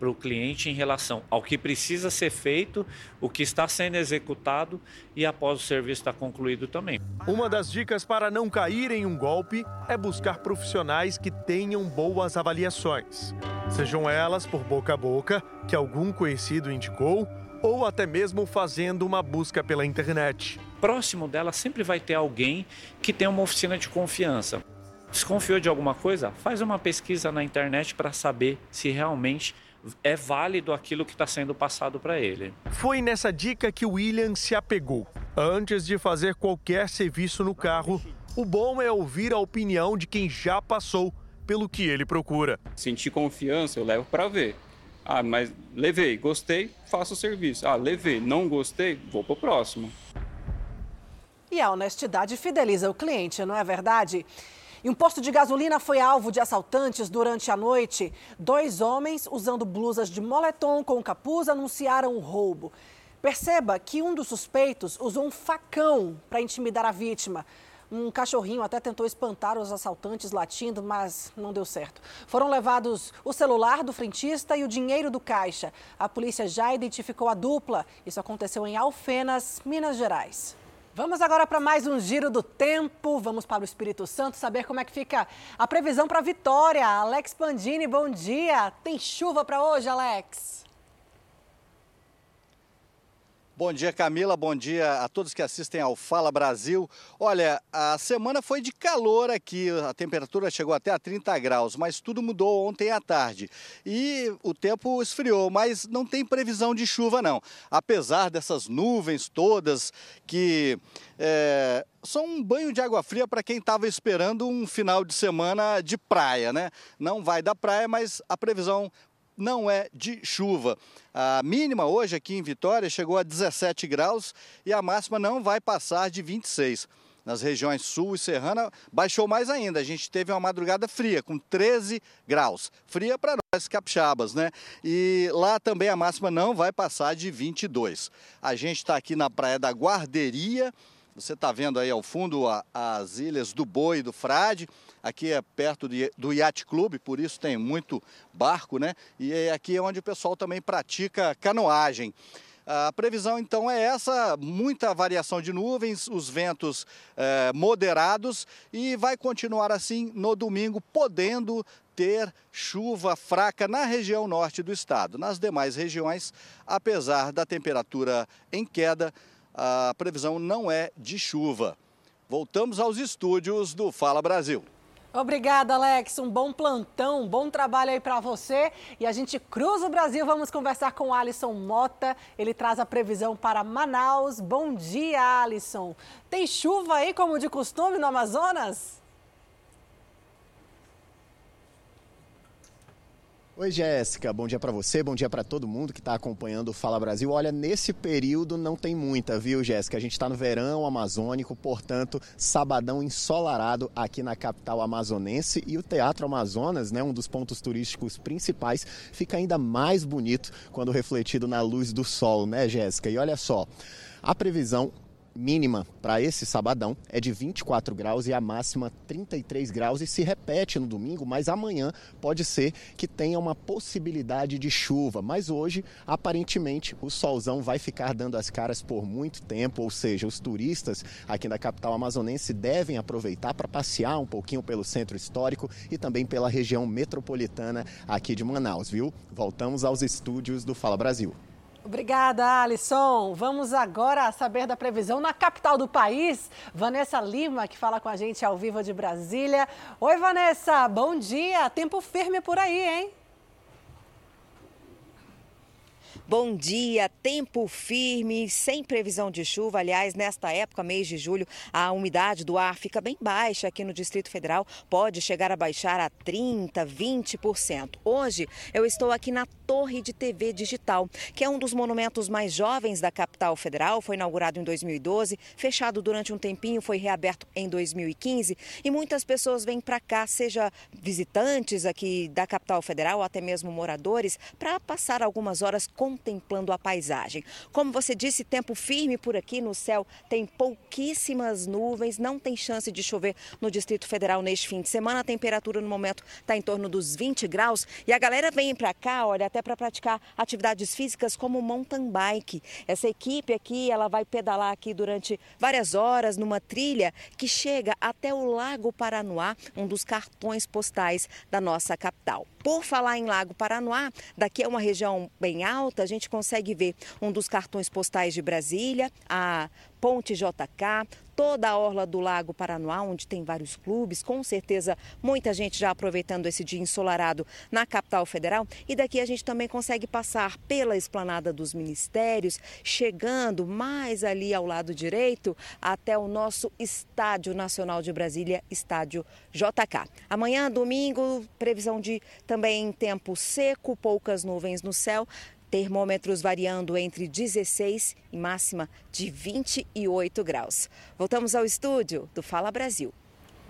para o cliente em relação ao que precisa ser feito, o que está sendo executado e após o serviço estar concluído também. Uma das dicas para não cair em um golpe é buscar profissionais que tenham boas avaliações. Sejam elas por boca a boca, que algum conhecido indicou, ou até mesmo fazendo uma busca pela internet. Próximo dela sempre vai ter alguém que tem uma oficina de confiança. Desconfiou de alguma coisa? Faz uma pesquisa na internet para saber se realmente é válido aquilo que está sendo passado para ele. Foi nessa dica que o William se apegou. Antes de fazer qualquer serviço no carro, o bom é ouvir a opinião de quem já passou pelo que ele procura. Sentir confiança, eu levo para ver. Ah, mas levei, gostei, faço o serviço. Ah, levei, não gostei, vou para o próximo. E a honestidade fideliza o cliente, não é verdade? E um posto de gasolina foi alvo de assaltantes durante a noite. Dois homens, usando blusas de moletom com capuz, anunciaram o roubo. Perceba que um dos suspeitos usou um facão para intimidar a vítima. Um cachorrinho até tentou espantar os assaltantes latindo, mas não deu certo. Foram levados o celular do frentista e o dinheiro do caixa. A polícia já identificou a dupla. Isso aconteceu em Alfenas, Minas Gerais. Vamos agora para mais um giro do tempo. Vamos para o Espírito Santo saber como é que fica a previsão para vitória. Alex Pandini, bom dia. Tem chuva para hoje, Alex? Bom dia, Camila. Bom dia a todos que assistem ao Fala Brasil. Olha, a semana foi de calor aqui, a temperatura chegou até a 30 graus, mas tudo mudou ontem à tarde. E o tempo esfriou, mas não tem previsão de chuva, não. Apesar dessas nuvens todas que. É, são um banho de água fria para quem estava esperando um final de semana de praia, né? Não vai da praia, mas a previsão não é de chuva. A mínima hoje aqui em Vitória chegou a 17 graus e a máxima não vai passar de 26. Nas regiões sul e serrana baixou mais ainda. A gente teve uma madrugada fria, com 13 graus. Fria para nós capixabas, né? E lá também a máxima não vai passar de 22. A gente está aqui na Praia da Guarderia. Você está vendo aí ao fundo as ilhas do Boi e do Frade. Aqui é perto de, do Yacht Club, por isso tem muito barco, né? E é aqui é onde o pessoal também pratica canoagem. A previsão então é essa: muita variação de nuvens, os ventos eh, moderados e vai continuar assim no domingo, podendo ter chuva fraca na região norte do estado. Nas demais regiões, apesar da temperatura em queda, a previsão não é de chuva. Voltamos aos estúdios do Fala Brasil. Obrigada, Alex. Um bom plantão, um bom trabalho aí para você. E a gente cruza o Brasil. Vamos conversar com Alisson Mota. Ele traz a previsão para Manaus. Bom dia, Alisson. Tem chuva aí, como de costume, no Amazonas? Oi, Jéssica. Bom dia para você, bom dia para todo mundo que está acompanhando o Fala Brasil. Olha, nesse período não tem muita, viu, Jéssica? A gente está no verão amazônico, portanto, sabadão ensolarado aqui na capital amazonense e o Teatro Amazonas, né, um dos pontos turísticos principais, fica ainda mais bonito quando refletido na luz do sol, né, Jéssica? E olha só, a previsão mínima para esse sabadão é de 24 graus e a máxima 33 graus e se repete no domingo, mas amanhã pode ser que tenha uma possibilidade de chuva. Mas hoje, aparentemente, o solzão vai ficar dando as caras por muito tempo, ou seja, os turistas aqui da capital amazonense devem aproveitar para passear um pouquinho pelo centro histórico e também pela região metropolitana aqui de Manaus, viu? Voltamos aos estúdios do Fala Brasil. Obrigada, Alisson. Vamos agora saber da previsão na capital do país. Vanessa Lima, que fala com a gente ao vivo de Brasília. Oi, Vanessa, bom dia. Tempo firme por aí, hein? Bom dia, tempo firme, sem previsão de chuva. Aliás, nesta época, mês de julho, a umidade do ar fica bem baixa aqui no Distrito Federal, pode chegar a baixar a 30, 20%. Hoje eu estou aqui na Torre de TV Digital, que é um dos monumentos mais jovens da capital federal. Foi inaugurado em 2012, fechado durante um tempinho, foi reaberto em 2015 e muitas pessoas vêm para cá, seja visitantes aqui da capital federal ou até mesmo moradores, para passar algumas horas contemplando a paisagem. Como você disse, tempo firme por aqui no céu, tem pouquíssimas nuvens, não tem chance de chover no Distrito Federal neste fim de semana. A temperatura no momento está em torno dos 20 graus e a galera vem para cá, olha, até para praticar atividades físicas como mountain bike. Essa equipe aqui, ela vai pedalar aqui durante várias horas numa trilha que chega até o Lago Paranoá, um dos cartões postais da nossa capital. Por falar em Lago Paranoá, daqui é uma região bem alta, a gente consegue ver um dos cartões postais de Brasília, a Ponte JK, toda a orla do Lago Paranoá, onde tem vários clubes, com certeza muita gente já aproveitando esse dia ensolarado na capital federal. E daqui a gente também consegue passar pela esplanada dos ministérios, chegando mais ali ao lado direito até o nosso Estádio Nacional de Brasília, Estádio JK. Amanhã, domingo, previsão de também tempo seco, poucas nuvens no céu. Termômetros variando entre 16 e máxima de 28 graus. Voltamos ao estúdio do Fala Brasil.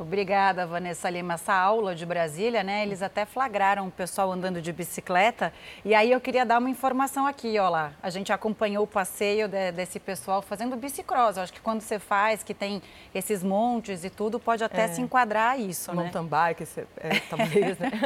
Obrigada, Vanessa Lima. Essa aula de Brasília, né? Eles até flagraram o pessoal andando de bicicleta. E aí eu queria dar uma informação aqui, ó lá. A gente acompanhou o passeio de, desse pessoal fazendo bicicross. Eu acho que quando você faz, que tem esses montes e tudo, pode até é. se enquadrar isso, né? Mountain bike, é, talvez, né? (laughs)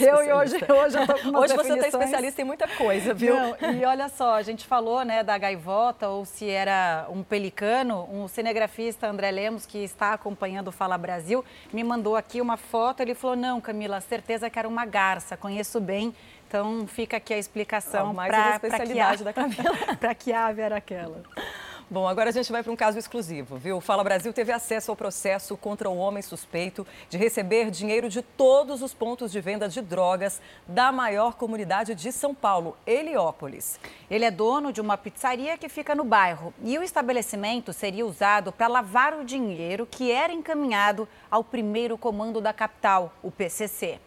Eu e hoje, hoje eu tô com Hoje você está especialista em muita coisa, viu? Não, e olha só, a gente falou, né, da gaivota ou se era um pelicano. Um cinegrafista, André Lemos, que está acompanhando o Fala Brasil, Brasil, me mandou aqui uma foto. Ele falou: Não, Camila, certeza que era uma garça, conheço bem. Então fica aqui a explicação para a especialidade da Camila. (laughs) para que ave era aquela. Bom, agora a gente vai para um caso exclusivo, viu? O Fala Brasil teve acesso ao processo contra um homem suspeito de receber dinheiro de todos os pontos de venda de drogas da maior comunidade de São Paulo, Heliópolis. Ele é dono de uma pizzaria que fica no bairro e o estabelecimento seria usado para lavar o dinheiro que era encaminhado ao primeiro comando da capital, o PCC.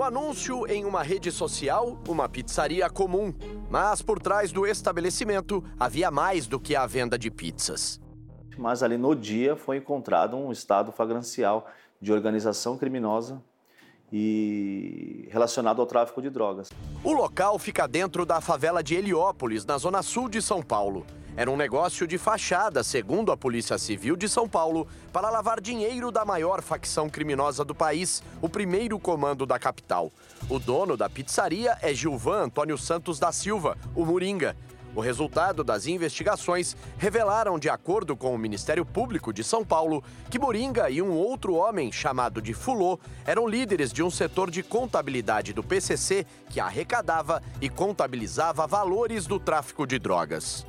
No anúncio em uma rede social, uma pizzaria comum. Mas por trás do estabelecimento havia mais do que a venda de pizzas. Mas ali no dia foi encontrado um estado flagrancial de organização criminosa e relacionado ao tráfico de drogas. O local fica dentro da favela de Heliópolis, na zona sul de São Paulo. Era um negócio de fachada, segundo a Polícia Civil de São Paulo, para lavar dinheiro da maior facção criminosa do país, o primeiro comando da capital. O dono da pizzaria é Gilvan Antônio Santos da Silva, o Moringa. O resultado das investigações revelaram, de acordo com o Ministério Público de São Paulo, que Moringa e um outro homem chamado de Fulô eram líderes de um setor de contabilidade do PCC que arrecadava e contabilizava valores do tráfico de drogas.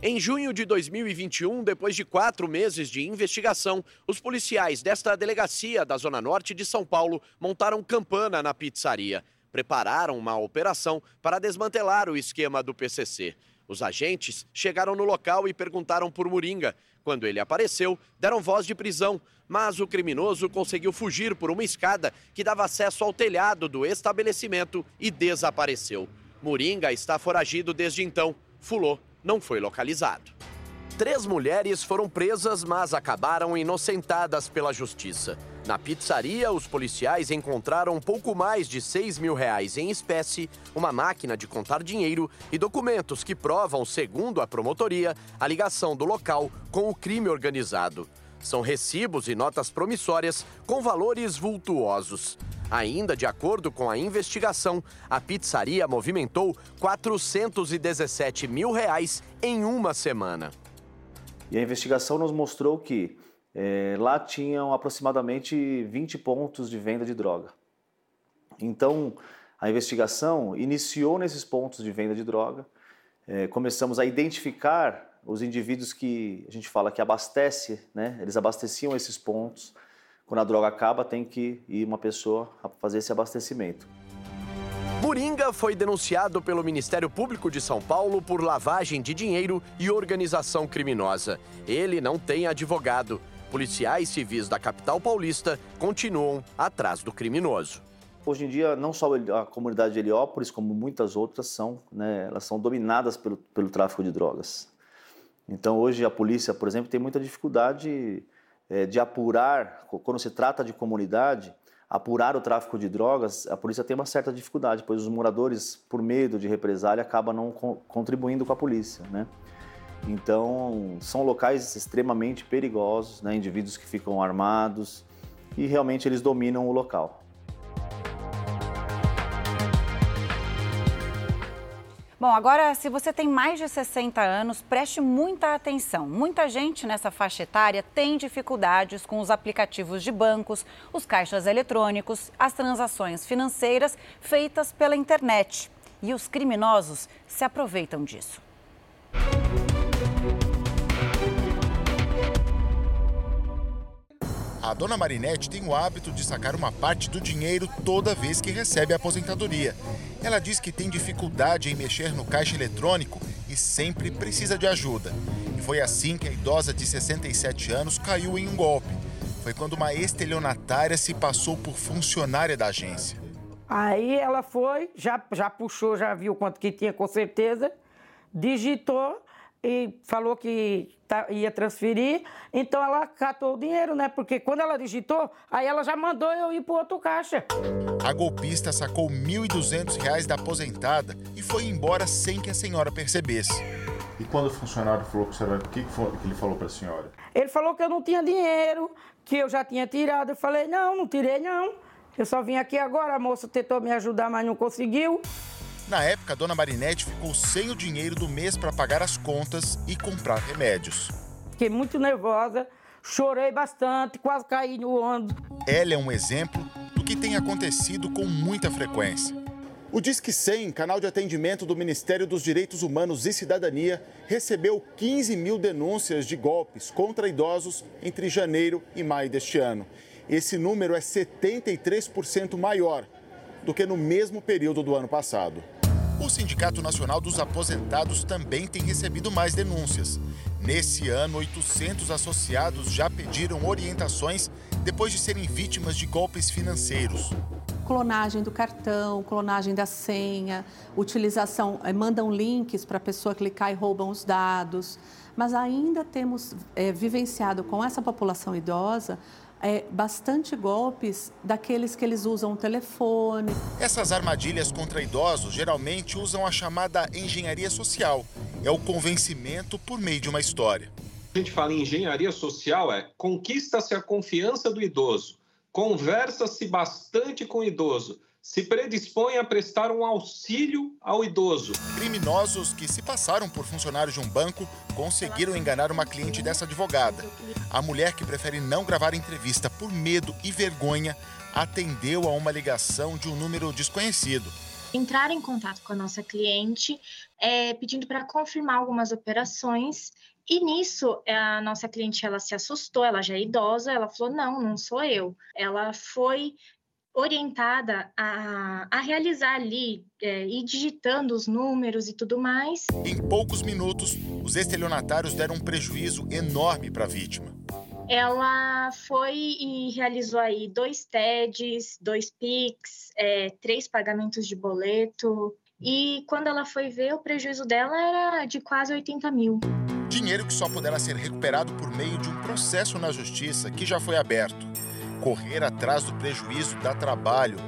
Em junho de 2021, depois de quatro meses de investigação, os policiais desta delegacia da Zona Norte de São Paulo montaram campana na pizzaria. Prepararam uma operação para desmantelar o esquema do PCC. Os agentes chegaram no local e perguntaram por Moringa. Quando ele apareceu, deram voz de prisão, mas o criminoso conseguiu fugir por uma escada que dava acesso ao telhado do estabelecimento e desapareceu. Moringa está foragido desde então. Fulô não foi localizado. Três mulheres foram presas, mas acabaram inocentadas pela justiça. Na pizzaria, os policiais encontraram pouco mais de 6 mil reais em espécie, uma máquina de contar dinheiro e documentos que provam, segundo a promotoria, a ligação do local com o crime organizado. São recibos e notas promissórias com valores vultuosos. Ainda de acordo com a investigação, a pizzaria movimentou 417 mil reais em uma semana. E a investigação nos mostrou que é, lá tinham aproximadamente 20 pontos de venda de droga. Então, a investigação iniciou nesses pontos de venda de droga. É, começamos a identificar os indivíduos que a gente fala que abastece, né? Eles abasteciam esses pontos quando a droga acaba, tem que ir uma pessoa a fazer esse abastecimento. Moringa foi denunciado pelo Ministério Público de São Paulo por lavagem de dinheiro e organização criminosa. Ele não tem advogado. Policiais civis da capital paulista continuam atrás do criminoso. Hoje em dia, não só a comunidade de Heliópolis, como muitas outras são, né, elas são dominadas pelo, pelo tráfico de drogas. Então, hoje a polícia, por exemplo, tem muita dificuldade é, de apurar, quando se trata de comunidade, apurar o tráfico de drogas, a polícia tem uma certa dificuldade, pois os moradores, por medo de represália, acabam não contribuindo com a polícia, né? Então, são locais extremamente perigosos, né? indivíduos que ficam armados e realmente eles dominam o local. Bom, agora, se você tem mais de 60 anos, preste muita atenção. Muita gente nessa faixa etária tem dificuldades com os aplicativos de bancos, os caixas eletrônicos, as transações financeiras feitas pela internet. E os criminosos se aproveitam disso. A dona Marinette tem o hábito de sacar uma parte do dinheiro toda vez que recebe a aposentadoria. Ela diz que tem dificuldade em mexer no caixa eletrônico e sempre precisa de ajuda. E foi assim que a idosa de 67 anos caiu em um golpe. Foi quando uma estelionatária se passou por funcionária da agência. Aí ela foi, já, já puxou, já viu quanto que tinha com certeza, digitou e falou que tá, ia transferir, então ela catou o dinheiro, né? Porque quando ela digitou, aí ela já mandou eu ir pro outro caixa. A golpista sacou R$ 1.200 da aposentada e foi embora sem que a senhora percebesse. E quando o funcionário falou para a senhora, o que, que ele falou para a senhora? Ele falou que eu não tinha dinheiro, que eu já tinha tirado. Eu falei, não, não tirei não. Eu só vim aqui agora, a moça tentou me ajudar, mas não conseguiu. Na época, a dona Marinette ficou sem o dinheiro do mês para pagar as contas e comprar remédios. Fiquei muito nervosa, chorei bastante, quase caí no ônibus. Ela é um exemplo do que tem acontecido com muita frequência. O Disque 100, canal de atendimento do Ministério dos Direitos Humanos e Cidadania, recebeu 15 mil denúncias de golpes contra idosos entre janeiro e maio deste ano. Esse número é 73% maior do que no mesmo período do ano passado. O Sindicato Nacional dos Aposentados também tem recebido mais denúncias. Nesse ano, 800 associados já pediram orientações depois de serem vítimas de golpes financeiros. Clonagem do cartão, clonagem da senha, utilização, eh, mandam links para a pessoa clicar e roubam os dados. Mas ainda temos é, vivenciado com essa população idosa é, bastante golpes daqueles que eles usam o telefone. Essas armadilhas contra idosos geralmente usam a chamada engenharia social. É o convencimento por meio de uma história. A gente fala em engenharia social é conquista-se a confiança do idoso, conversa-se bastante com o idoso, se predispõe a prestar um auxílio ao idoso. Criminosos que se passaram por funcionários de um banco conseguiram enganar uma cliente dessa advogada. A mulher que prefere não gravar entrevista por medo e vergonha atendeu a uma ligação de um número desconhecido. Entrar em contato com a nossa cliente, é, pedindo para confirmar algumas operações e nisso, a nossa cliente ela se assustou, ela já é idosa, ela falou: "Não, não sou eu". Ela foi orientada a, a realizar ali, é, ir digitando os números e tudo mais. Em poucos minutos, os estelionatários deram um prejuízo enorme para a vítima. Ela foi e realizou aí dois TEDs, dois PIX, é, três pagamentos de boleto. E quando ela foi ver, o prejuízo dela era de quase 80 mil. Dinheiro que só poderá ser recuperado por meio de um processo na justiça que já foi aberto correr atrás do prejuízo dá trabalho.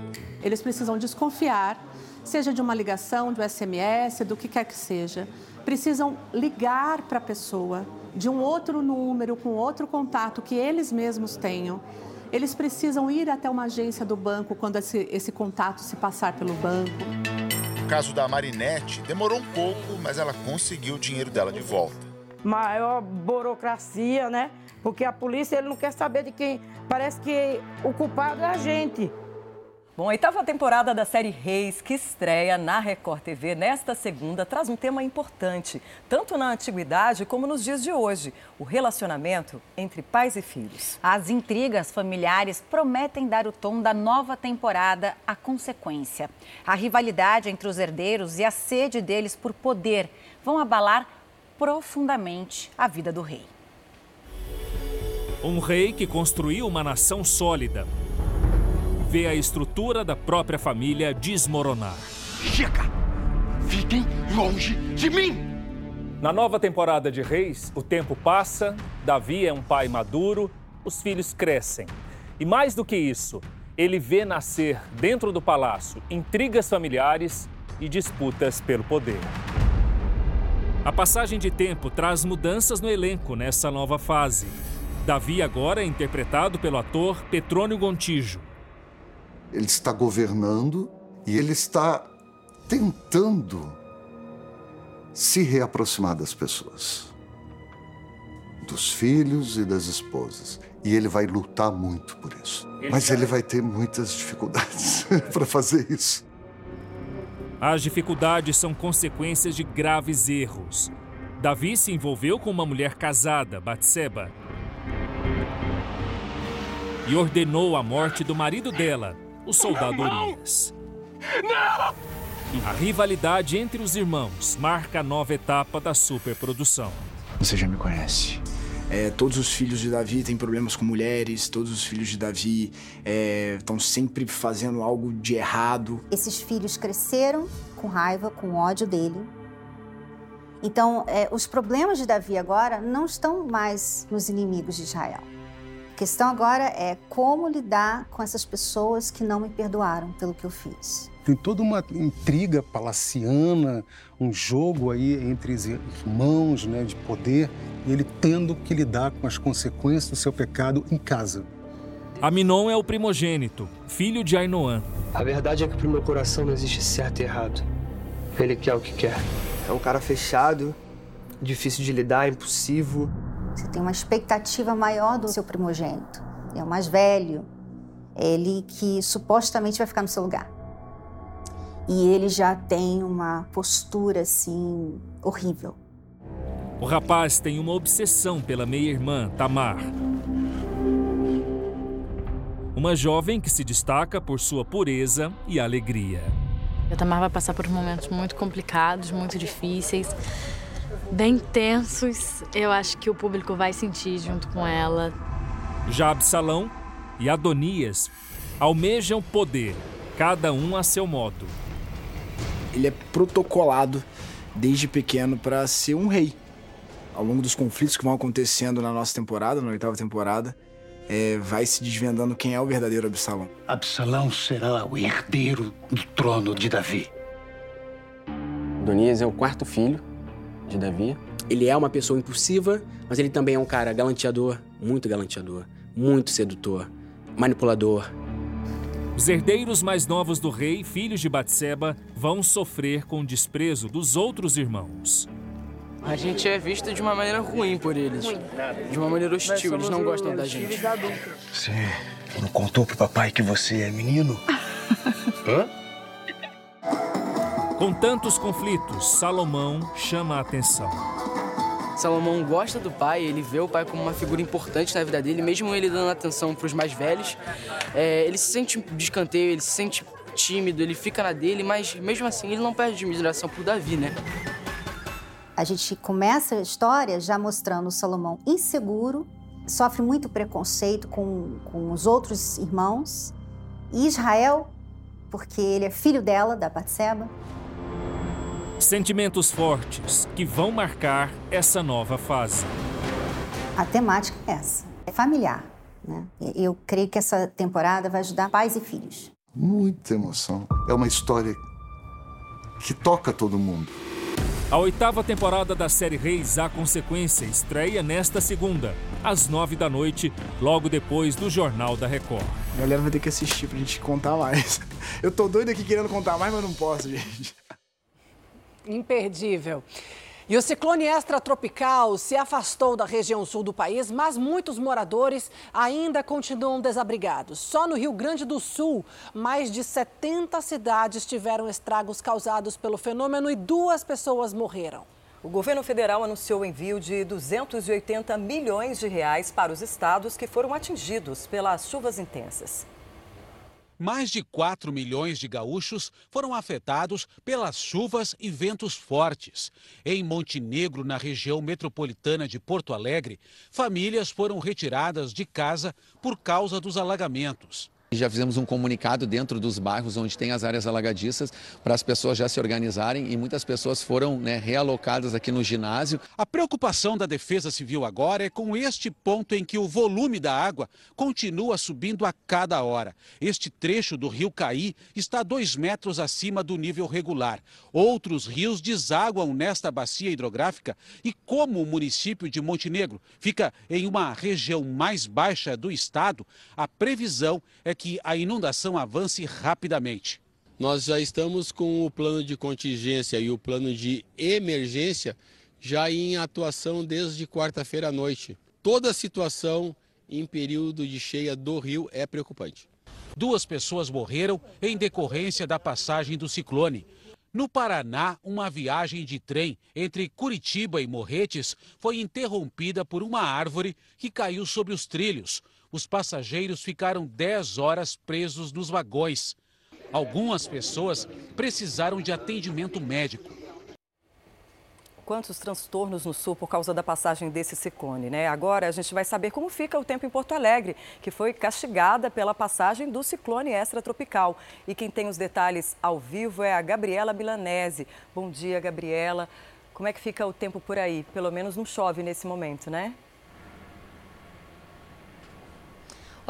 Eles precisam desconfiar, seja de uma ligação, de um SMS, do que quer que seja. Precisam ligar para a pessoa de um outro número, com outro contato que eles mesmos tenham. Eles precisam ir até uma agência do banco quando esse, esse contato se passar pelo banco. O caso da Marinette demorou um pouco, mas ela conseguiu o dinheiro dela de volta. Maior burocracia, né? Porque a polícia ele não quer saber de quem. Parece que o culpado é a gente. Bom, a oitava temporada da série Reis, que estreia na Record TV nesta segunda, traz um tema importante, tanto na antiguidade como nos dias de hoje: o relacionamento entre pais e filhos. As intrigas familiares prometem dar o tom da nova temporada à consequência. A rivalidade entre os herdeiros e a sede deles por poder vão abalar profundamente a vida do rei. Um rei que construiu uma nação sólida vê a estrutura da própria família desmoronar. Chega! Fiquem longe de mim! Na nova temporada de Reis, o tempo passa, Davi é um pai maduro, os filhos crescem. E mais do que isso, ele vê nascer dentro do palácio intrigas familiares e disputas pelo poder. A passagem de tempo traz mudanças no elenco nessa nova fase. Davi agora é interpretado pelo ator Petrônio Gontijo. Ele está governando e ele está tentando se reaproximar das pessoas, dos filhos e das esposas. E ele vai lutar muito por isso. Mas ele vai ter muitas dificuldades (laughs) para fazer isso. As dificuldades são consequências de graves erros. Davi se envolveu com uma mulher casada, Batseba, e ordenou a morte do marido dela, o soldado Urias. A rivalidade entre os irmãos marca a nova etapa da superprodução. Você já me conhece. É, todos os filhos de Davi têm problemas com mulheres, todos os filhos de Davi estão é, sempre fazendo algo de errado. Esses filhos cresceram com raiva, com ódio dele. Então, é, os problemas de Davi agora não estão mais nos inimigos de Israel. A questão agora é como lidar com essas pessoas que não me perdoaram pelo que eu fiz. Tem toda uma intriga palaciana, um jogo aí entre irmãos né, de poder, e ele tendo que lidar com as consequências do seu pecado em casa. Aminon é o primogênito, filho de Ainoã. A verdade é que pro meu coração não existe certo e errado. Ele quer o que quer. É um cara fechado, difícil de lidar, impulsivo. Você tem uma expectativa maior do seu primogênito. Ele é o mais velho. É ele que supostamente vai ficar no seu lugar. E ele já tem uma postura assim horrível. O rapaz tem uma obsessão pela meia-irmã, Tamar. Uma jovem que se destaca por sua pureza e alegria. A Tamar vai passar por momentos muito complicados, muito difíceis, bem tensos. Eu acho que o público vai sentir junto com ela. Já Absalão e Adonias almejam poder, cada um a seu modo ele é protocolado desde pequeno para ser um rei. Ao longo dos conflitos que vão acontecendo na nossa temporada, na oitava temporada, é, vai se desvendando quem é o verdadeiro Absalão. Absalão será o herdeiro do trono de Davi. Donias é o quarto filho de Davi. Ele é uma pessoa impulsiva, mas ele também é um cara galanteador, muito galanteador, muito sedutor, manipulador, os herdeiros mais novos do rei, filhos de Batseba, vão sofrer com o desprezo dos outros irmãos. A gente é visto de uma maneira ruim por eles. De uma maneira hostil, eles não gostam da gente. Você não contou pro papai que você é menino? (laughs) Hã? Com tantos conflitos, Salomão chama a atenção. Salomão gosta do pai, ele vê o pai como uma figura importante na vida dele, mesmo ele dando atenção para os mais velhos. É, ele se sente de escanteio, ele se sente tímido, ele fica na dele, mas mesmo assim ele não perde admiração por Davi, né? A gente começa a história já mostrando o Salomão inseguro, sofre muito preconceito com, com os outros irmãos. E Israel, porque ele é filho dela, da Batseba, Sentimentos fortes que vão marcar essa nova fase. A temática é essa, é familiar. Né? Eu creio que essa temporada vai ajudar pais e filhos. Muita emoção. É uma história que toca todo mundo. A oitava temporada da série Reis A Consequência estreia nesta segunda, às nove da noite, logo depois do Jornal da Record. A galera vai ter que assistir pra gente contar mais. (laughs) Eu tô doido aqui querendo contar mais, mas não posso, gente imperdível. E o ciclone extratropical se afastou da região sul do país, mas muitos moradores ainda continuam desabrigados. Só no Rio Grande do Sul, mais de 70 cidades tiveram estragos causados pelo fenômeno e duas pessoas morreram. O governo federal anunciou o envio de 280 milhões de reais para os estados que foram atingidos pelas chuvas intensas. Mais de 4 milhões de gaúchos foram afetados pelas chuvas e ventos fortes. Em Montenegro, na região metropolitana de Porto Alegre, famílias foram retiradas de casa por causa dos alagamentos. Já fizemos um comunicado dentro dos bairros onde tem as áreas alagadiças para as pessoas já se organizarem e muitas pessoas foram né, realocadas aqui no ginásio. A preocupação da Defesa Civil agora é com este ponto em que o volume da água continua subindo a cada hora. Este trecho do rio Caí está dois metros acima do nível regular. Outros rios desaguam nesta bacia hidrográfica e como o município de Montenegro fica em uma região mais baixa do estado, a previsão é que a inundação avance rapidamente. Nós já estamos com o plano de contingência e o plano de emergência já em atuação desde quarta-feira à noite. Toda a situação em período de cheia do rio é preocupante. Duas pessoas morreram em decorrência da passagem do ciclone. No Paraná, uma viagem de trem entre Curitiba e Morretes foi interrompida por uma árvore que caiu sobre os trilhos. Os passageiros ficaram 10 horas presos nos vagões. Algumas pessoas precisaram de atendimento médico quantos transtornos no sul por causa da passagem desse ciclone, né? Agora a gente vai saber como fica o tempo em Porto Alegre, que foi castigada pela passagem do ciclone extratropical. E quem tem os detalhes ao vivo é a Gabriela Milanese. Bom dia, Gabriela. Como é que fica o tempo por aí? Pelo menos não chove nesse momento, né?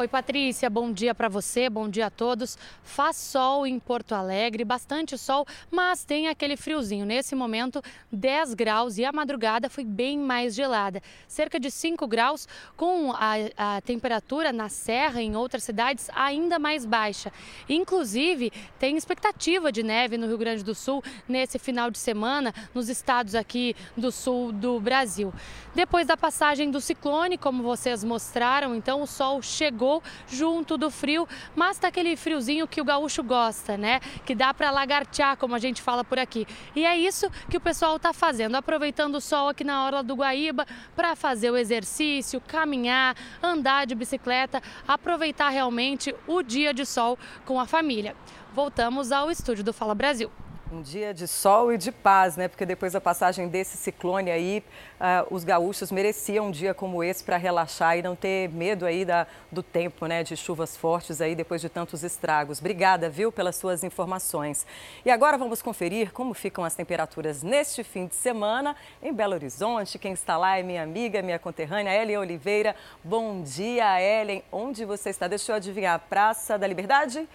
Oi, Patrícia, bom dia para você, bom dia a todos. Faz sol em Porto Alegre, bastante sol, mas tem aquele friozinho. Nesse momento, 10 graus e a madrugada foi bem mais gelada, cerca de 5 graus, com a, a temperatura na Serra e em outras cidades ainda mais baixa. Inclusive, tem expectativa de neve no Rio Grande do Sul nesse final de semana, nos estados aqui do sul do Brasil. Depois da passagem do ciclone, como vocês mostraram, então o sol chegou junto do frio, mas tá aquele friozinho que o gaúcho gosta, né? Que dá para lagartear, como a gente fala por aqui. E é isso que o pessoal tá fazendo, aproveitando o sol aqui na hora do Guaíba para fazer o exercício, caminhar, andar de bicicleta, aproveitar realmente o dia de sol com a família. Voltamos ao estúdio do Fala Brasil. Um dia de sol e de paz, né? Porque depois da passagem desse ciclone aí, uh, os gaúchos mereciam um dia como esse para relaxar e não ter medo aí da, do tempo, né? De chuvas fortes aí depois de tantos estragos. Obrigada, viu, pelas suas informações. E agora vamos conferir como ficam as temperaturas neste fim de semana em Belo Horizonte. Quem está lá é minha amiga, minha conterrânea, Ellen Oliveira. Bom dia, Ellen. Onde você está? Deixa eu adivinhar. Praça da Liberdade?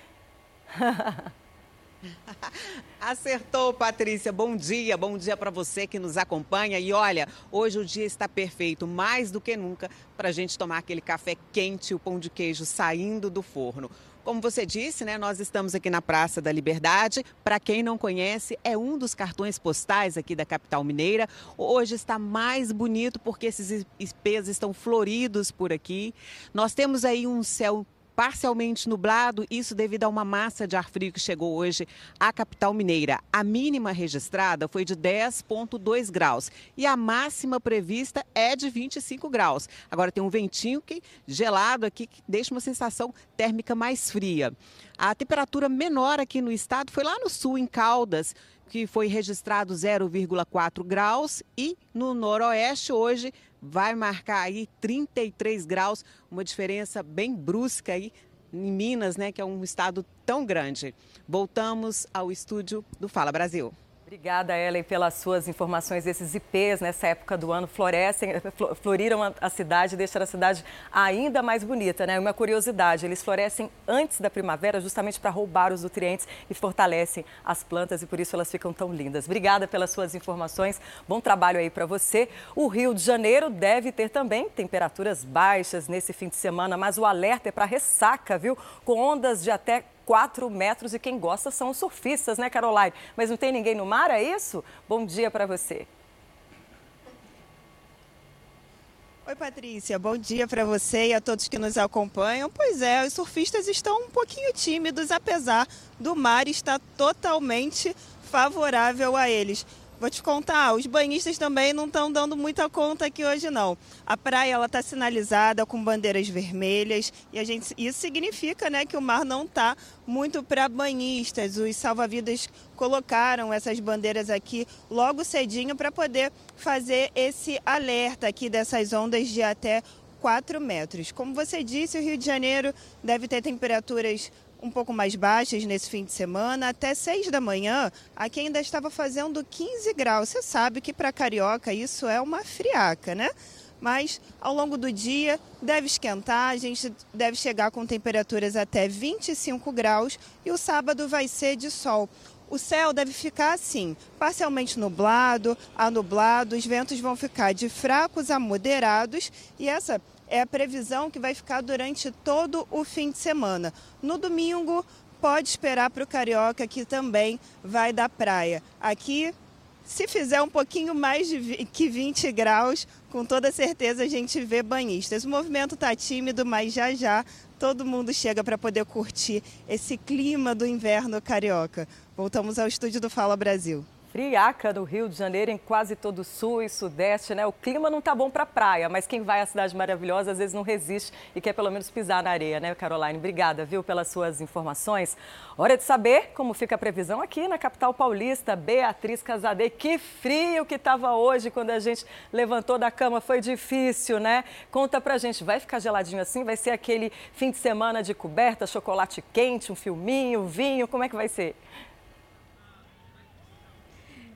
(laughs) (laughs) Acertou, Patrícia. Bom dia, bom dia para você que nos acompanha. E olha, hoje o dia está perfeito, mais do que nunca, para a gente tomar aquele café quente, o pão de queijo saindo do forno. Como você disse, né, nós estamos aqui na Praça da Liberdade. Para quem não conhece, é um dos cartões postais aqui da capital mineira. Hoje está mais bonito porque esses espês estão floridos por aqui. Nós temos aí um céu parcialmente nublado, isso devido a uma massa de ar frio que chegou hoje à capital mineira. A mínima registrada foi de 10,2 graus e a máxima prevista é de 25 graus. Agora tem um ventinho que gelado aqui que deixa uma sensação térmica mais fria. A temperatura menor aqui no estado foi lá no sul, em Caldas, que foi registrado 0,4 graus e no noroeste hoje vai marcar aí 33 graus, uma diferença bem brusca aí em Minas, né, que é um estado tão grande. Voltamos ao estúdio do Fala Brasil. Obrigada, Ellen, pelas suas informações. Esses IPs nessa época do ano florescem, floriram a cidade, deixaram a cidade ainda mais bonita, né? Uma curiosidade, eles florescem antes da primavera justamente para roubar os nutrientes e fortalecem as plantas e por isso elas ficam tão lindas. Obrigada pelas suas informações. Bom trabalho aí para você. O Rio de Janeiro deve ter também temperaturas baixas nesse fim de semana, mas o alerta é para ressaca, viu? Com ondas de até 4 metros e quem gosta são os surfistas, né, Caroline? Mas não tem ninguém no mar, é isso? Bom dia para você. Oi, Patrícia. Bom dia para você e a todos que nos acompanham. Pois é, os surfistas estão um pouquinho tímidos, apesar do mar estar totalmente favorável a eles. Vou te contar, os banhistas também não estão dando muita conta aqui hoje não. A praia ela está sinalizada com bandeiras vermelhas e a gente isso significa, né, que o mar não está muito para banhistas. Os salva-vidas colocaram essas bandeiras aqui logo cedinho para poder fazer esse alerta aqui dessas ondas de até 4 metros. Como você disse, o Rio de Janeiro deve ter temperaturas um pouco mais baixas nesse fim de semana. Até 6 da manhã, aqui ainda estava fazendo 15 graus. Você sabe que para carioca isso é uma friaca, né? Mas ao longo do dia deve esquentar, a gente deve chegar com temperaturas até 25 graus e o sábado vai ser de sol. O céu deve ficar assim, parcialmente nublado, anublado, os ventos vão ficar de fracos a moderados e essa é a previsão que vai ficar durante todo o fim de semana. No domingo, pode esperar para o Carioca que também vai da praia. Aqui, se fizer um pouquinho mais de que 20 graus, com toda certeza a gente vê banhistas. O movimento está tímido, mas já já todo mundo chega para poder curtir esse clima do inverno carioca. Voltamos ao estúdio do Fala Brasil friaca do Rio de Janeiro, em quase todo o sul e sudeste, né? O clima não tá bom para praia, mas quem vai à cidade maravilhosa às vezes não resiste e quer pelo menos pisar na areia, né, Caroline? Obrigada, viu, pelas suas informações. Hora de saber como fica a previsão aqui na capital paulista. Beatriz Casadei, que frio que estava hoje quando a gente levantou da cama, foi difícil, né? Conta pra gente, vai ficar geladinho assim? Vai ser aquele fim de semana de coberta, chocolate quente, um filminho, vinho, como é que vai ser?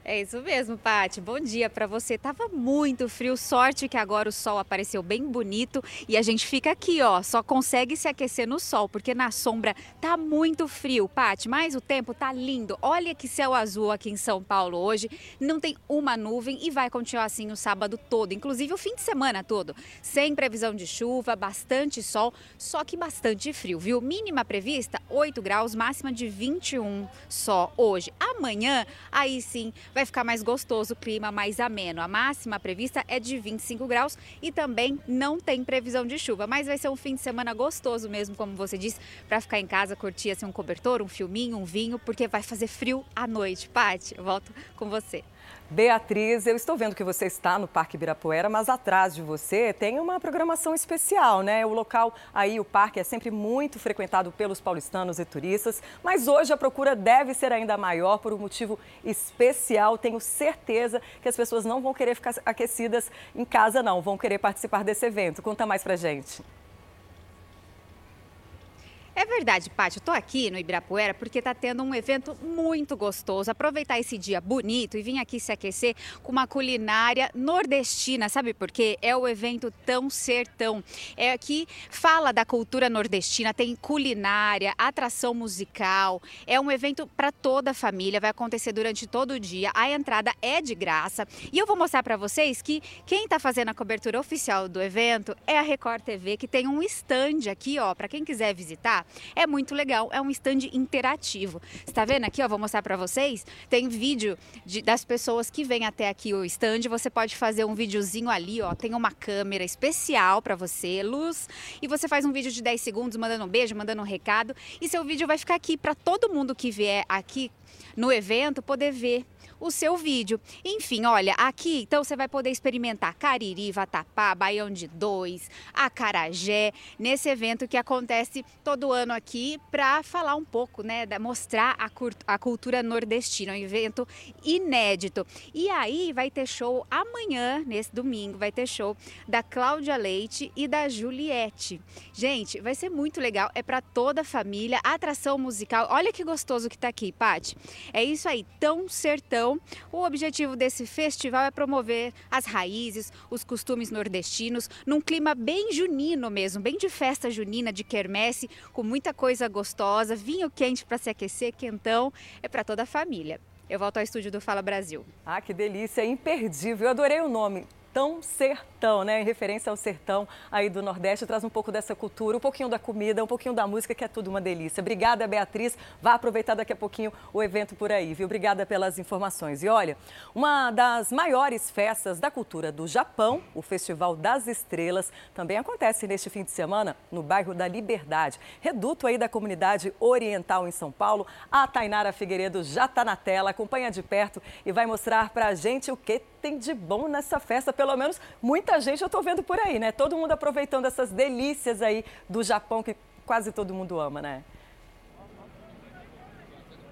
É isso mesmo, Pati. Bom dia para você. Tava muito frio, sorte que agora o sol apareceu bem bonito e a gente fica aqui, ó, só consegue se aquecer no sol, porque na sombra tá muito frio, Pati, mas o tempo tá lindo. Olha que céu azul aqui em São Paulo hoje. Não tem uma nuvem e vai continuar assim o sábado todo, inclusive o fim de semana todo. Sem previsão de chuva, bastante sol, só que bastante frio, viu? Mínima prevista 8 graus, máxima de 21 só hoje. Amanhã, aí sim, vai ficar mais gostoso, o clima mais ameno. A máxima prevista é de 25 graus e também não tem previsão de chuva, mas vai ser um fim de semana gostoso mesmo, como você disse, para ficar em casa, curtir assim, um cobertor, um filminho, um vinho, porque vai fazer frio à noite. Pati, volto com você. Beatriz, eu estou vendo que você está no Parque Ibirapuera, mas atrás de você tem uma programação especial, né? O local aí, o parque, é sempre muito frequentado pelos paulistanos e turistas, mas hoje a procura deve ser ainda maior por um motivo especial. Tenho certeza que as pessoas não vão querer ficar aquecidas em casa, não, vão querer participar desse evento. Conta mais pra gente. É verdade, Paty. Eu tô aqui no Ibirapuera porque tá tendo um evento muito gostoso. Aproveitar esse dia bonito e vir aqui se aquecer com uma culinária nordestina. Sabe por quê? É o evento Tão Sertão. É aqui fala da cultura nordestina, tem culinária, atração musical. É um evento para toda a família, vai acontecer durante todo o dia. A entrada é de graça. E eu vou mostrar para vocês que quem tá fazendo a cobertura oficial do evento é a Record TV, que tem um stand aqui, ó, para quem quiser visitar. É muito legal, é um stand interativo. Está vendo aqui, ó, vou mostrar para vocês. Tem vídeo de, das pessoas que vêm até aqui o stand. Você pode fazer um videozinho ali, ó, tem uma câmera especial para você, luz, e você faz um vídeo de 10 segundos mandando um beijo, mandando um recado, e seu vídeo vai ficar aqui para todo mundo que vier aqui no evento poder ver o seu vídeo. Enfim, olha, aqui então você vai poder experimentar cariri, vatapá, baião de dois, acarajé, nesse evento que acontece todo ano aqui para falar um pouco, né, mostrar a, a cultura nordestina, um evento inédito. E aí vai ter show amanhã, nesse domingo, vai ter show da Cláudia Leite e da Juliette. Gente, vai ser muito legal, é para toda a família, atração musical. Olha que gostoso que tá aqui, Pati. É isso aí, tão sertão então, o objetivo desse festival é promover as raízes, os costumes nordestinos, num clima bem junino mesmo, bem de festa junina, de quermesse, com muita coisa gostosa, vinho quente para se aquecer, quentão, é para toda a família. Eu volto ao estúdio do Fala Brasil. Ah, que delícia, imperdível. Eu adorei o nome. Tão Sertão, né? Em referência ao sertão aí do Nordeste, traz um pouco dessa cultura, um pouquinho da comida, um pouquinho da música, que é tudo uma delícia. Obrigada, Beatriz. Vá aproveitar daqui a pouquinho o evento por aí, viu? Obrigada pelas informações. E olha, uma das maiores festas da cultura do Japão, o Festival das Estrelas, também acontece neste fim de semana no bairro da Liberdade, reduto aí da comunidade oriental em São Paulo. A Tainara Figueiredo já está na tela, acompanha de perto e vai mostrar para a gente o que tem de bom nessa festa pelo menos muita gente eu estou vendo por aí, né? Todo mundo aproveitando essas delícias aí do Japão que quase todo mundo ama, né?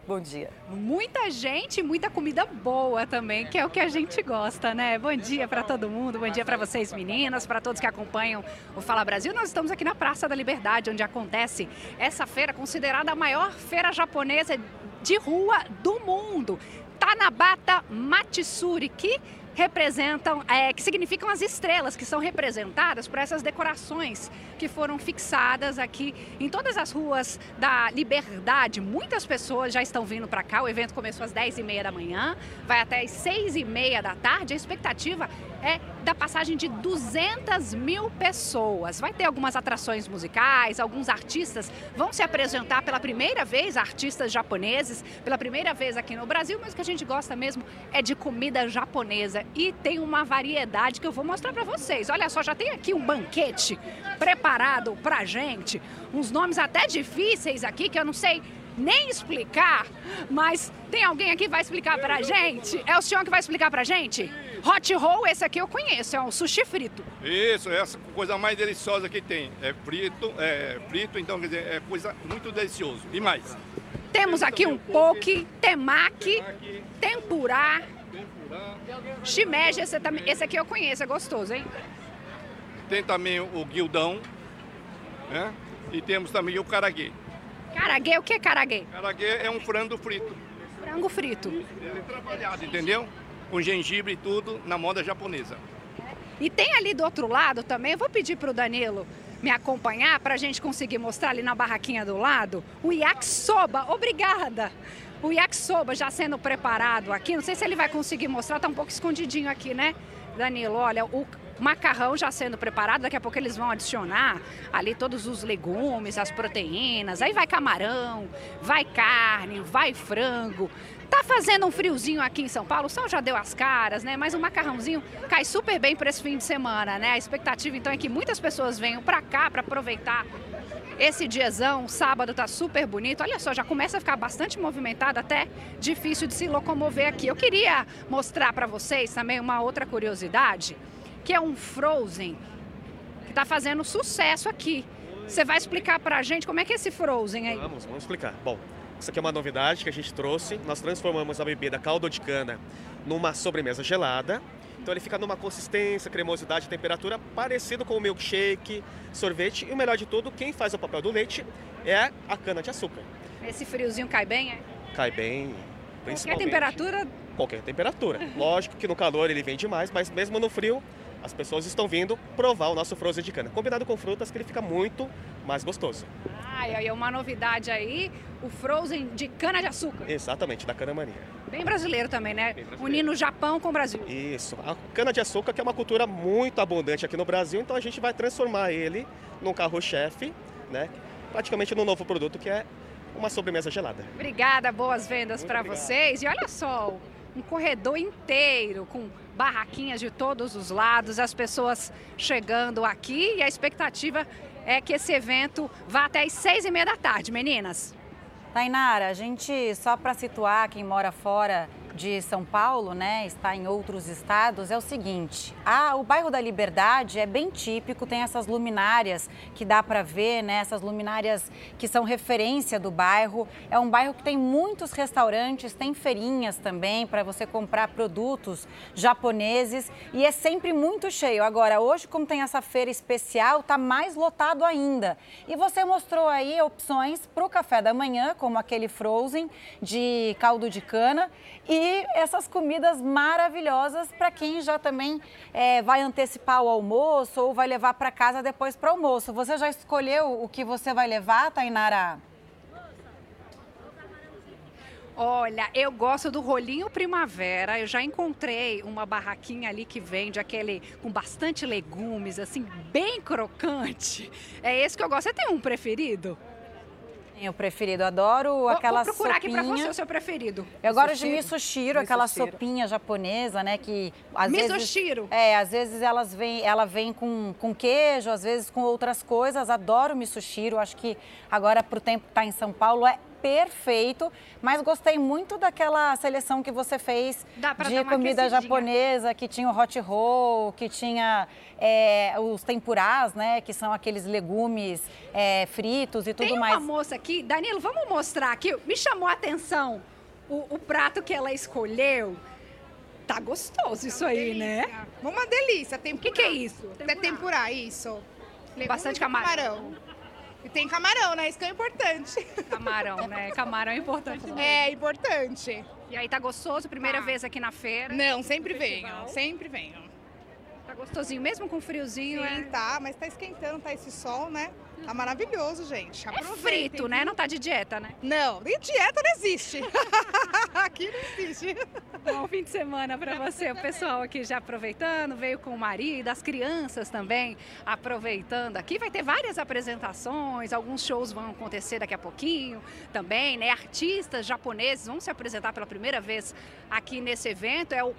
Bom dia. Muita gente, muita comida boa também, que é o que a gente gosta, né? Bom dia para todo mundo, bom dia para vocês meninas, para todos que acompanham o Fala Brasil. Nós estamos aqui na Praça da Liberdade, onde acontece essa feira considerada a maior feira japonesa de rua do mundo. Tanabata Matsuri, que representam, é, que significam as estrelas que são representadas por essas decorações que foram fixadas aqui em todas as ruas da Liberdade. Muitas pessoas já estão vindo para cá. O evento começou às 10h30 da manhã, vai até às 6h30 da tarde. A expectativa é da passagem de 200 mil pessoas. Vai ter algumas atrações musicais, alguns artistas vão se apresentar pela primeira vez, artistas japoneses, pela primeira vez aqui no Brasil, mas o que a gente gosta mesmo é de comida japonesa e tem uma variedade que eu vou mostrar para vocês. Olha só, já tem aqui um banquete preparado pra gente, uns nomes até difíceis aqui que eu não sei nem explicar, mas tem alguém aqui que vai explicar pra gente? É o senhor que vai explicar pra gente? Hot roll, esse aqui eu conheço, é um sushi frito. Isso, é essa coisa mais deliciosa que tem. É frito, é frito, então quer dizer, é coisa muito delicioso. E mais? Temos aqui um poke, temaki, tempurá, shimeji, esse, esse aqui eu conheço, é gostoso, hein? Tem também o guildão, né? E temos também o caraguê. Caraguê, o que é caraguê? Caraguê é um frango frito. Frango frito. Ele é trabalhado, entendeu? Com gengibre e tudo, na moda japonesa. E tem ali do outro lado também, eu vou pedir para o Danilo me acompanhar para a gente conseguir mostrar ali na barraquinha do lado o yakisoba. Obrigada! O yakisoba já sendo preparado aqui, não sei se ele vai conseguir mostrar, tá um pouco escondidinho aqui, né, Danilo? Olha, o macarrão já sendo preparado, daqui a pouco eles vão adicionar ali todos os legumes, as proteínas, aí vai camarão, vai carne, vai frango. Tá fazendo um friozinho aqui em São Paulo, o sol já deu as caras, né? Mas o macarrãozinho cai super bem para esse fim de semana, né? A expectativa então é que muitas pessoas venham para cá para aproveitar esse diazão, sábado tá super bonito. Olha só, já começa a ficar bastante movimentado, até difícil de se locomover aqui. Eu queria mostrar para vocês também uma outra curiosidade que é um Frozen, que está fazendo sucesso aqui. Você vai explicar para a gente como é que é esse Frozen aí? Vamos, vamos explicar. Bom, isso aqui é uma novidade que a gente trouxe. Nós transformamos a bebida caldo de cana numa sobremesa gelada. Então ele fica numa consistência, cremosidade, temperatura parecido com o milkshake, sorvete. E o melhor de tudo, quem faz o papel do leite é a cana de açúcar. Esse friozinho cai bem, é? Cai bem, principalmente. Qualquer temperatura? Qualquer temperatura. Lógico que no calor ele vem demais, mas mesmo no frio as pessoas estão vindo provar o nosso frozen de cana. Combinado com frutas, que ele fica muito mais gostoso. Ah, e é uma novidade aí, o frozen de cana de açúcar. Exatamente, da cana mania. Bem brasileiro também, né? Brasileiro. Unindo o Japão com o Brasil. Isso. A cana de açúcar que é uma cultura muito abundante aqui no Brasil, então a gente vai transformar ele num carro-chefe, né? Praticamente num novo produto que é uma sobremesa gelada. Obrigada, boas vendas para vocês. E olha só, um corredor inteiro com barraquinhas de todos os lados, as pessoas chegando aqui e a expectativa é que esse evento vá até as seis e meia da tarde, meninas. Tainara, a gente, só para situar quem mora fora de São Paulo, né, está em outros estados, é o seguinte: ah, o bairro da Liberdade é bem típico, tem essas luminárias que dá para ver, né, essas luminárias que são referência do bairro. É um bairro que tem muitos restaurantes, tem feirinhas também para você comprar produtos japoneses e é sempre muito cheio. Agora, hoje, como tem essa feira especial, tá mais lotado ainda. E você mostrou aí opções para o café da manhã, como aquele frozen de caldo de cana e essas comidas maravilhosas para quem já também é, vai antecipar o almoço ou vai levar para casa depois para almoço. Você já escolheu o que você vai levar, Tainara? Olha, eu gosto do rolinho primavera. Eu já encontrei uma barraquinha ali que vende aquele com bastante legumes, assim, bem crocante. É esse que eu gosto. Você tem um preferido? O preferido, adoro vou, aquela vou procurar sopinha. aqui pra você o seu preferido. Eu gosto de misoshiro, aquela sopinha japonesa, né, que às misoshiro. vezes É, às vezes elas vêm, ela vem com, com queijo, às vezes com outras coisas. Adoro misoshiro, acho que agora pro tempo que tá em São Paulo é perfeito, mas gostei muito daquela seleção que você fez de comida japonesa, que tinha o hot roll, que tinha é, os tempurás, né, que são aqueles legumes é, fritos e tudo Tem mais. Tem uma moça aqui, Danilo, vamos mostrar aqui, me chamou a atenção o, o prato que ela escolheu. Tá gostoso isso aí, né? Uma delícia. O que, que é isso? Tempurá. É tempurá, isso. Bastante camarão. camarão. E tem camarão, né? Isso que é importante. Camarão, né? Camarão é importante. É, importante. E aí tá gostoso? Primeira tá. vez aqui na feira? Não, sempre venho. Sempre venho. Tá gostosinho, mesmo com friozinho, Sim, é? tá, mas tá esquentando, tá esse sol, né? Tá maravilhoso, gente. É frito, né? Não tá de dieta, né? Não, nem dieta não existe. (laughs) aqui não existe. Bom fim de semana para você. O pessoal aqui já aproveitando, veio com o marido, as crianças também aproveitando aqui. Vai ter várias apresentações, alguns shows vão acontecer daqui a pouquinho também, né? Artistas japoneses vão se apresentar pela primeira vez aqui nesse evento. É o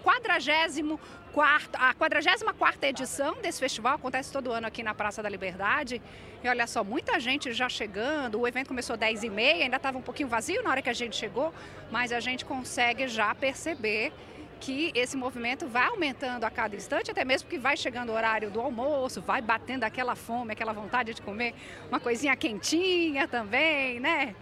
44 a 44 edição desse festival, acontece todo ano aqui na Praça da Liberdade. E olha só, muita gente já chegando. O evento começou às 10h30, ainda estava um pouquinho vazio na hora que a gente chegou, mas a gente consegue já perceber que esse movimento vai aumentando a cada instante, até mesmo que vai chegando o horário do almoço, vai batendo aquela fome, aquela vontade de comer uma coisinha quentinha também, né?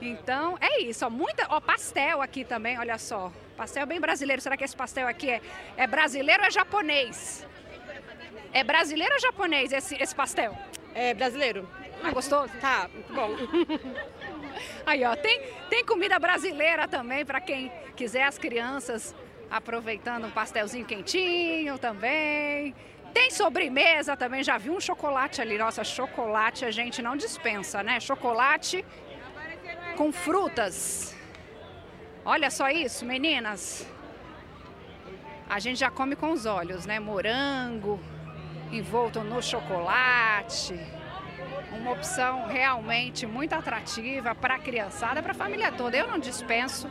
Então, é isso, ó, muita, ó, pastel aqui também, olha só. Pastel bem brasileiro. Será que esse pastel aqui é, é brasileiro ou é japonês? É brasileiro ou japonês esse, esse pastel? É brasileiro. Ah, gostoso? Tá, muito bom. (laughs) Aí, ó, tem, tem comida brasileira também para quem quiser, as crianças aproveitando um pastelzinho quentinho também. Tem sobremesa também, já vi um chocolate ali. Nossa, chocolate a gente não dispensa, né? Chocolate com frutas. Olha só isso, meninas. A gente já come com os olhos, né? Morango, envolto no chocolate. Uma opção realmente muito atrativa para a criançada, para a família toda. Eu não dispenso.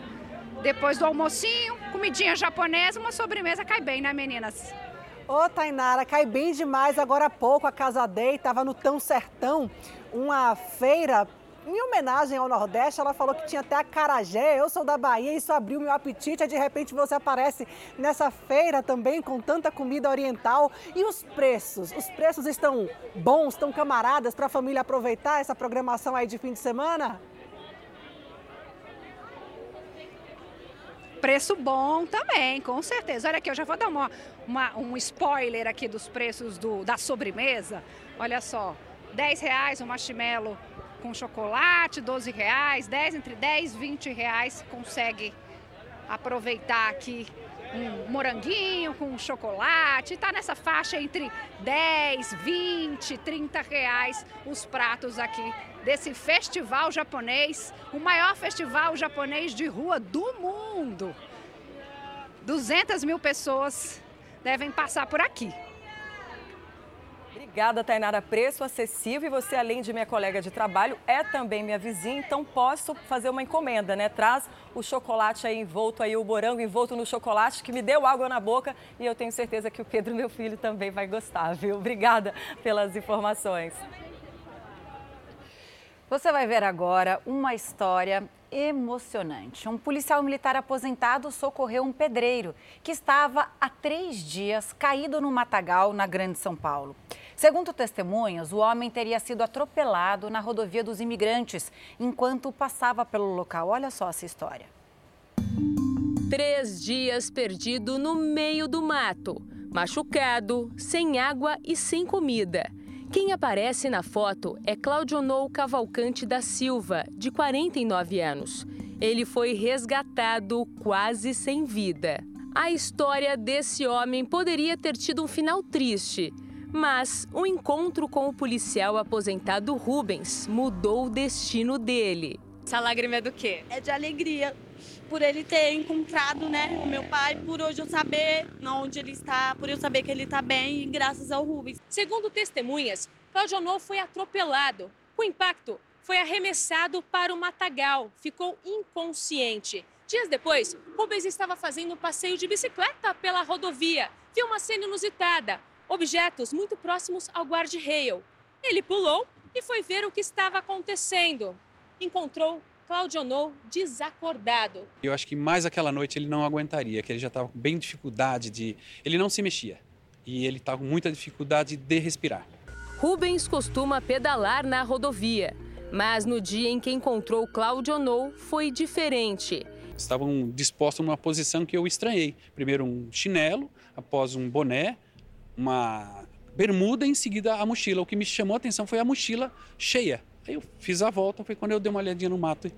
Depois do almocinho, comidinha japonesa, uma sobremesa cai bem, né, meninas? Ô, Tainara, cai bem demais. Agora há pouco a Casa Day estava no Tão Sertão, uma feira em homenagem ao Nordeste, ela falou que tinha até a carajé. Eu sou da Bahia, isso abriu meu apetite. De repente você aparece nessa feira também com tanta comida oriental. E os preços? Os preços estão bons, estão camaradas para a família aproveitar essa programação aí de fim de semana? Preço bom também, com certeza. Olha aqui, eu já vou dar uma, uma, um spoiler aqui dos preços do, da sobremesa. Olha só, 10 reais o marshmallow com chocolate, 12 reais, 10 entre 10 e 20 reais, consegue aproveitar aqui um moranguinho com chocolate, está nessa faixa entre 10, 20, 30 reais os pratos aqui desse festival japonês, o maior festival japonês de rua do mundo. 200 mil pessoas devem passar por aqui. Obrigada, Tainara. Preço acessível e você, além de minha colega de trabalho, é também minha vizinha, então posso fazer uma encomenda, né? Traz o chocolate aí envolto aí, o morango envolto no chocolate, que me deu água na boca e eu tenho certeza que o Pedro, meu filho, também vai gostar, viu? Obrigada pelas informações. Você vai ver agora uma história emocionante. Um policial militar aposentado socorreu um pedreiro que estava há três dias caído no matagal na Grande São Paulo. Segundo testemunhas, o homem teria sido atropelado na rodovia dos imigrantes enquanto passava pelo local. Olha só essa história. Três dias perdido no meio do mato, machucado, sem água e sem comida. Quem aparece na foto é Claudionou Cavalcante da Silva, de 49 anos. Ele foi resgatado quase sem vida. A história desse homem poderia ter tido um final triste, mas o encontro com o policial aposentado Rubens mudou o destino dele. Essa lágrima é do quê? É de alegria por ele ter encontrado, né, o meu pai, por hoje eu saber onde ele está, por eu saber que ele está bem, graças ao Rubens. Segundo testemunhas, Claudionor foi atropelado. Com impacto, foi arremessado para o matagal, ficou inconsciente. Dias depois, Rubens estava fazendo um passeio de bicicleta pela rodovia. Viu uma cena inusitada objetos muito próximos ao guard-rail. Ele pulou e foi ver o que estava acontecendo. Encontrou Claudionou desacordado. Eu acho que mais aquela noite ele não aguentaria, que ele já estava com bem dificuldade de. Ele não se mexia. E ele estava com muita dificuldade de respirar. Rubens costuma pedalar na rodovia, mas no dia em que encontrou Claudionou foi diferente. Estavam dispostos numa posição que eu estranhei. Primeiro um chinelo, após um boné, uma bermuda e em seguida a mochila. O que me chamou a atenção foi a mochila cheia. Eu fiz a volta, foi quando eu dei uma olhadinha no mato e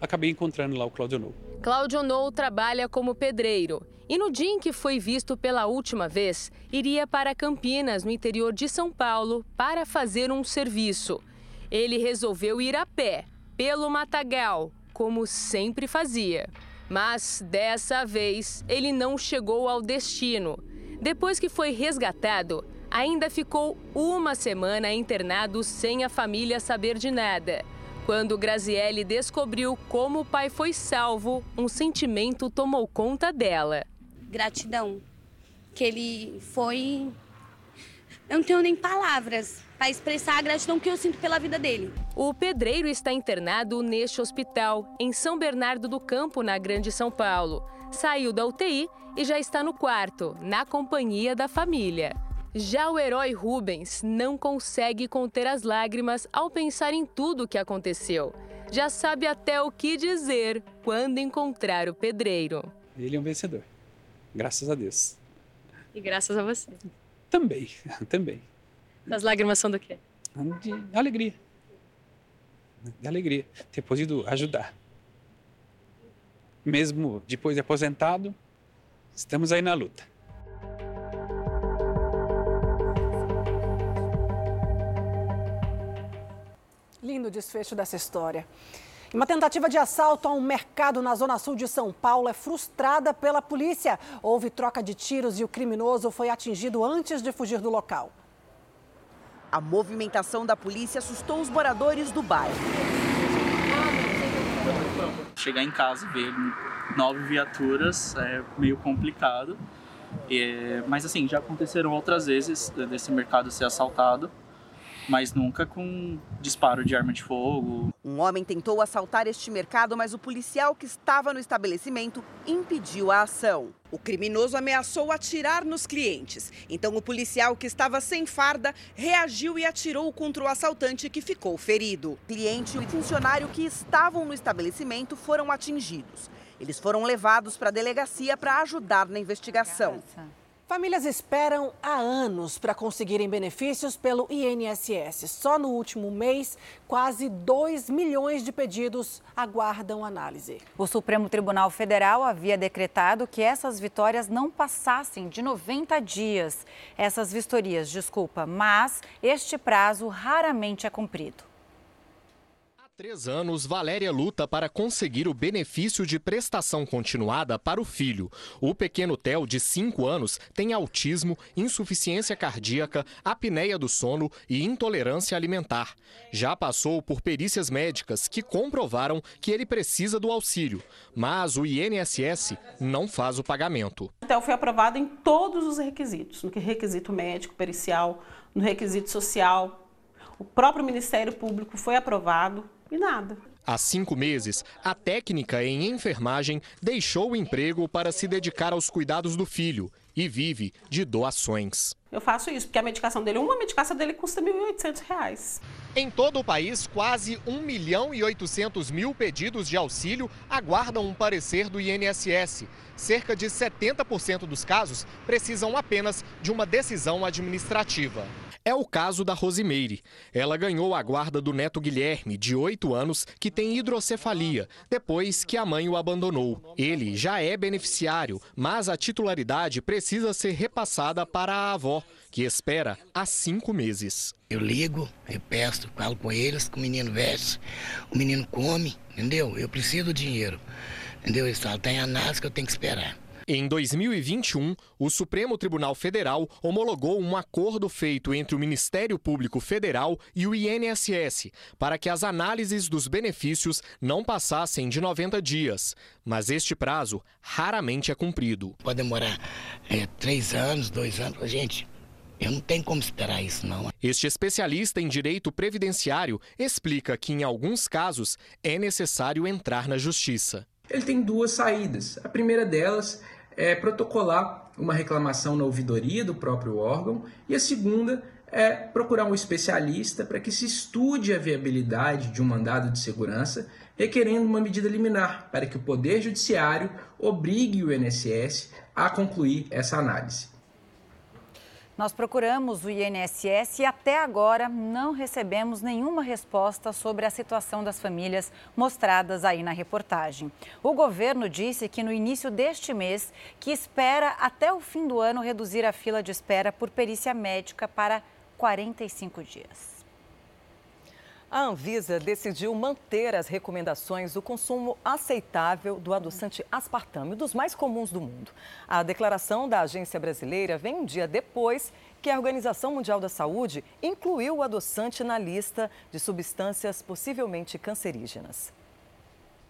acabei encontrando lá o Claudio Nou. Claudio Nou trabalha como pedreiro e no dia em que foi visto pela última vez, iria para Campinas, no interior de São Paulo, para fazer um serviço. Ele resolveu ir a pé, pelo matagal, como sempre fazia. Mas dessa vez ele não chegou ao destino. Depois que foi resgatado, ainda ficou uma semana internado sem a família saber de nada. Quando Graziele descobriu como o pai foi salvo, um sentimento tomou conta dela. Gratidão. Que ele foi. Eu não tenho nem palavras para expressar a gratidão que eu sinto pela vida dele. O pedreiro está internado neste hospital, em São Bernardo do Campo, na Grande São Paulo. Saiu da UTI e já está no quarto, na companhia da família. Já o herói Rubens não consegue conter as lágrimas ao pensar em tudo o que aconteceu. Já sabe até o que dizer quando encontrar o pedreiro. Ele é um vencedor. Graças a Deus. E graças a você. Também, (laughs) também. As lágrimas são do quê? De alegria. De alegria. Ter podido ajudar. Mesmo depois de aposentado, estamos aí na luta. Lindo desfecho dessa história. Uma tentativa de assalto a um mercado na zona sul de São Paulo é frustrada pela polícia. Houve troca de tiros e o criminoso foi atingido antes de fugir do local. A movimentação da polícia assustou os moradores do bairro. Chegar em casa e ver nove viaturas é meio complicado. É, mas assim, já aconteceram outras vezes desse mercado ser assaltado mas nunca com disparo de arma de fogo. Um homem tentou assaltar este mercado, mas o policial que estava no estabelecimento impediu a ação. O criminoso ameaçou atirar nos clientes. Então, o policial que estava sem farda reagiu e atirou contra o assaltante que ficou ferido. O cliente e o funcionário que estavam no estabelecimento foram atingidos. Eles foram levados para a delegacia para ajudar na investigação. Famílias esperam há anos para conseguirem benefícios pelo INSS. Só no último mês, quase 2 milhões de pedidos aguardam análise. O Supremo Tribunal Federal havia decretado que essas vitórias não passassem de 90 dias. Essas vistorias, desculpa, mas este prazo raramente é cumprido três anos, Valéria luta para conseguir o benefício de prestação continuada para o filho. O pequeno Theo, de 5 anos, tem autismo, insuficiência cardíaca, apneia do sono e intolerância alimentar. Já passou por perícias médicas que comprovaram que ele precisa do auxílio, mas o INSS não faz o pagamento. O Theo foi aprovado em todos os requisitos, no requisito médico, pericial, no requisito social. O próprio Ministério Público foi aprovado e nada. Há cinco meses, a técnica em enfermagem deixou o emprego para se dedicar aos cuidados do filho e vive de doações. Eu faço isso porque a medicação dele, uma medicação dele custa R$ 1.800. Em todo o país, quase 1 milhão e 800 mil pedidos de auxílio aguardam um parecer do INSS. Cerca de 70% dos casos precisam apenas de uma decisão administrativa. É o caso da Rosimeire. Ela ganhou a guarda do neto Guilherme, de 8 anos, que tem hidrocefalia, depois que a mãe o abandonou. Ele já é beneficiário, mas a titularidade precisa ser repassada para a avó, que espera há cinco meses. Eu ligo, eu peço, falo com eles, que o menino veste, o menino come, entendeu? Eu preciso do dinheiro, entendeu? Eles falam, tem análise que eu tenho que esperar. Em 2021, o Supremo Tribunal Federal homologou um acordo feito entre o Ministério Público Federal e o INSS para que as análises dos benefícios não passassem de 90 dias. Mas este prazo raramente é cumprido. Pode demorar é, três anos, dois anos. Gente, Eu não tenho como esperar isso, não. Este especialista em direito previdenciário explica que, em alguns casos, é necessário entrar na justiça. Ele tem duas saídas. A primeira delas é protocolar uma reclamação na ouvidoria do próprio órgão, e a segunda é procurar um especialista para que se estude a viabilidade de um mandado de segurança, requerendo uma medida liminar para que o Poder Judiciário obrigue o INSS a concluir essa análise. Nós procuramos o INSS e até agora não recebemos nenhuma resposta sobre a situação das famílias mostradas aí na reportagem. O governo disse que no início deste mês que espera até o fim do ano reduzir a fila de espera por perícia médica para 45 dias. A Anvisa decidiu manter as recomendações do consumo aceitável do adoçante aspartame, dos mais comuns do mundo. A declaração da agência brasileira vem um dia depois que a Organização Mundial da Saúde incluiu o adoçante na lista de substâncias possivelmente cancerígenas.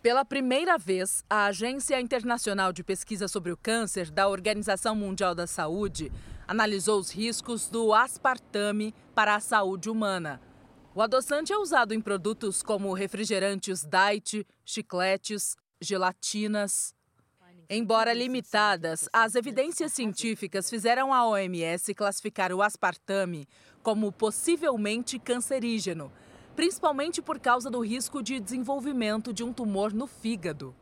Pela primeira vez, a Agência Internacional de Pesquisa sobre o Câncer da Organização Mundial da Saúde analisou os riscos do aspartame para a saúde humana. O adoçante é usado em produtos como refrigerantes diet, chicletes, gelatinas. Embora limitadas, as evidências científicas fizeram a OMS classificar o aspartame como possivelmente cancerígeno, principalmente por causa do risco de desenvolvimento de um tumor no fígado.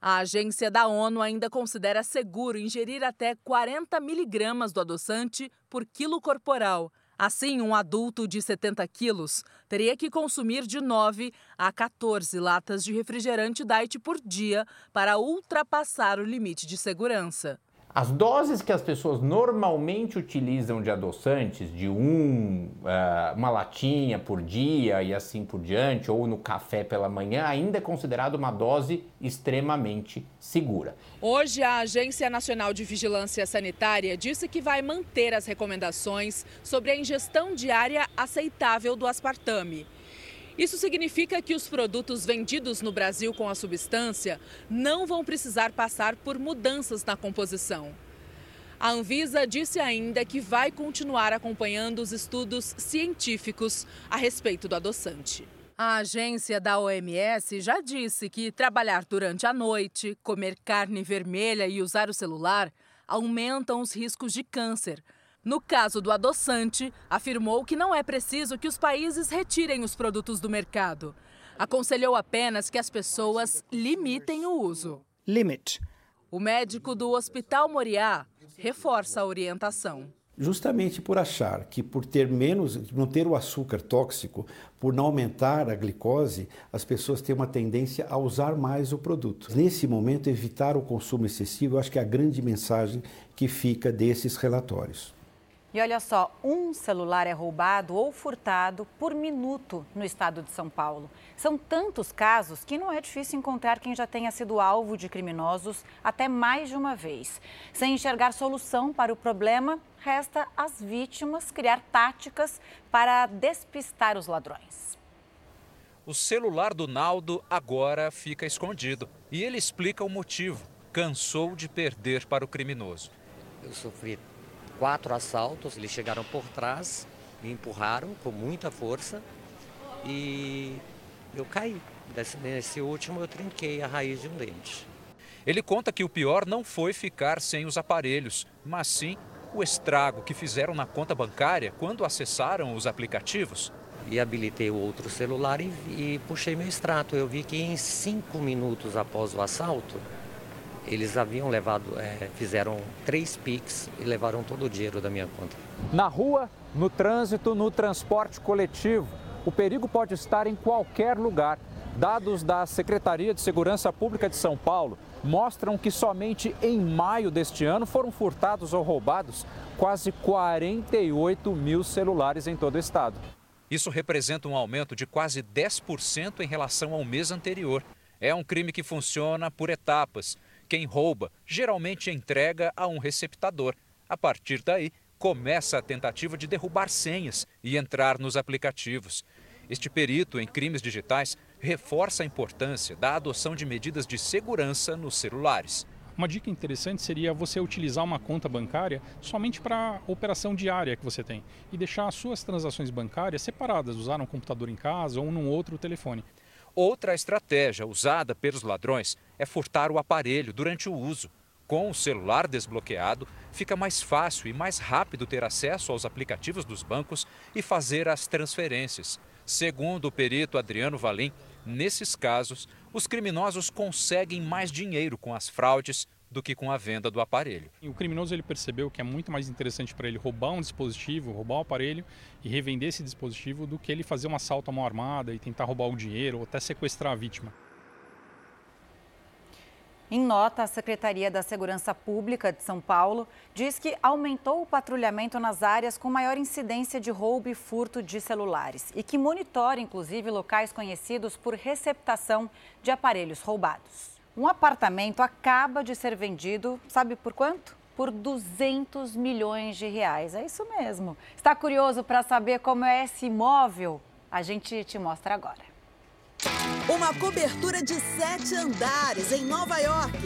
A agência da ONU ainda considera seguro ingerir até 40 miligramas do adoçante por quilo corporal, Assim, um adulto de 70 quilos teria que consumir de 9 a 14 latas de refrigerante diet por dia para ultrapassar o limite de segurança. As doses que as pessoas normalmente utilizam de adoçantes, de um, uh, uma latinha por dia e assim por diante, ou no café pela manhã, ainda é considerado uma dose extremamente segura. Hoje, a Agência Nacional de Vigilância Sanitária disse que vai manter as recomendações sobre a ingestão diária aceitável do aspartame. Isso significa que os produtos vendidos no Brasil com a substância não vão precisar passar por mudanças na composição. A Anvisa disse ainda que vai continuar acompanhando os estudos científicos a respeito do adoçante. A agência da OMS já disse que trabalhar durante a noite, comer carne vermelha e usar o celular aumentam os riscos de câncer, no caso do adoçante, afirmou que não é preciso que os países retirem os produtos do mercado. Aconselhou apenas que as pessoas limitem o uso. Limit. O médico do Hospital Moriá reforça a orientação justamente por achar que por ter menos, não ter o açúcar tóxico, por não aumentar a glicose, as pessoas têm uma tendência a usar mais o produto. Nesse momento, evitar o consumo excessivo, eu acho que é a grande mensagem que fica desses relatórios. E olha só, um celular é roubado ou furtado por minuto no estado de São Paulo. São tantos casos que não é difícil encontrar quem já tenha sido alvo de criminosos até mais de uma vez. Sem enxergar solução para o problema, resta às vítimas criar táticas para despistar os ladrões. O celular do Naldo agora fica escondido e ele explica o motivo. Cansou de perder para o criminoso. Eu sofri quatro assaltos, eles chegaram por trás, me empurraram com muita força e eu caí. Nesse último eu trinquei a raiz de um dente. Ele conta que o pior não foi ficar sem os aparelhos, mas sim o estrago que fizeram na conta bancária quando acessaram os aplicativos. E habilitei o outro celular e, e puxei meu extrato. Eu vi que em cinco minutos após o assalto, eles haviam levado, é, fizeram três PIX e levaram todo o dinheiro da minha conta. Na rua, no trânsito, no transporte coletivo, o perigo pode estar em qualquer lugar. Dados da Secretaria de Segurança Pública de São Paulo mostram que somente em maio deste ano foram furtados ou roubados quase 48 mil celulares em todo o estado. Isso representa um aumento de quase 10% em relação ao mês anterior. É um crime que funciona por etapas quem rouba geralmente entrega a um receptador. A partir daí, começa a tentativa de derrubar senhas e entrar nos aplicativos. Este perito em crimes digitais reforça a importância da adoção de medidas de segurança nos celulares. Uma dica interessante seria você utilizar uma conta bancária somente para a operação diária que você tem e deixar as suas transações bancárias separadas, usar um computador em casa ou num outro telefone. Outra estratégia usada pelos ladrões é furtar o aparelho durante o uso. Com o celular desbloqueado, fica mais fácil e mais rápido ter acesso aos aplicativos dos bancos e fazer as transferências. Segundo o perito Adriano Valim, nesses casos, os criminosos conseguem mais dinheiro com as fraudes do que com a venda do aparelho. O criminoso ele percebeu que é muito mais interessante para ele roubar um dispositivo, roubar um aparelho e revender esse dispositivo do que ele fazer um assalto à mão armada e tentar roubar o dinheiro ou até sequestrar a vítima. Em nota, a Secretaria da Segurança Pública de São Paulo diz que aumentou o patrulhamento nas áreas com maior incidência de roubo e furto de celulares e que monitora, inclusive, locais conhecidos por receptação de aparelhos roubados. Um apartamento acaba de ser vendido, sabe por quanto? Por 200 milhões de reais. É isso mesmo. Está curioso para saber como é esse imóvel? A gente te mostra agora. Uma cobertura de sete andares em Nova York.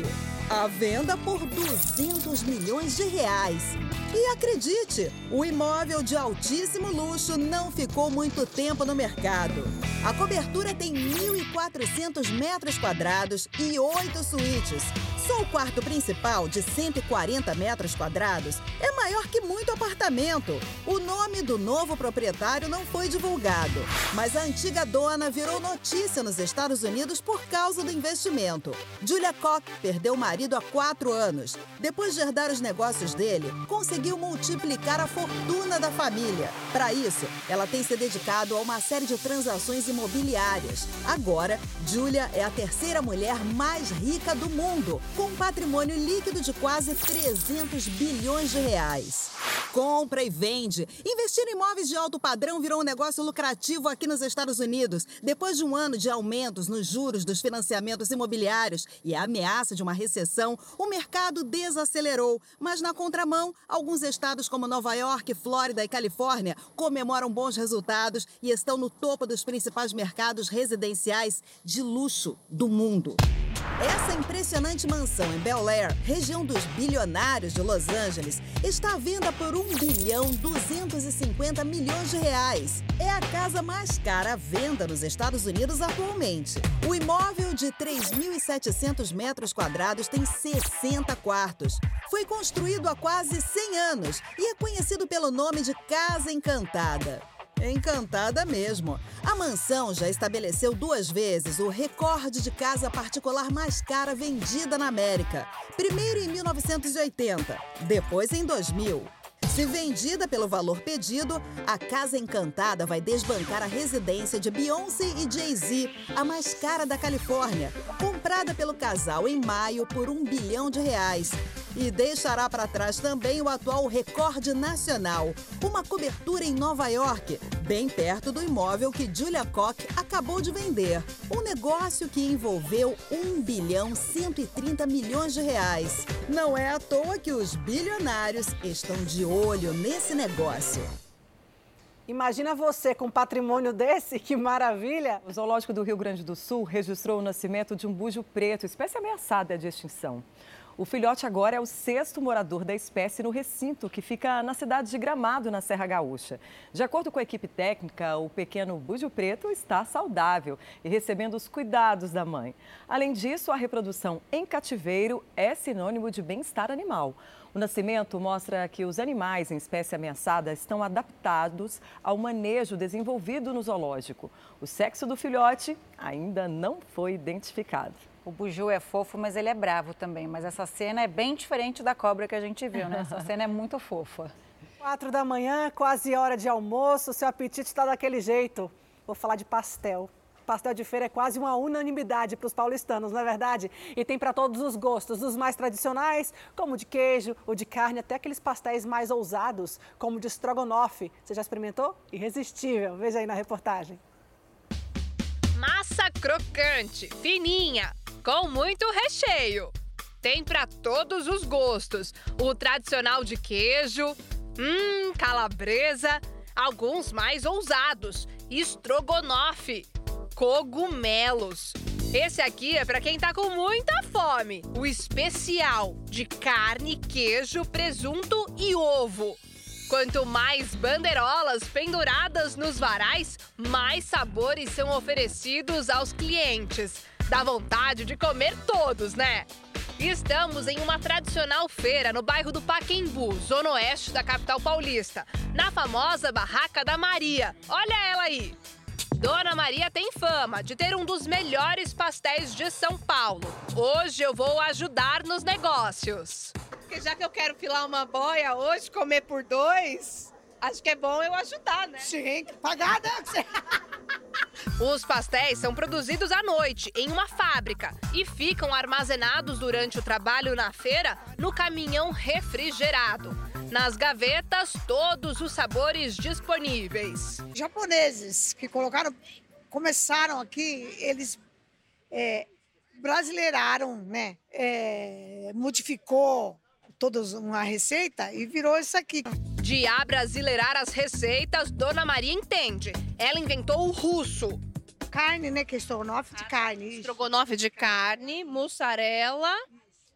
À venda por 200 milhões de reais. E acredite, o imóvel de altíssimo luxo não ficou muito tempo no mercado. A cobertura tem 1.400 metros quadrados e oito suítes. Só o quarto principal, de 140 metros quadrados, é maior que muito apartamento. O nome do novo proprietário não foi divulgado, mas a antiga dona virou notícia nos Estados Unidos por causa do investimento. Julia Koch perdeu o marido há quatro anos. Depois de herdar os negócios dele, conseguiu multiplicar a fortuna da família. Para isso, ela tem se dedicado a uma série de transações imobiliárias. Agora, Julia é a terceira mulher mais rica do mundo, com um patrimônio líquido de quase 300 bilhões de reais. Compra e vende. Investir em imóveis de alto padrão virou um negócio lucrativo aqui nos Estados Unidos. Depois de um ano de aumentos nos juros dos financiamentos imobiliários e a ameaça de uma recessão, o mercado desacelerou. Mas na contramão, alguns estados como Nova York, Flórida e Califórnia comemoram bons resultados e estão no topo dos principais mercados residenciais de luxo do mundo. Essa impressionante mansão em Bel Air, região dos bilionários de Los Angeles, está à venda por 1 bilhão 250 milhões de reais. É a casa mais cara à venda nos Estados Unidos atualmente. O imóvel de 3.700 metros quadrados tem 60 quartos. Foi construído há quase 100 anos e é conhecido pelo nome de Casa Encantada. Encantada mesmo. A mansão já estabeleceu duas vezes o recorde de casa particular mais cara vendida na América. Primeiro em 1980, depois em 2000. Se vendida pelo valor pedido, a Casa Encantada vai desbancar a residência de Beyoncé e Jay-Z, a mais cara da Califórnia, comprada pelo casal em maio por um bilhão de reais. E deixará para trás também o atual recorde nacional, uma cobertura em Nova York, bem perto do imóvel que Julia Koch acabou de vender. Um negócio que envolveu 1 bilhão 130 milhões de reais. Não é à toa que os bilionários estão de olho nesse negócio. Imagina você com um patrimônio desse, que maravilha! O Zoológico do Rio Grande do Sul registrou o nascimento de um búzio preto, espécie ameaçada de extinção. O filhote agora é o sexto morador da espécie no recinto, que fica na cidade de Gramado, na Serra Gaúcha. De acordo com a equipe técnica, o pequeno búzio preto está saudável e recebendo os cuidados da mãe. Além disso, a reprodução em cativeiro é sinônimo de bem-estar animal. O nascimento mostra que os animais em espécie ameaçada estão adaptados ao manejo desenvolvido no zoológico. O sexo do filhote ainda não foi identificado. O Buju é fofo, mas ele é bravo também. Mas essa cena é bem diferente da cobra que a gente viu, né? Essa cena é muito fofa. Quatro da manhã, quase hora de almoço, seu apetite está daquele jeito. Vou falar de pastel. Pastel de feira é quase uma unanimidade para os paulistanos, não é verdade? E tem para todos os gostos, dos mais tradicionais, como o de queijo, o de carne, até aqueles pastéis mais ousados, como o de estrogonofe. Você já experimentou? Irresistível. Veja aí na reportagem. Massa crocante, fininha, com muito recheio. Tem para todos os gostos. O tradicional de queijo, hum, calabresa, alguns mais ousados, estrogonofe, cogumelos. Esse aqui é para quem tá com muita fome. O especial de carne, queijo, presunto e ovo. Quanto mais bandeirolas penduradas nos varais, mais sabores são oferecidos aos clientes. Dá vontade de comer todos, né? Estamos em uma tradicional feira no bairro do Paquembu, zona oeste da capital paulista, na famosa Barraca da Maria. Olha ela aí! Dona Maria tem fama de ter um dos melhores pastéis de São Paulo. Hoje eu vou ajudar nos negócios. Porque já que eu quero filar uma boia hoje, comer por dois, acho que é bom eu ajudar, né? Sim, pagada. Os pastéis são produzidos à noite em uma fábrica e ficam armazenados durante o trabalho na feira no caminhão refrigerado. Nas gavetas, todos os sabores disponíveis. Japoneses que colocaram, começaram aqui, eles é, brasileiraram, né? É, modificou toda uma receita e virou isso aqui. De abrasileirar as receitas, Dona Maria entende. Ela inventou o russo. Carne, né? Que é estrogonofe de carne. Estrogonofe de carne, mussarela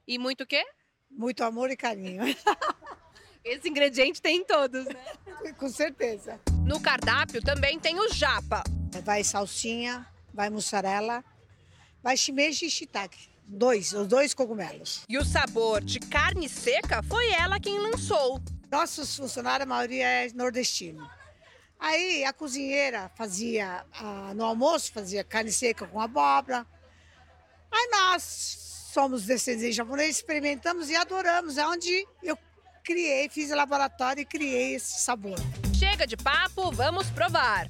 e muito o quê? Muito amor e carinho. (laughs) Esse ingrediente tem em todos, né? (laughs) Com certeza. No cardápio também tem o japa. Vai salsinha, vai mussarela, vai shimeji e shiitake. Dois, os dois cogumelos. E o sabor de carne seca foi ela quem lançou. Nossos funcionários, a maioria é nordestino. Aí a cozinheira fazia, no almoço, fazia carne seca com abóbora. Aí nós somos descendentes japoneses, experimentamos e adoramos. É onde eu criei, fiz laboratório e criei esse sabor. Chega de papo, vamos provar.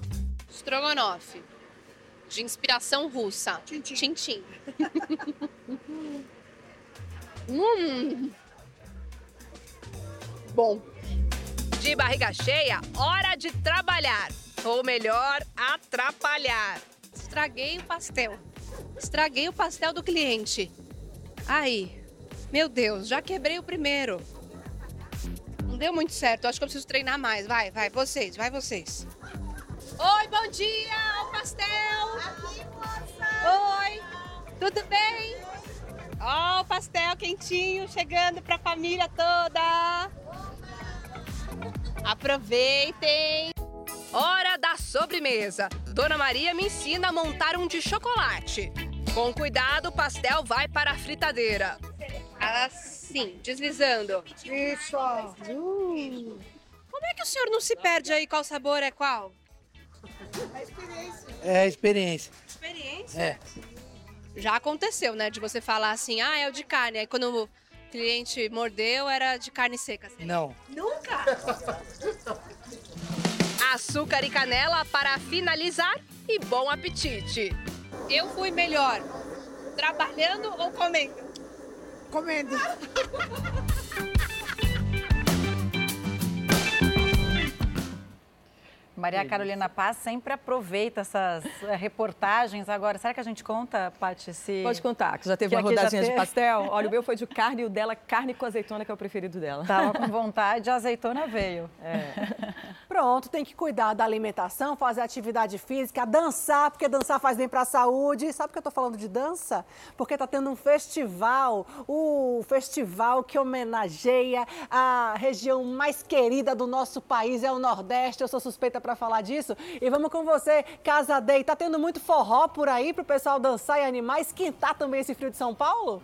Strogonoff, de inspiração russa. Tintim. Tintim. (laughs) hum. Bom. De barriga cheia, hora de trabalhar. Ou melhor, atrapalhar. Estraguei o pastel. Estraguei o pastel do cliente. Aí, meu Deus, já quebrei o primeiro. Deu muito certo. Acho que eu preciso treinar mais. Vai, vai, vocês, vai vocês. Oi, bom dia! O pastel! Aqui, moça! Oi! Tudo bem? Ó, oh, o pastel quentinho chegando para a família toda! Aproveitem! Hora da sobremesa. Dona Maria me ensina a montar um de chocolate. Com cuidado, o pastel vai para a fritadeira. Assim, deslizando. Isso! Uh. Como é que o senhor não se perde aí qual sabor é qual? É experiência. É experiência. Experiência? É. Já aconteceu, né? De você falar assim, ah, é o de carne. Aí quando o cliente mordeu, era de carne seca. Assim. Não. Nunca? Açúcar e canela para finalizar e bom apetite. Eu fui melhor trabalhando ou comendo? Comendo. Maria Carolina Paz sempre aproveita essas eh, reportagens. Agora, será que a gente conta, Paty, se... Pode contar, que já teve que uma rodadinha de pastel. (laughs) Olha, o meu foi de carne e o dela carne com azeitona, que é o preferido dela. Tava com vontade, a azeitona veio. É. Pronto, tem que cuidar da alimentação, fazer atividade física, dançar, porque dançar faz bem para a saúde. Sabe por que eu estou falando de dança? Porque está tendo um festival, o festival que homenageia a região mais querida do nosso país, é o Nordeste. Eu sou suspeita para falar disso. E vamos com você, Casa Day. Tá tendo muito forró por aí para o pessoal dançar e animar, esquentar também esse frio de São Paulo?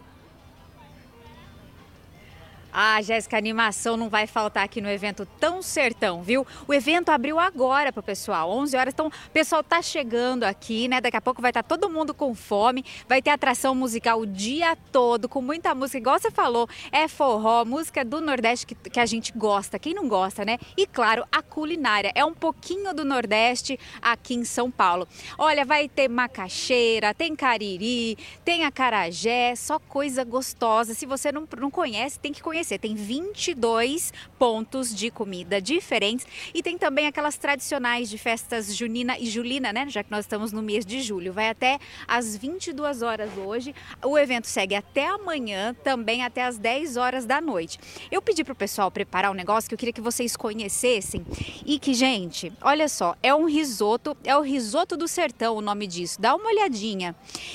Ah, Jéssica, animação não vai faltar aqui no evento Tão Sertão, viu? O evento abriu agora para o pessoal, 11 horas. Então, o pessoal tá chegando aqui, né? Daqui a pouco vai estar tá todo mundo com fome. Vai ter atração musical o dia todo, com muita música. Igual você falou, é forró, música do Nordeste que, que a gente gosta. Quem não gosta, né? E, claro, a culinária. É um pouquinho do Nordeste aqui em São Paulo. Olha, vai ter macaxeira, tem cariri, tem acarajé, só coisa gostosa. Se você não, não conhece, tem que conhecer conhecer. Tem 22 pontos de comida diferentes e tem também aquelas tradicionais de festas junina e julina, né? Já que nós estamos no mês de julho. Vai até às 22 horas hoje. O evento segue até amanhã, também até às 10 horas da noite. Eu pedi para o pessoal preparar um negócio que eu queria que vocês conhecessem e que, gente, olha só, é um risoto, é o risoto do sertão o nome disso. Dá uma olhadinha.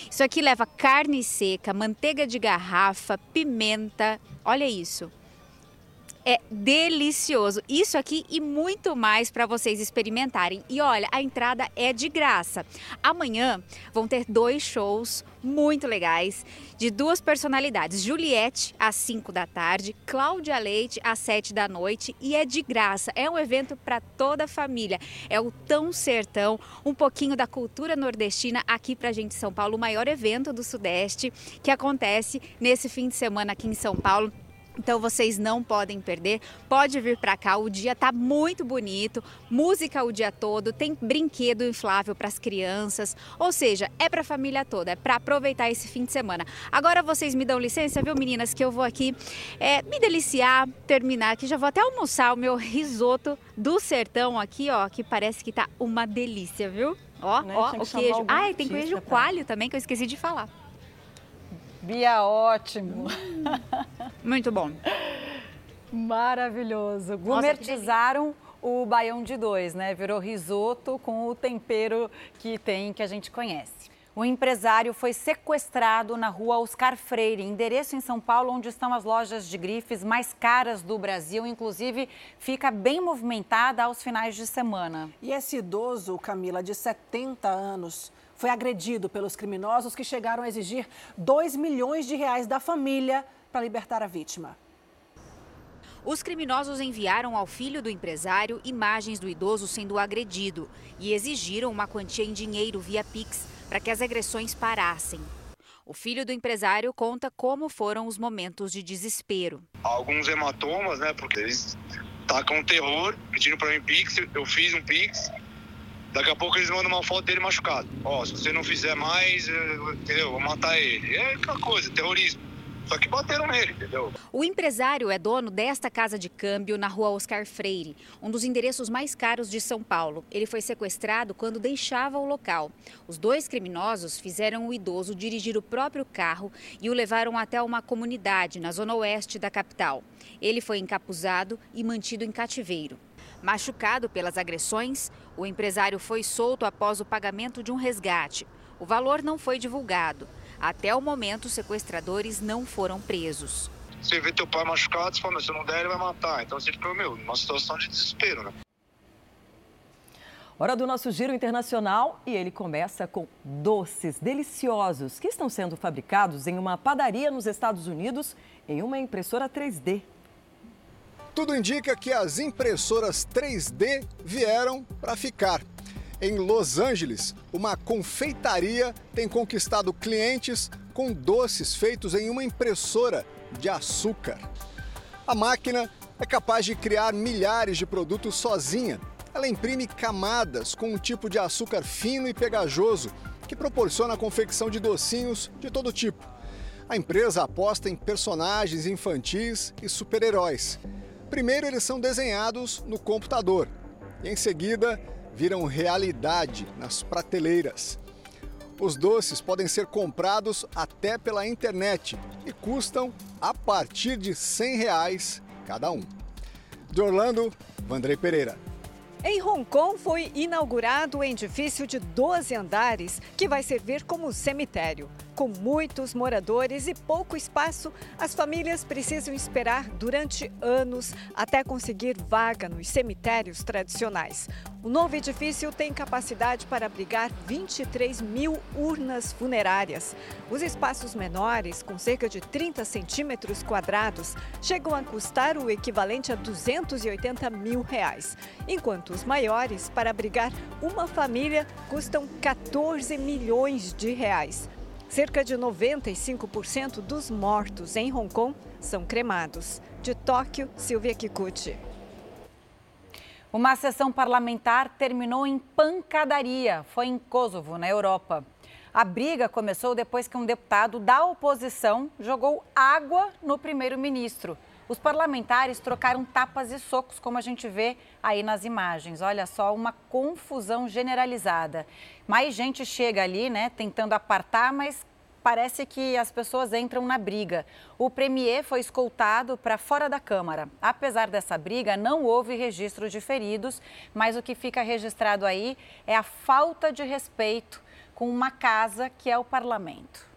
Isso aqui leva carne seca, manteiga de garrafa, pimenta. Olha isso é delicioso. Isso aqui e muito mais para vocês experimentarem. E olha, a entrada é de graça. Amanhã vão ter dois shows muito legais de duas personalidades. Juliette às 5 da tarde, Cláudia Leite às 7 da noite e é de graça. É um evento para toda a família. É o Tão Sertão, um pouquinho da cultura nordestina aqui para gente em São Paulo, o maior evento do Sudeste que acontece nesse fim de semana aqui em São Paulo. Então vocês não podem perder. Pode vir para cá, o dia tá muito bonito, música o dia todo, tem brinquedo inflável para as crianças, ou seja, é para a família toda, é para aproveitar esse fim de semana. Agora vocês me dão licença, viu, meninas, que eu vou aqui é, me deliciar, terminar aqui, já vou até almoçar o meu risoto do sertão aqui, ó, que parece que tá uma delícia, viu? Ó, né? ó, o queijo. Ah, tem queijo coalho também que eu esqueci de falar. Bia, ótimo. (laughs) Muito bom. Maravilhoso. Gourmetizaram o baião de dois, né? Virou risoto com o tempero que tem, que a gente conhece. O empresário foi sequestrado na rua Oscar Freire, endereço em São Paulo, onde estão as lojas de grifes mais caras do Brasil. Inclusive, fica bem movimentada aos finais de semana. E esse idoso, Camila, de 70 anos, foi agredido pelos criminosos que chegaram a exigir 2 milhões de reais da família para libertar a vítima. Os criminosos enviaram ao filho do empresário imagens do idoso sendo agredido e exigiram uma quantia em dinheiro via Pix para que as agressões parassem. O filho do empresário conta como foram os momentos de desespero. Alguns hematomas, né? Porque eles tacam terror, pedindo para mim Pix, eu fiz um Pix, Daqui a pouco eles mandam uma foto dele machucado. Ó, se você não fizer mais, entendeu? Vou matar ele. É aquela coisa, terrorismo. Só que bateram nele, entendeu? O empresário é dono desta casa de câmbio na rua Oscar Freire, um dos endereços mais caros de São Paulo. Ele foi sequestrado quando deixava o local. Os dois criminosos fizeram o idoso dirigir o próprio carro e o levaram até uma comunidade na zona oeste da capital. Ele foi encapuzado e mantido em cativeiro. Machucado pelas agressões, o empresário foi solto após o pagamento de um resgate. O valor não foi divulgado. Até o momento, os sequestradores não foram presos. Você vê teu pai machucado, você fala, se eu não der, ele vai matar. Então você fica, meu, numa situação de desespero, né? Hora do nosso giro internacional e ele começa com doces deliciosos que estão sendo fabricados em uma padaria nos Estados Unidos em uma impressora 3D. Tudo indica que as impressoras 3D vieram para ficar. Em Los Angeles, uma confeitaria tem conquistado clientes com doces feitos em uma impressora de açúcar. A máquina é capaz de criar milhares de produtos sozinha. Ela imprime camadas com um tipo de açúcar fino e pegajoso que proporciona a confecção de docinhos de todo tipo. A empresa aposta em personagens infantis e super-heróis. Primeiro, eles são desenhados no computador e, em seguida, viram realidade nas prateleiras. Os doces podem ser comprados até pela internet e custam a partir de 100 reais cada um. De Orlando, Vandrei Pereira. Em Hong Kong foi inaugurado um edifício de 12 andares que vai servir como cemitério. Com muitos moradores e pouco espaço, as famílias precisam esperar durante anos até conseguir vaga nos cemitérios tradicionais. O novo edifício tem capacidade para abrigar 23 mil urnas funerárias. Os espaços menores, com cerca de 30 centímetros quadrados, chegam a custar o equivalente a 280 mil reais, enquanto os maiores, para abrigar uma família, custam 14 milhões de reais. Cerca de 95% dos mortos em Hong Kong são cremados. De Tóquio, Silvia Kikuchi. Uma sessão parlamentar terminou em pancadaria. Foi em Kosovo, na Europa. A briga começou depois que um deputado da oposição jogou água no primeiro-ministro. Os parlamentares trocaram tapas e socos, como a gente vê aí nas imagens. Olha só, uma confusão generalizada. Mais gente chega ali, né, tentando apartar, mas parece que as pessoas entram na briga. O premier foi escoltado para fora da Câmara. Apesar dessa briga, não houve registro de feridos, mas o que fica registrado aí é a falta de respeito com uma casa que é o parlamento.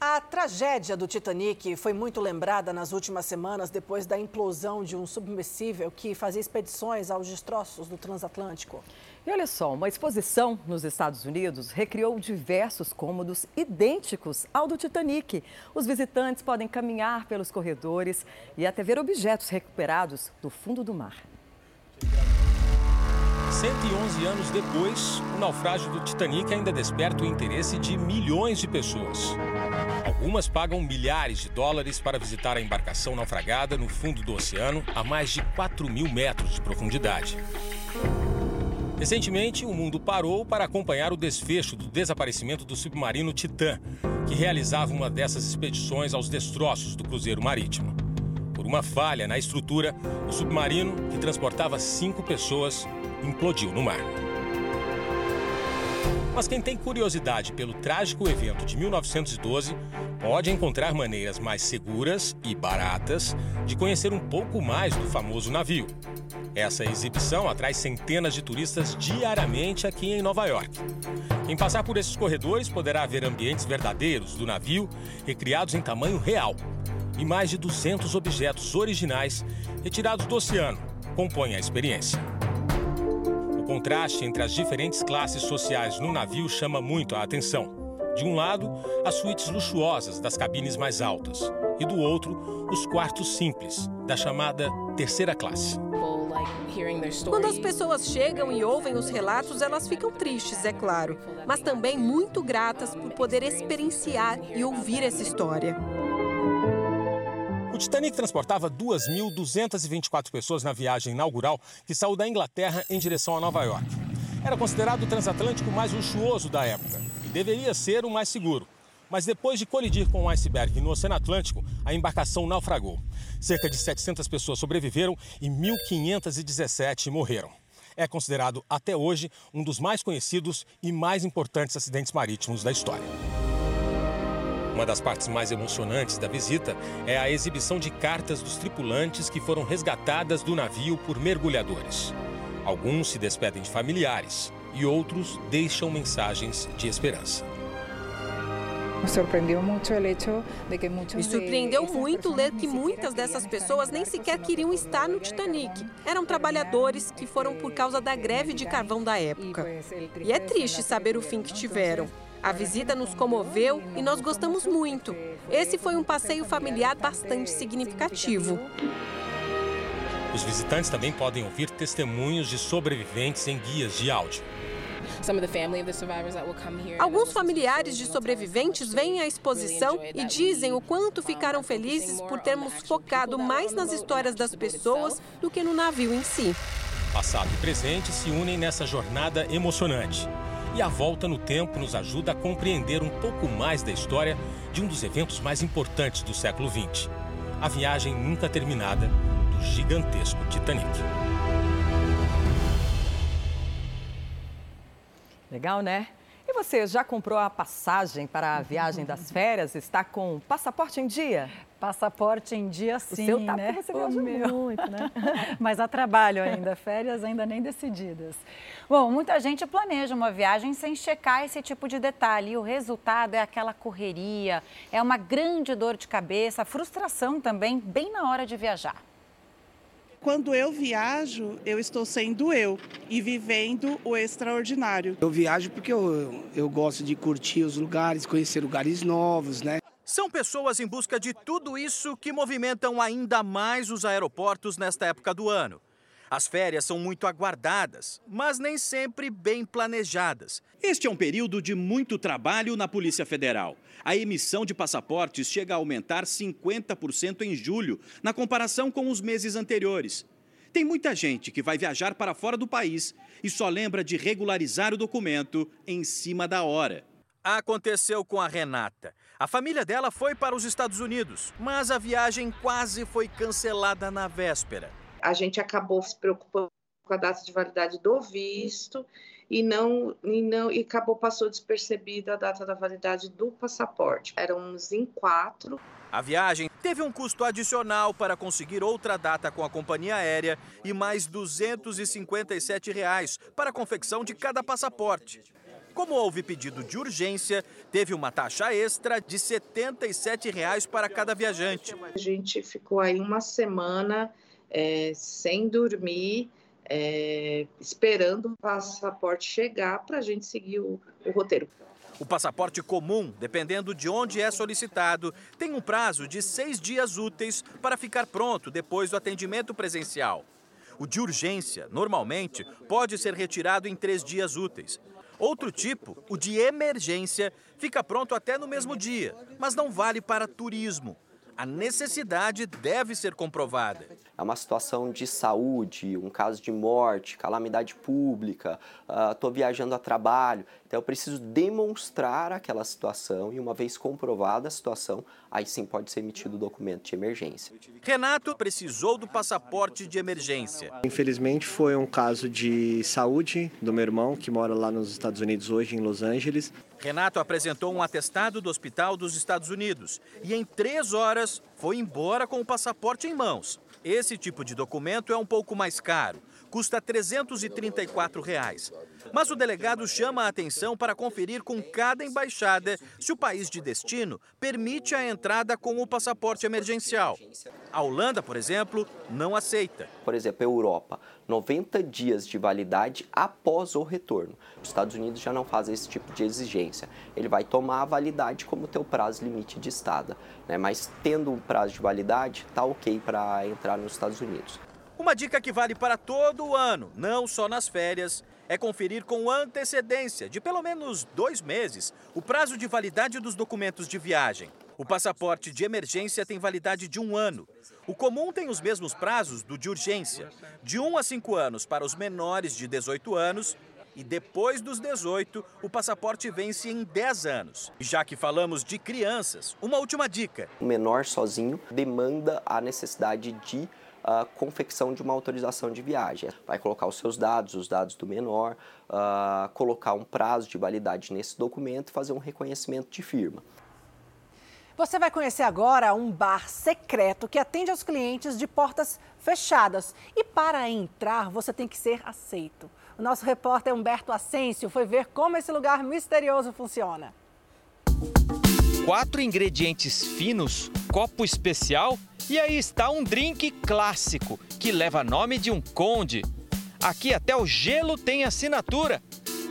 A tragédia do Titanic foi muito lembrada nas últimas semanas depois da implosão de um submersível que fazia expedições aos destroços do transatlântico. E olha só, uma exposição nos Estados Unidos recriou diversos cômodos idênticos ao do Titanic. Os visitantes podem caminhar pelos corredores e até ver objetos recuperados do fundo do mar. 111 anos depois, o naufrágio do Titanic ainda desperta o interesse de milhões de pessoas. Algumas pagam milhares de dólares para visitar a embarcação naufragada no fundo do oceano a mais de 4 mil metros de profundidade. Recentemente, o mundo parou para acompanhar o desfecho do desaparecimento do submarino Titã, que realizava uma dessas expedições aos destroços do cruzeiro marítimo. Por uma falha na estrutura, o submarino, que transportava cinco pessoas, implodiu no mar. Mas quem tem curiosidade pelo trágico evento de 1912 pode encontrar maneiras mais seguras e baratas de conhecer um pouco mais do famoso navio. Essa exibição atrai centenas de turistas diariamente aqui em Nova York. Quem passar por esses corredores poderá ver ambientes verdadeiros do navio, recriados em tamanho real. E mais de 200 objetos originais retirados do oceano compõem a experiência contraste entre as diferentes classes sociais no navio chama muito a atenção. De um lado, as suítes luxuosas das cabines mais altas, e do outro, os quartos simples, da chamada terceira classe. Quando as pessoas chegam e ouvem os relatos, elas ficam tristes, é claro, mas também muito gratas por poder experienciar e ouvir essa história. O Titanic transportava 2.224 pessoas na viagem inaugural que saiu da Inglaterra em direção a Nova York. Era considerado o transatlântico mais luxuoso da época e deveria ser o mais seguro. Mas depois de colidir com um iceberg no Oceano Atlântico, a embarcação naufragou. Cerca de 700 pessoas sobreviveram e 1.517 morreram. É considerado até hoje um dos mais conhecidos e mais importantes acidentes marítimos da história. Uma das partes mais emocionantes da visita é a exibição de cartas dos tripulantes que foram resgatadas do navio por mergulhadores. Alguns se despedem de familiares e outros deixam mensagens de esperança. Me surpreendeu muito ler que muitas dessas pessoas nem sequer queriam estar no Titanic. Eram trabalhadores que foram por causa da greve de carvão da época. E é triste saber o fim que tiveram. A visita nos comoveu e nós gostamos muito. Esse foi um passeio familiar bastante significativo. Os visitantes também podem ouvir testemunhos de sobreviventes em guias de áudio. Alguns familiares de sobreviventes vêm à exposição e dizem o quanto ficaram felizes por termos focado mais nas histórias das pessoas do que no navio em si. Passado e presente se unem nessa jornada emocionante. E a volta no tempo nos ajuda a compreender um pouco mais da história de um dos eventos mais importantes do século XX a viagem nunca terminada do gigantesco Titanic. Legal, né? E você já comprou a passagem para a viagem das (laughs) férias? Está com passaporte em dia? Passaporte em dia, sim, o seu tá né? Você viaja muito, né? (laughs) Mas há trabalho ainda, férias ainda nem decididas. Bom, muita gente planeja uma viagem sem checar esse tipo de detalhe. E o resultado é aquela correria, é uma grande dor de cabeça, frustração também, bem na hora de viajar. Quando eu viajo, eu estou sendo eu e vivendo o extraordinário. Eu viajo porque eu, eu gosto de curtir os lugares, conhecer lugares novos, né? São pessoas em busca de tudo isso que movimentam ainda mais os aeroportos nesta época do ano. As férias são muito aguardadas, mas nem sempre bem planejadas. Este é um período de muito trabalho na Polícia Federal. A emissão de passaportes chega a aumentar 50% em julho, na comparação com os meses anteriores. Tem muita gente que vai viajar para fora do país e só lembra de regularizar o documento em cima da hora. Aconteceu com a Renata. A família dela foi para os Estados Unidos, mas a viagem quase foi cancelada na véspera. A gente acabou se preocupando com a data de validade do visto e não e não e acabou passou despercebida a data da validade do passaporte. Éramos em quatro. A viagem teve um custo adicional para conseguir outra data com a companhia aérea e mais 257 reais para a confecção de cada passaporte. Como houve pedido de urgência, teve uma taxa extra de 77 reais para cada viajante. A gente ficou aí uma semana é, sem dormir, é, esperando o passaporte chegar para a gente seguir o, o roteiro. O passaporte comum, dependendo de onde é solicitado, tem um prazo de seis dias úteis para ficar pronto depois do atendimento presencial. O de urgência, normalmente, pode ser retirado em três dias úteis. Outro tipo, o de emergência, fica pronto até no mesmo dia, mas não vale para turismo a necessidade deve ser comprovada. É uma situação de saúde, um caso de morte, calamidade pública, estou uh, viajando a trabalho. Então eu preciso demonstrar aquela situação e uma vez comprovada a situação, aí sim pode ser emitido o documento de emergência. Renato precisou do passaporte de emergência. Infelizmente foi um caso de saúde do meu irmão que mora lá nos Estados Unidos hoje em Los Angeles. Renato apresentou um atestado do Hospital dos Estados Unidos e em três horas foi embora com o passaporte em mãos. Esse tipo de documento é um pouco mais caro, custa 334 reais. Mas o delegado chama a atenção para conferir com cada embaixada se o país de destino permite a entrada com o passaporte emergencial. A Holanda, por exemplo, não aceita. Por exemplo, a Europa, 90 dias de validade após o retorno. Os Estados Unidos já não fazem esse tipo de exigência. Ele vai tomar a validade como teu prazo limite de estada, né? mas tendo um prazo de validade, tá ok para entrar nos Estados Unidos. Uma dica que vale para todo o ano, não só nas férias, é conferir com antecedência de pelo menos dois meses o prazo de validade dos documentos de viagem. O passaporte de emergência tem validade de um ano. O comum tem os mesmos prazos do de urgência, de 1 a 5 anos para os menores de 18 anos e depois dos 18, o passaporte vence em 10 anos. Já que falamos de crianças, uma última dica. O menor sozinho demanda a necessidade de a confecção de uma autorização de viagem. Vai colocar os seus dados, os dados do menor, uh, colocar um prazo de validade nesse documento e fazer um reconhecimento de firma. Você vai conhecer agora um bar secreto que atende aos clientes de portas fechadas. E para entrar, você tem que ser aceito. O nosso repórter Humberto Asensio foi ver como esse lugar misterioso funciona. Quatro ingredientes finos, copo especial e aí está um drink clássico que leva nome de um conde. Aqui até o gelo tem assinatura.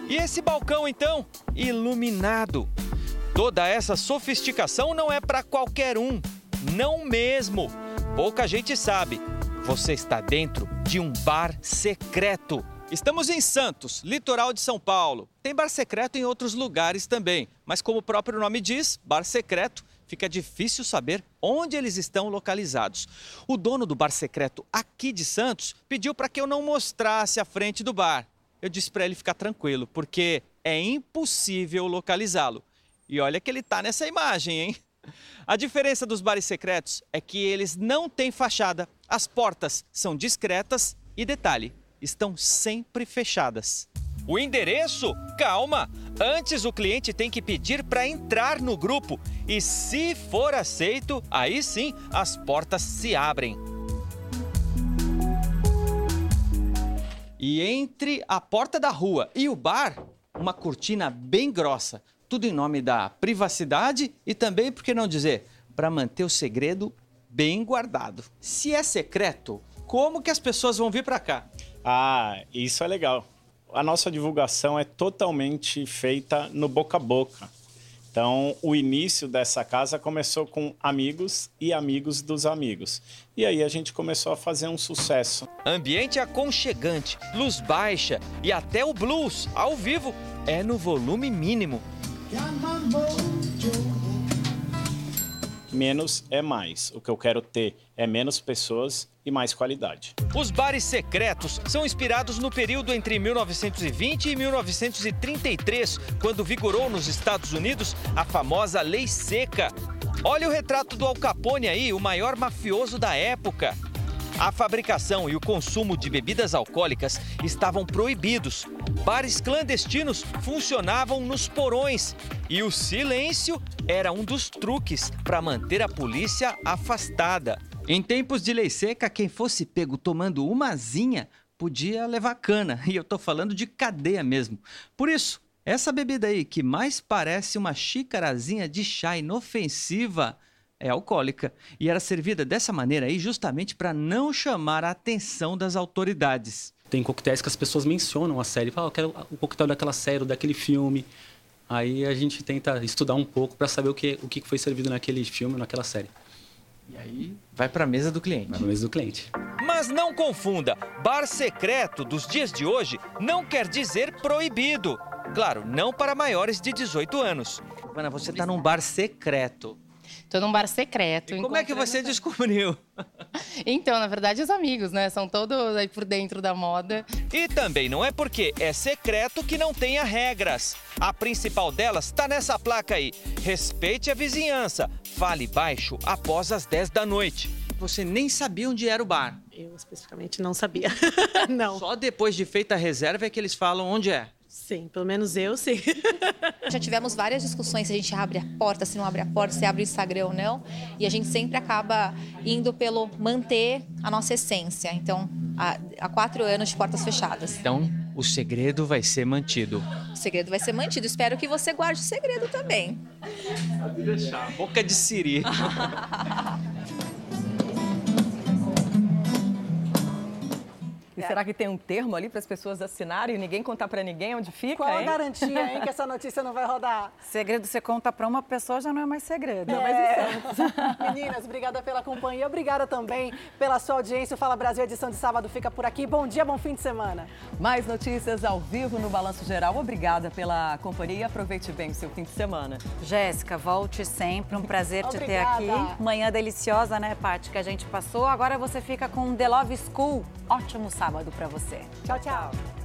E esse balcão então, iluminado. Toda essa sofisticação não é para qualquer um, não mesmo. Pouca gente sabe. Você está dentro de um bar secreto. Estamos em Santos, litoral de São Paulo. Tem bar secreto em outros lugares também, mas como o próprio nome diz, bar secreto fica difícil saber onde eles estão localizados. O dono do bar secreto aqui de Santos pediu para que eu não mostrasse a frente do bar. Eu disse para ele ficar tranquilo, porque é impossível localizá-lo. E olha que ele está nessa imagem, hein? A diferença dos bares secretos é que eles não têm fachada, as portas são discretas e detalhe, estão sempre fechadas. O endereço? Calma! Antes o cliente tem que pedir para entrar no grupo e, se for aceito, aí sim as portas se abrem. E entre a porta da rua e o bar, uma cortina bem grossa. Tudo em nome da privacidade e também, por que não dizer, para manter o segredo bem guardado. Se é secreto, como que as pessoas vão vir para cá? Ah, isso é legal a nossa divulgação é totalmente feita no boca a boca. Então, o início dessa casa começou com amigos e amigos dos amigos. E aí a gente começou a fazer um sucesso. Ambiente aconchegante, luz baixa e até o blues ao vivo é no volume mínimo. Menos é mais. O que eu quero ter é menos pessoas e mais qualidade. Os bares secretos são inspirados no período entre 1920 e 1933, quando vigorou nos Estados Unidos a famosa Lei Seca. Olha o retrato do Al Capone aí, o maior mafioso da época. A fabricação e o consumo de bebidas alcoólicas estavam proibidos. Bares clandestinos funcionavam nos porões e o silêncio era um dos truques para manter a polícia afastada. Em tempos de lei seca, quem fosse pego tomando umazinha podia levar cana, (laughs) e eu tô falando de cadeia mesmo. Por isso, essa bebida aí, que mais parece uma xicarazinha de chá inofensiva, é alcoólica e era servida dessa maneira aí justamente para não chamar a atenção das autoridades. Tem coquetéis que as pessoas mencionam a série, falam, oh, eu quero o coquetel daquela série, ou daquele filme. Aí a gente tenta estudar um pouco para saber o que, o que foi servido naquele filme, naquela série. E aí vai para a mesa do cliente. Vai para a mesa do cliente. Mas não confunda, bar secreto dos dias de hoje não quer dizer proibido. Claro, não para maiores de 18 anos. Ana, você está num bar secreto. Tô num bar secreto. E como é que você descobriu? (laughs) Então, na verdade, os amigos, né? São todos aí por dentro da moda. E também não é porque é secreto que não tenha regras. A principal delas está nessa placa aí. Respeite a vizinhança. Fale baixo após as 10 da noite. Você nem sabia onde era o bar. Eu especificamente não sabia. (laughs) não. Só depois de feita a reserva é que eles falam onde é. Sim, pelo menos eu sim. (laughs) Já tivemos várias discussões se a gente abre a porta, se não abre a porta, se abre o Instagram ou não. E a gente sempre acaba indo pelo manter a nossa essência. Então, há, há quatro anos de portas fechadas. Então, o segredo vai ser mantido. O segredo vai ser mantido. Espero que você guarde o segredo também. Pode deixar. Boca de siri. (laughs) E será que tem um termo ali para as pessoas assinarem e ninguém contar para ninguém onde fica? Qual hein? a garantia, hein, que (laughs) essa notícia não vai rodar? Segredo você conta para uma pessoa já não é mais segredo. Não, mas isso é. Meninas, obrigada pela companhia, obrigada também pela sua audiência. O Fala Brasil, edição de sábado fica por aqui. Bom dia, bom fim de semana. Mais notícias ao vivo no Balanço Geral. Obrigada pela companhia e aproveite bem o seu fim de semana. Jéssica, volte sempre. Um prazer te ter aqui. Manhã deliciosa, né, Paty, que a gente passou. Agora você fica com The Love School. Ótimo sábado para você. Tchau, tchau.